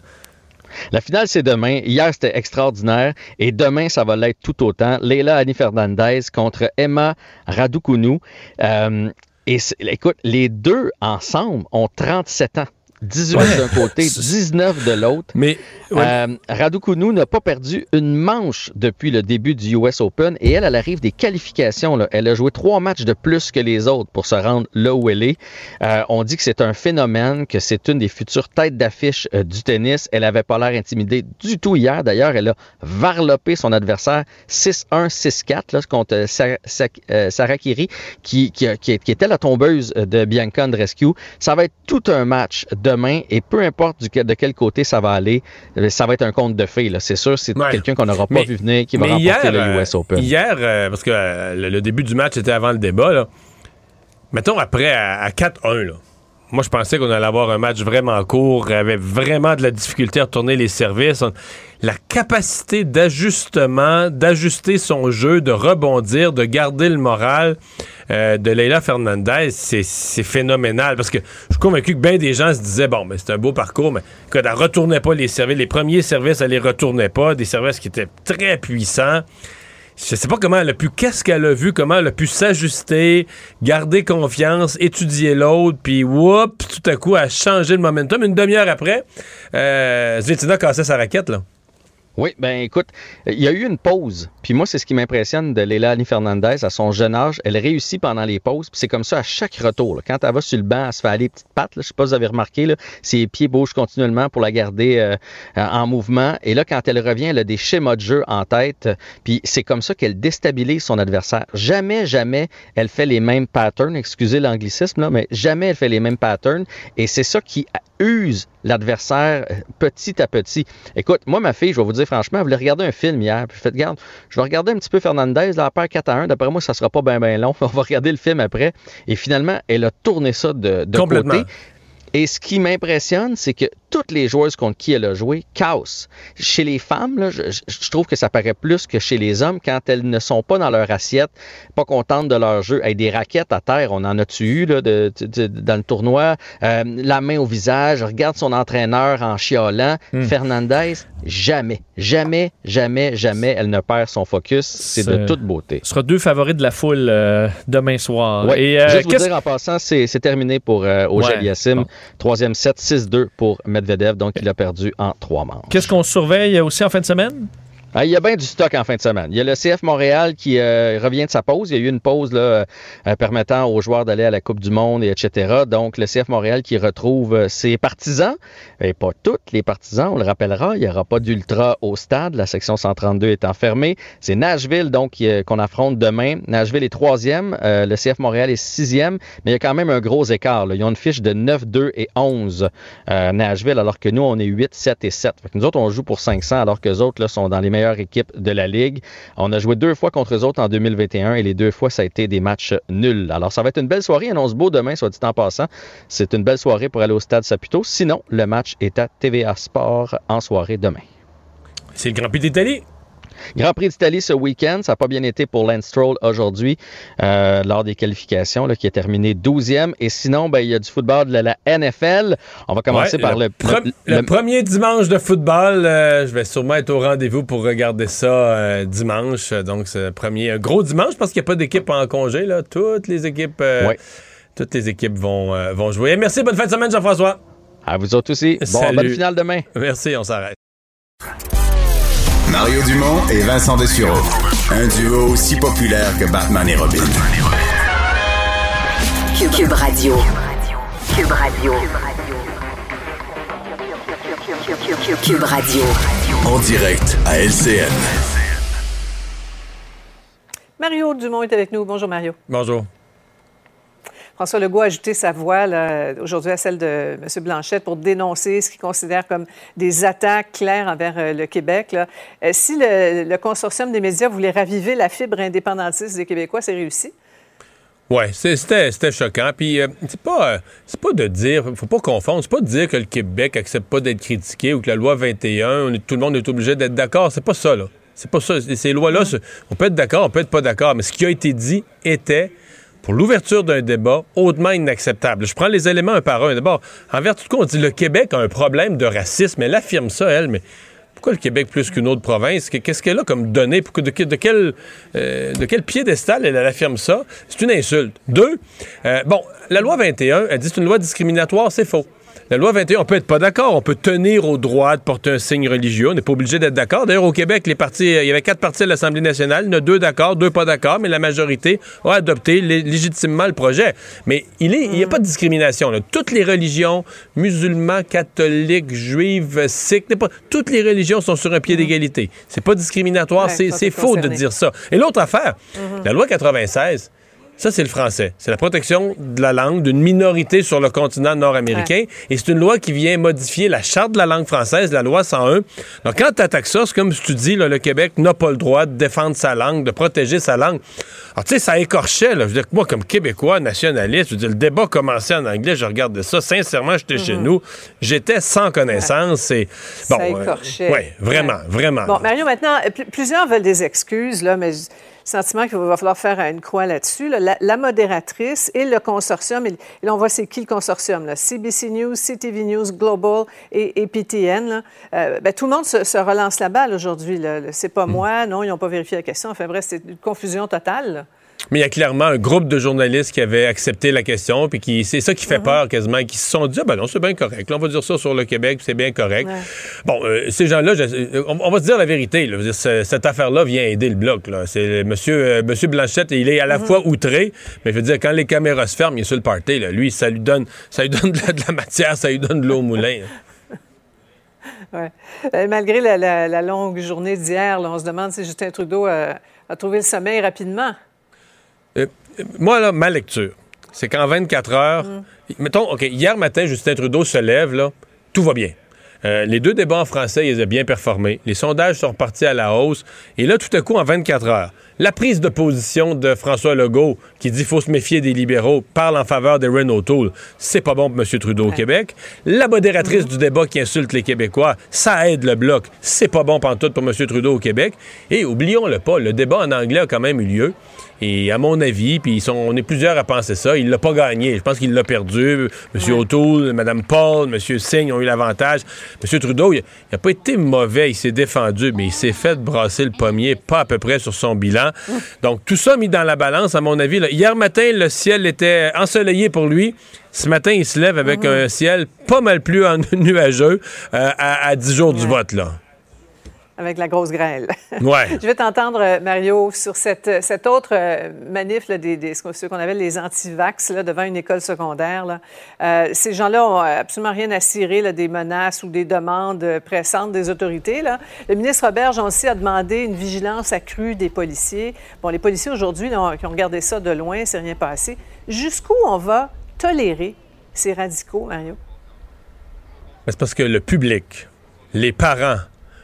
La finale, c'est demain. Hier, c'était extraordinaire. Et demain, ça va l'être tout autant. Leila Annie Fernandez contre Emma Raducunu. Euh, écoute, les deux ensemble ont 37 ans. 18 Ouais. d'un côté, [laughs] 19 de l'autre. Mais Euh, Raducunu n'a pas perdu une manche depuis le début du US Open et elle, elle arrive des qualifications. là. Elle a joué trois matchs de plus que les autres pour se rendre là où elle est. Euh, on dit que c'est un phénomène, que c'est une des futures têtes d'affiche euh, du tennis. Elle avait pas l'air intimidée du tout hier. D'ailleurs, elle a varlopé son adversaire 6-1, 6-4 là, contre euh, Sa- Sa- euh, Sarah Kiri, qui, qui, qui- était la tombeuse de Bianca Andreescu. Ça va être tout un match demain et peu importe du- de quel côté ça va aller, euh, ça va être un conte de fées. C'est sûr, c'est quelqu'un qu'on n'aura pas Mais- vu venir qui va remporter hier, le euh, US Open. Hier, euh, parce que euh, le, le début du match était avant le débat, là. mettons après à, à 4-1, là. Moi je pensais qu'on allait avoir un match vraiment court, avait vraiment de la difficulté à retourner les services. La capacité d'ajustement, d'ajuster son jeu, de rebondir, de garder le moral euh, de Leila Fernandez, c'est phénoménal. Parce que je suis convaincu que bien des gens se disaient, bon, mais c'est un beau parcours, mais qu'elle ne retournait pas les services. Les premiers services, elle les retournait pas. Des services qui étaient très puissants. Je sais pas comment elle a pu, qu'est-ce qu'elle a vu, comment elle a pu s'ajuster, garder confiance, étudier l'autre, puis whoop, tout à coup, elle a changé le momentum. Une demi-heure après, euh, Svetlana cassait sa raquette, là. Oui, ben écoute, il y a eu une pause. Puis moi, c'est ce qui m'impressionne de Leila Annie Fernandez à son jeune âge. Elle réussit pendant les pauses. Puis c'est comme ça à chaque retour. Quand elle va sur le banc, elle se fait aller petites pattes. Là. Je sais pas si vous avez remarqué, là, ses pieds bougent continuellement pour la garder euh, en mouvement. Et là, quand elle revient, elle a des schémas de jeu en tête. Puis c'est comme ça qu'elle déstabilise son adversaire. Jamais, jamais, elle fait les mêmes patterns. Excusez l'anglicisme, là, mais jamais elle fait les mêmes patterns. Et c'est ça qui use l'adversaire euh, petit à petit. Écoute, moi, ma fille, je vais vous dire franchement, elle voulait regarder un film hier. Puis je fais, regarde, je vais regarder un petit peu Fernandez, elle perd 4 à 1. D'après moi, ça sera pas bien, bien long. [laughs] On va regarder le film après. Et finalement, elle a tourné ça de, de Complètement. côté. Et ce qui m'impressionne, c'est que toutes les joueuses contre qui elle a joué cassent. Chez les femmes, là, je, trouve que ça paraît plus que chez les hommes quand elles ne sont pas dans leur assiette, pas contentes de leur jeu. Avec des raquettes à terre, on en a-tu eu là, de- de- de- dans le tournoi? Euh, la main au visage, regarde son entraîneur en chialant. Fernandez, jamais, jamais, jamais, jamais, elle ne perd son focus. C'est de toute beauté. Ce sera deux favoris de la foule euh, demain soir. Ouais. Et, euh, Juste vous dire en passant, c'est terminé pour euh, Ogel Ouais. Troisième set, 6-2 pour Medvedev, donc il a perdu en trois manches. Qu'est-ce qu'on surveille aussi en fin de semaine? Ah, il y a bien du stock en fin de semaine. Il y a le CF Montréal qui euh, revient de sa pause. Il y a eu une pause là, euh, permettant aux joueurs d'aller à la Coupe du Monde, et etc. Donc, le CF Montréal qui retrouve euh, ses partisans. Et pas tous les partisans, on le rappellera. Il n'y aura pas d'ultra au stade. La section 132 étant fermée. C'est Nashville, donc, euh, qu'on affronte demain. Nashville est troisième. euh, le CF Montréal est sixième. Mais il y a quand même un gros écart. là. Ils ont une fiche de 9, 2 et 11 euh, Nashville, alors que nous, on est 8, 7 et 7. Fait que nous autres, on joue pour 500, alors que les autres là, sont dans les équipes de la Ligue. On a joué deux fois contre eux autres en 2021 et les deux fois, ça a été des matchs nuls. Alors, ça va être une belle soirée. Annonce beau demain, soit dit en passant. C'est une belle soirée pour aller au stade Saputo. Sinon, le match est à TVA Sport en soirée demain. C'est le Grand Prix d'Italie. Grand Prix d'Italie ce week-end. Ça n'a pas bien été pour Lance Stroll aujourd'hui euh, lors des qualifications, là, qui a terminé 12e. Et sinon, ben, il y a du football de la, la NFL. On va commencer Ouais, par le, le- le le- premier dimanche de football. euh, je vais sûrement être au rendez-vous pour regarder ça euh, dimanche. Donc, c'est le premier un gros dimanche parce qu'il n'y a pas d'équipe en congé. Là. Toutes les équipes, Ouais. toutes les équipes vont, vont jouer. Merci, bonne fin de semaine, Jean-François. À vous autres aussi. Bon, Salut. bonne finale demain. Merci, on s'arrête. Mario Dumont et Vincent Dessureau. Un duo aussi populaire que Batman et Robin. Cube, Cube Radio. Cube Radio. Cube Radio. En direct à LCN. Mario Dumont est avec nous. Bonjour, Mario. Bonjour. François Legault a ajouté sa voix là, aujourd'hui à celle de M. Blanchette pour dénoncer ce qu'il considère comme des attaques claires envers euh, le Québec. là. Euh, si le, le consortium des médias voulait raviver la fibre indépendantiste des Québécois, c'est réussi? C'est- c'était choquant. Puis euh, c'est pas euh, c'est pas de dire, faut pas confondre, c'est pas de dire que le Québec accepte pas d'être critiqué ou que la loi 21, on est- tout le monde est obligé d'être d'accord. C'est pas ça là. C'est pas ça. Ces lois-là, c'est- on peut être d'accord, on peut être pas d'accord, mais ce qui a été dit était pour l'ouverture d'un débat hautement inacceptable. Je prends les éléments un par un. D'abord, en vertu de quoi on dit le Québec a un problème de racisme. Elle affirme ça, elle, mais pourquoi le Québec plus qu'une autre province? Que- Qu'est-ce qu'elle a comme que- de, que- de quel, euh, de quel piédestal elle, affirme ça? C'est une insulte. Deux, euh, bon, la loi 21, elle dit c'est une loi discriminatoire, c'est faux. La loi 21, on peut être pas d'accord, on peut tenir au droit de porter un signe religieux, on n'est pas obligé d'être d'accord. D'ailleurs, au Québec, les partis, il y avait quatre partis à l'Assemblée nationale, il y en a deux d'accord, deux pas d'accord, mais la majorité a adopté lé- légitimement le projet. Mais il n'y a pas de discrimination. là. Toutes les religions, musulmans, catholiques, juifs, sikhs, toutes les religions sont sur un pied d'égalité. C'est pas discriminatoire, Ouais, c'est faux de dire ça. Et l'autre affaire, la loi 96, ça, c'est le français. C'est la protection de la langue d'une minorité sur le continent nord-américain. Et c'est une loi qui vient modifier la charte de la langue française, la loi 101. Donc, quand tu attaques ça, c'est comme si tu dis, là, le Québec n'a pas le droit de défendre sa langue, de protéger sa langue. Alors, tu sais, ça écorchait. Là. Je veux dire que moi, comme Québécois, nationaliste, je veux dire, le débat commençait en anglais, je regardais ça. Sincèrement, j'étais chez Mhm. nous. J'étais sans connaissance. Et, bon, Ça euh, écorchait. ouais, vraiment, vraiment. Bon, Mario, maintenant, pl- plusieurs veulent des excuses, là, mais sentiment qu'il va falloir faire une croix là-dessus. là. La, la modératrice et le consortium, et, et là, on voit c'est qui le consortium, là? CBC News, CTV News, Global et, et PTN. là. Euh, ben, tout le monde se, se relance la balle aujourd'hui. C'est pas Hmm. moi, non, ils n'ont pas vérifié la question. Enfin bref, c'est une confusion totale. Mais il y a clairement un groupe de journalistes qui avaient accepté la question, puis qui c'est ça qui Mhm. fait peur quasiment, qui se sont dit ah ben non c'est bien correct, Là, on va dire ça sur le Québec, c'est bien correct. Ouais. Bon, euh, ces gens-là, je- on, on va se dire la vérité. là. Dire, cette affaire-là vient aider le bloc. Là. C'est Monsieur, euh, Monsieur Blanchette, il est à la Mhm. fois outré, mais je veux dire quand les caméras se ferment, il est sur le party. Là. Lui, ça lui donne, ça lui donne de la, de la matière, ça lui donne de l'eau au moulin. [laughs] Ouais. Euh, malgré la, la- la longue journée d'hier, on se demande si Justin Trudeau a, a trouvé le sommeil rapidement. Euh, moi, là, ma lecture, c'est qu'en 24 heures, mettons, OK, hier matin, Justin Trudeau se lève, là, tout va bien. Euh, les deux débats en français, ils ont bien performé. Les sondages sont repartis à la hausse. Et là, tout à coup, en 24 heures, la prise de position de François Legault, qui dit qu'il faut se méfier des libéraux, parle en faveur de Renault Tool. C'est pas bon pour M. Trudeau au Québec. La modératrice du débat qui insulte les Québécois, ça aide le bloc. C'est pas bon tout pour M. Trudeau au Québec. Et oublions-le pas, le débat en anglais a quand même eu lieu. Et à mon avis, puis ils sont, on est plusieurs à penser ça, il l'a pas gagné. Je pense qu'il l'a perdu. M. O'Toole, Mme Paul, M. Singh ont eu l'avantage. M. Trudeau, il n'a pas été mauvais, il s'est défendu, mais il s'est fait brasser le pommier, pas à peu près sur son bilan. Donc, tout ça mis dans la balance, à mon avis. là. Hier matin, le ciel était ensoleillé pour lui. Ce matin, il se lève avec un ciel pas mal plus [laughs] nuageux euh, à, à 10 jours du vote, là. Avec la grosse grêle. [laughs] Ouais. Je vais t'entendre, euh, Mario, sur cette, cette autre euh, manif, là, des, des- ce qu'on appelle les anti-vax, devant une école secondaire. là. Euh, ces gens-là ont absolument rien à cirer là, des menaces ou des demandes euh, pressantes des autorités. Là. Le ministre Roberge aussi a demandé une vigilance accrue des policiers. Bon, les policiers aujourd'hui, qui ont regardé ça de loin, c'est rien passé. Jusqu'où on va tolérer ces radicaux, Mario? Mais C'est parce que le public, les parents,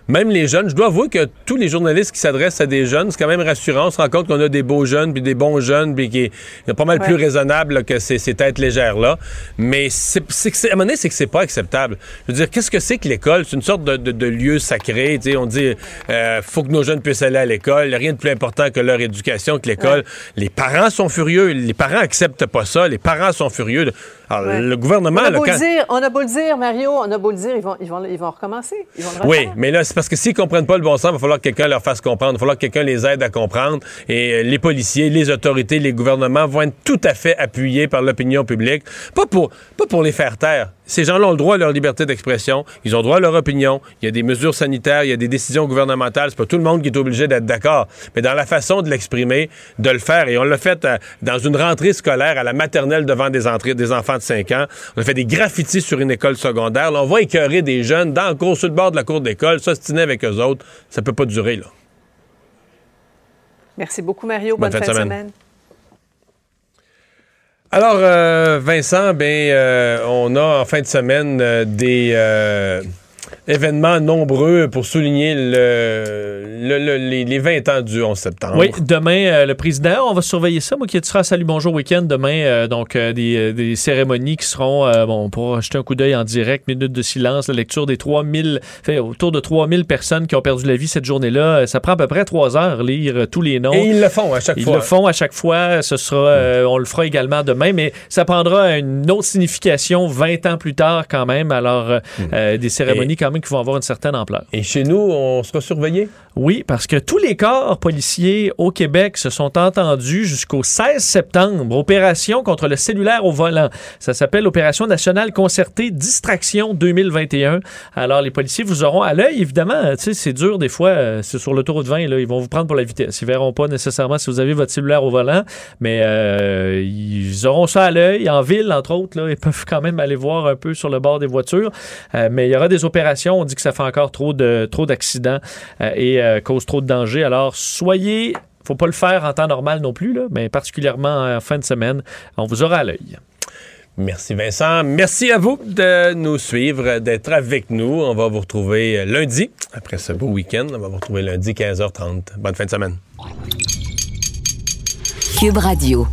même les jeunes, je dois avouer que tous les journalistes qui s'adressent à des jeunes, c'est quand même rassurant. On se rend compte qu'on a des beaux jeunes, puis des bons jeunes, puis qui est pas mal Ouais. plus raisonnable là, que ces, ces têtes légères-là. Mais c'est, c'est, que c'est- à un moment donné, c'est que c'est pas acceptable. Je veux dire, qu'est-ce que c'est que l'école? C'est une sorte de, de- de lieu sacré. On dit, euh, faut que nos jeunes puissent aller à l'école. Rien de plus important que leur éducation, que l'école. Les parents sont furieux. Les parents acceptent pas ça. Les parents sont furieux. Alors, Ouais. le gouvernement... on, a là, beau quand- le dire, on a beau le dire, Mario, on a beau le dire, ils vont, ils vont, ils vont recommencer. Ils vont le Oui, mais là, c'est parce que s'ils comprennent pas le bon sens, il va falloir que quelqu'un leur fasse comprendre. Il va falloir que quelqu'un les aide à comprendre. Et euh, les policiers, les autorités, les gouvernements vont être tout à fait appuyés par l'opinion publique. Pas pour, pas pour les faire taire. Ces gens-là ont le droit à leur liberté d'expression. Ils ont droit à leur opinion. Il y a des mesures sanitaires, il y a des décisions gouvernementales. C'est pas tout le monde qui est obligé d'être d'accord. Mais dans la façon de l'exprimer, de le faire, et on l'a fait euh, dans une rentrée scolaire à la maternelle devant des, entrées, des enfants de 5 ans. On a fait des graffitis sur une école secondaire. Là, on va écœurer des jeunes dans le cours, sur le bord de la cour d'école, s'ostiner avec eux autres. Ça peut pas durer, là. Merci beaucoup, Mario. Bonne, fin de semaine. Alors, euh, Vincent, ben, euh, on a en fin de semaine euh, des euh, événements nombreux pour souligner le, le- le- les, les 20 ans du 11 septembre. Oui, demain, euh, le président, on va surveiller ça. Moi qui sera à Salut Bonjour Week-end demain, euh, donc euh, des, des cérémonies qui seront, bon, pour jeter un coup d'œil en direct, minute de silence, la lecture des 3000, fait autour de 3000 personnes qui ont perdu la vie cette journée-là. Ça prend à peu près trois heures lire tous les noms. Et ils le font à chaque Ils fois. le font à chaque fois. Ce sera, euh, on le fera également demain, mais ça prendra une autre signification 20 ans plus tard quand même. Alors, euh, des cérémonies quand même qui vont avoir une certaine ampleur. Et chez nous, on sera surveillé? Oui, parce que tous les corps policiers au Québec se sont entendus jusqu'au 16 septembre. Opération contre le cellulaire au volant. Ça s'appelle Opération nationale concertée Distraction 2021. Alors, les policiers vous auront à l'œil, évidemment. Tu sais, c'est dur des fois. euh, C'est sur l'autoroute 20, là, ils vont vous prendre pour la vitesse. Ils verront pas nécessairement si vous avez votre cellulaire au volant, mais euh, ils auront ça à l'œil. En ville, entre autres, là, ils [laughs] peuvent quand même aller voir un peu sur le bord des voitures. Euh, mais il y aura des opérations. On dit que ça fait encore trop de trop d'accidents euh, et euh, cause trop de danger. Alors, soyez faut pas le faire en temps normal non plus, là, mais particulièrement en fin de semaine, on vous aura à l'œil. Merci Vincent. Merci à vous de nous suivre, d'être avec nous. On va vous retrouver lundi, après ce beau week-end. On va vous retrouver lundi 15h30. Bonne fin de semaine. Cube Radio.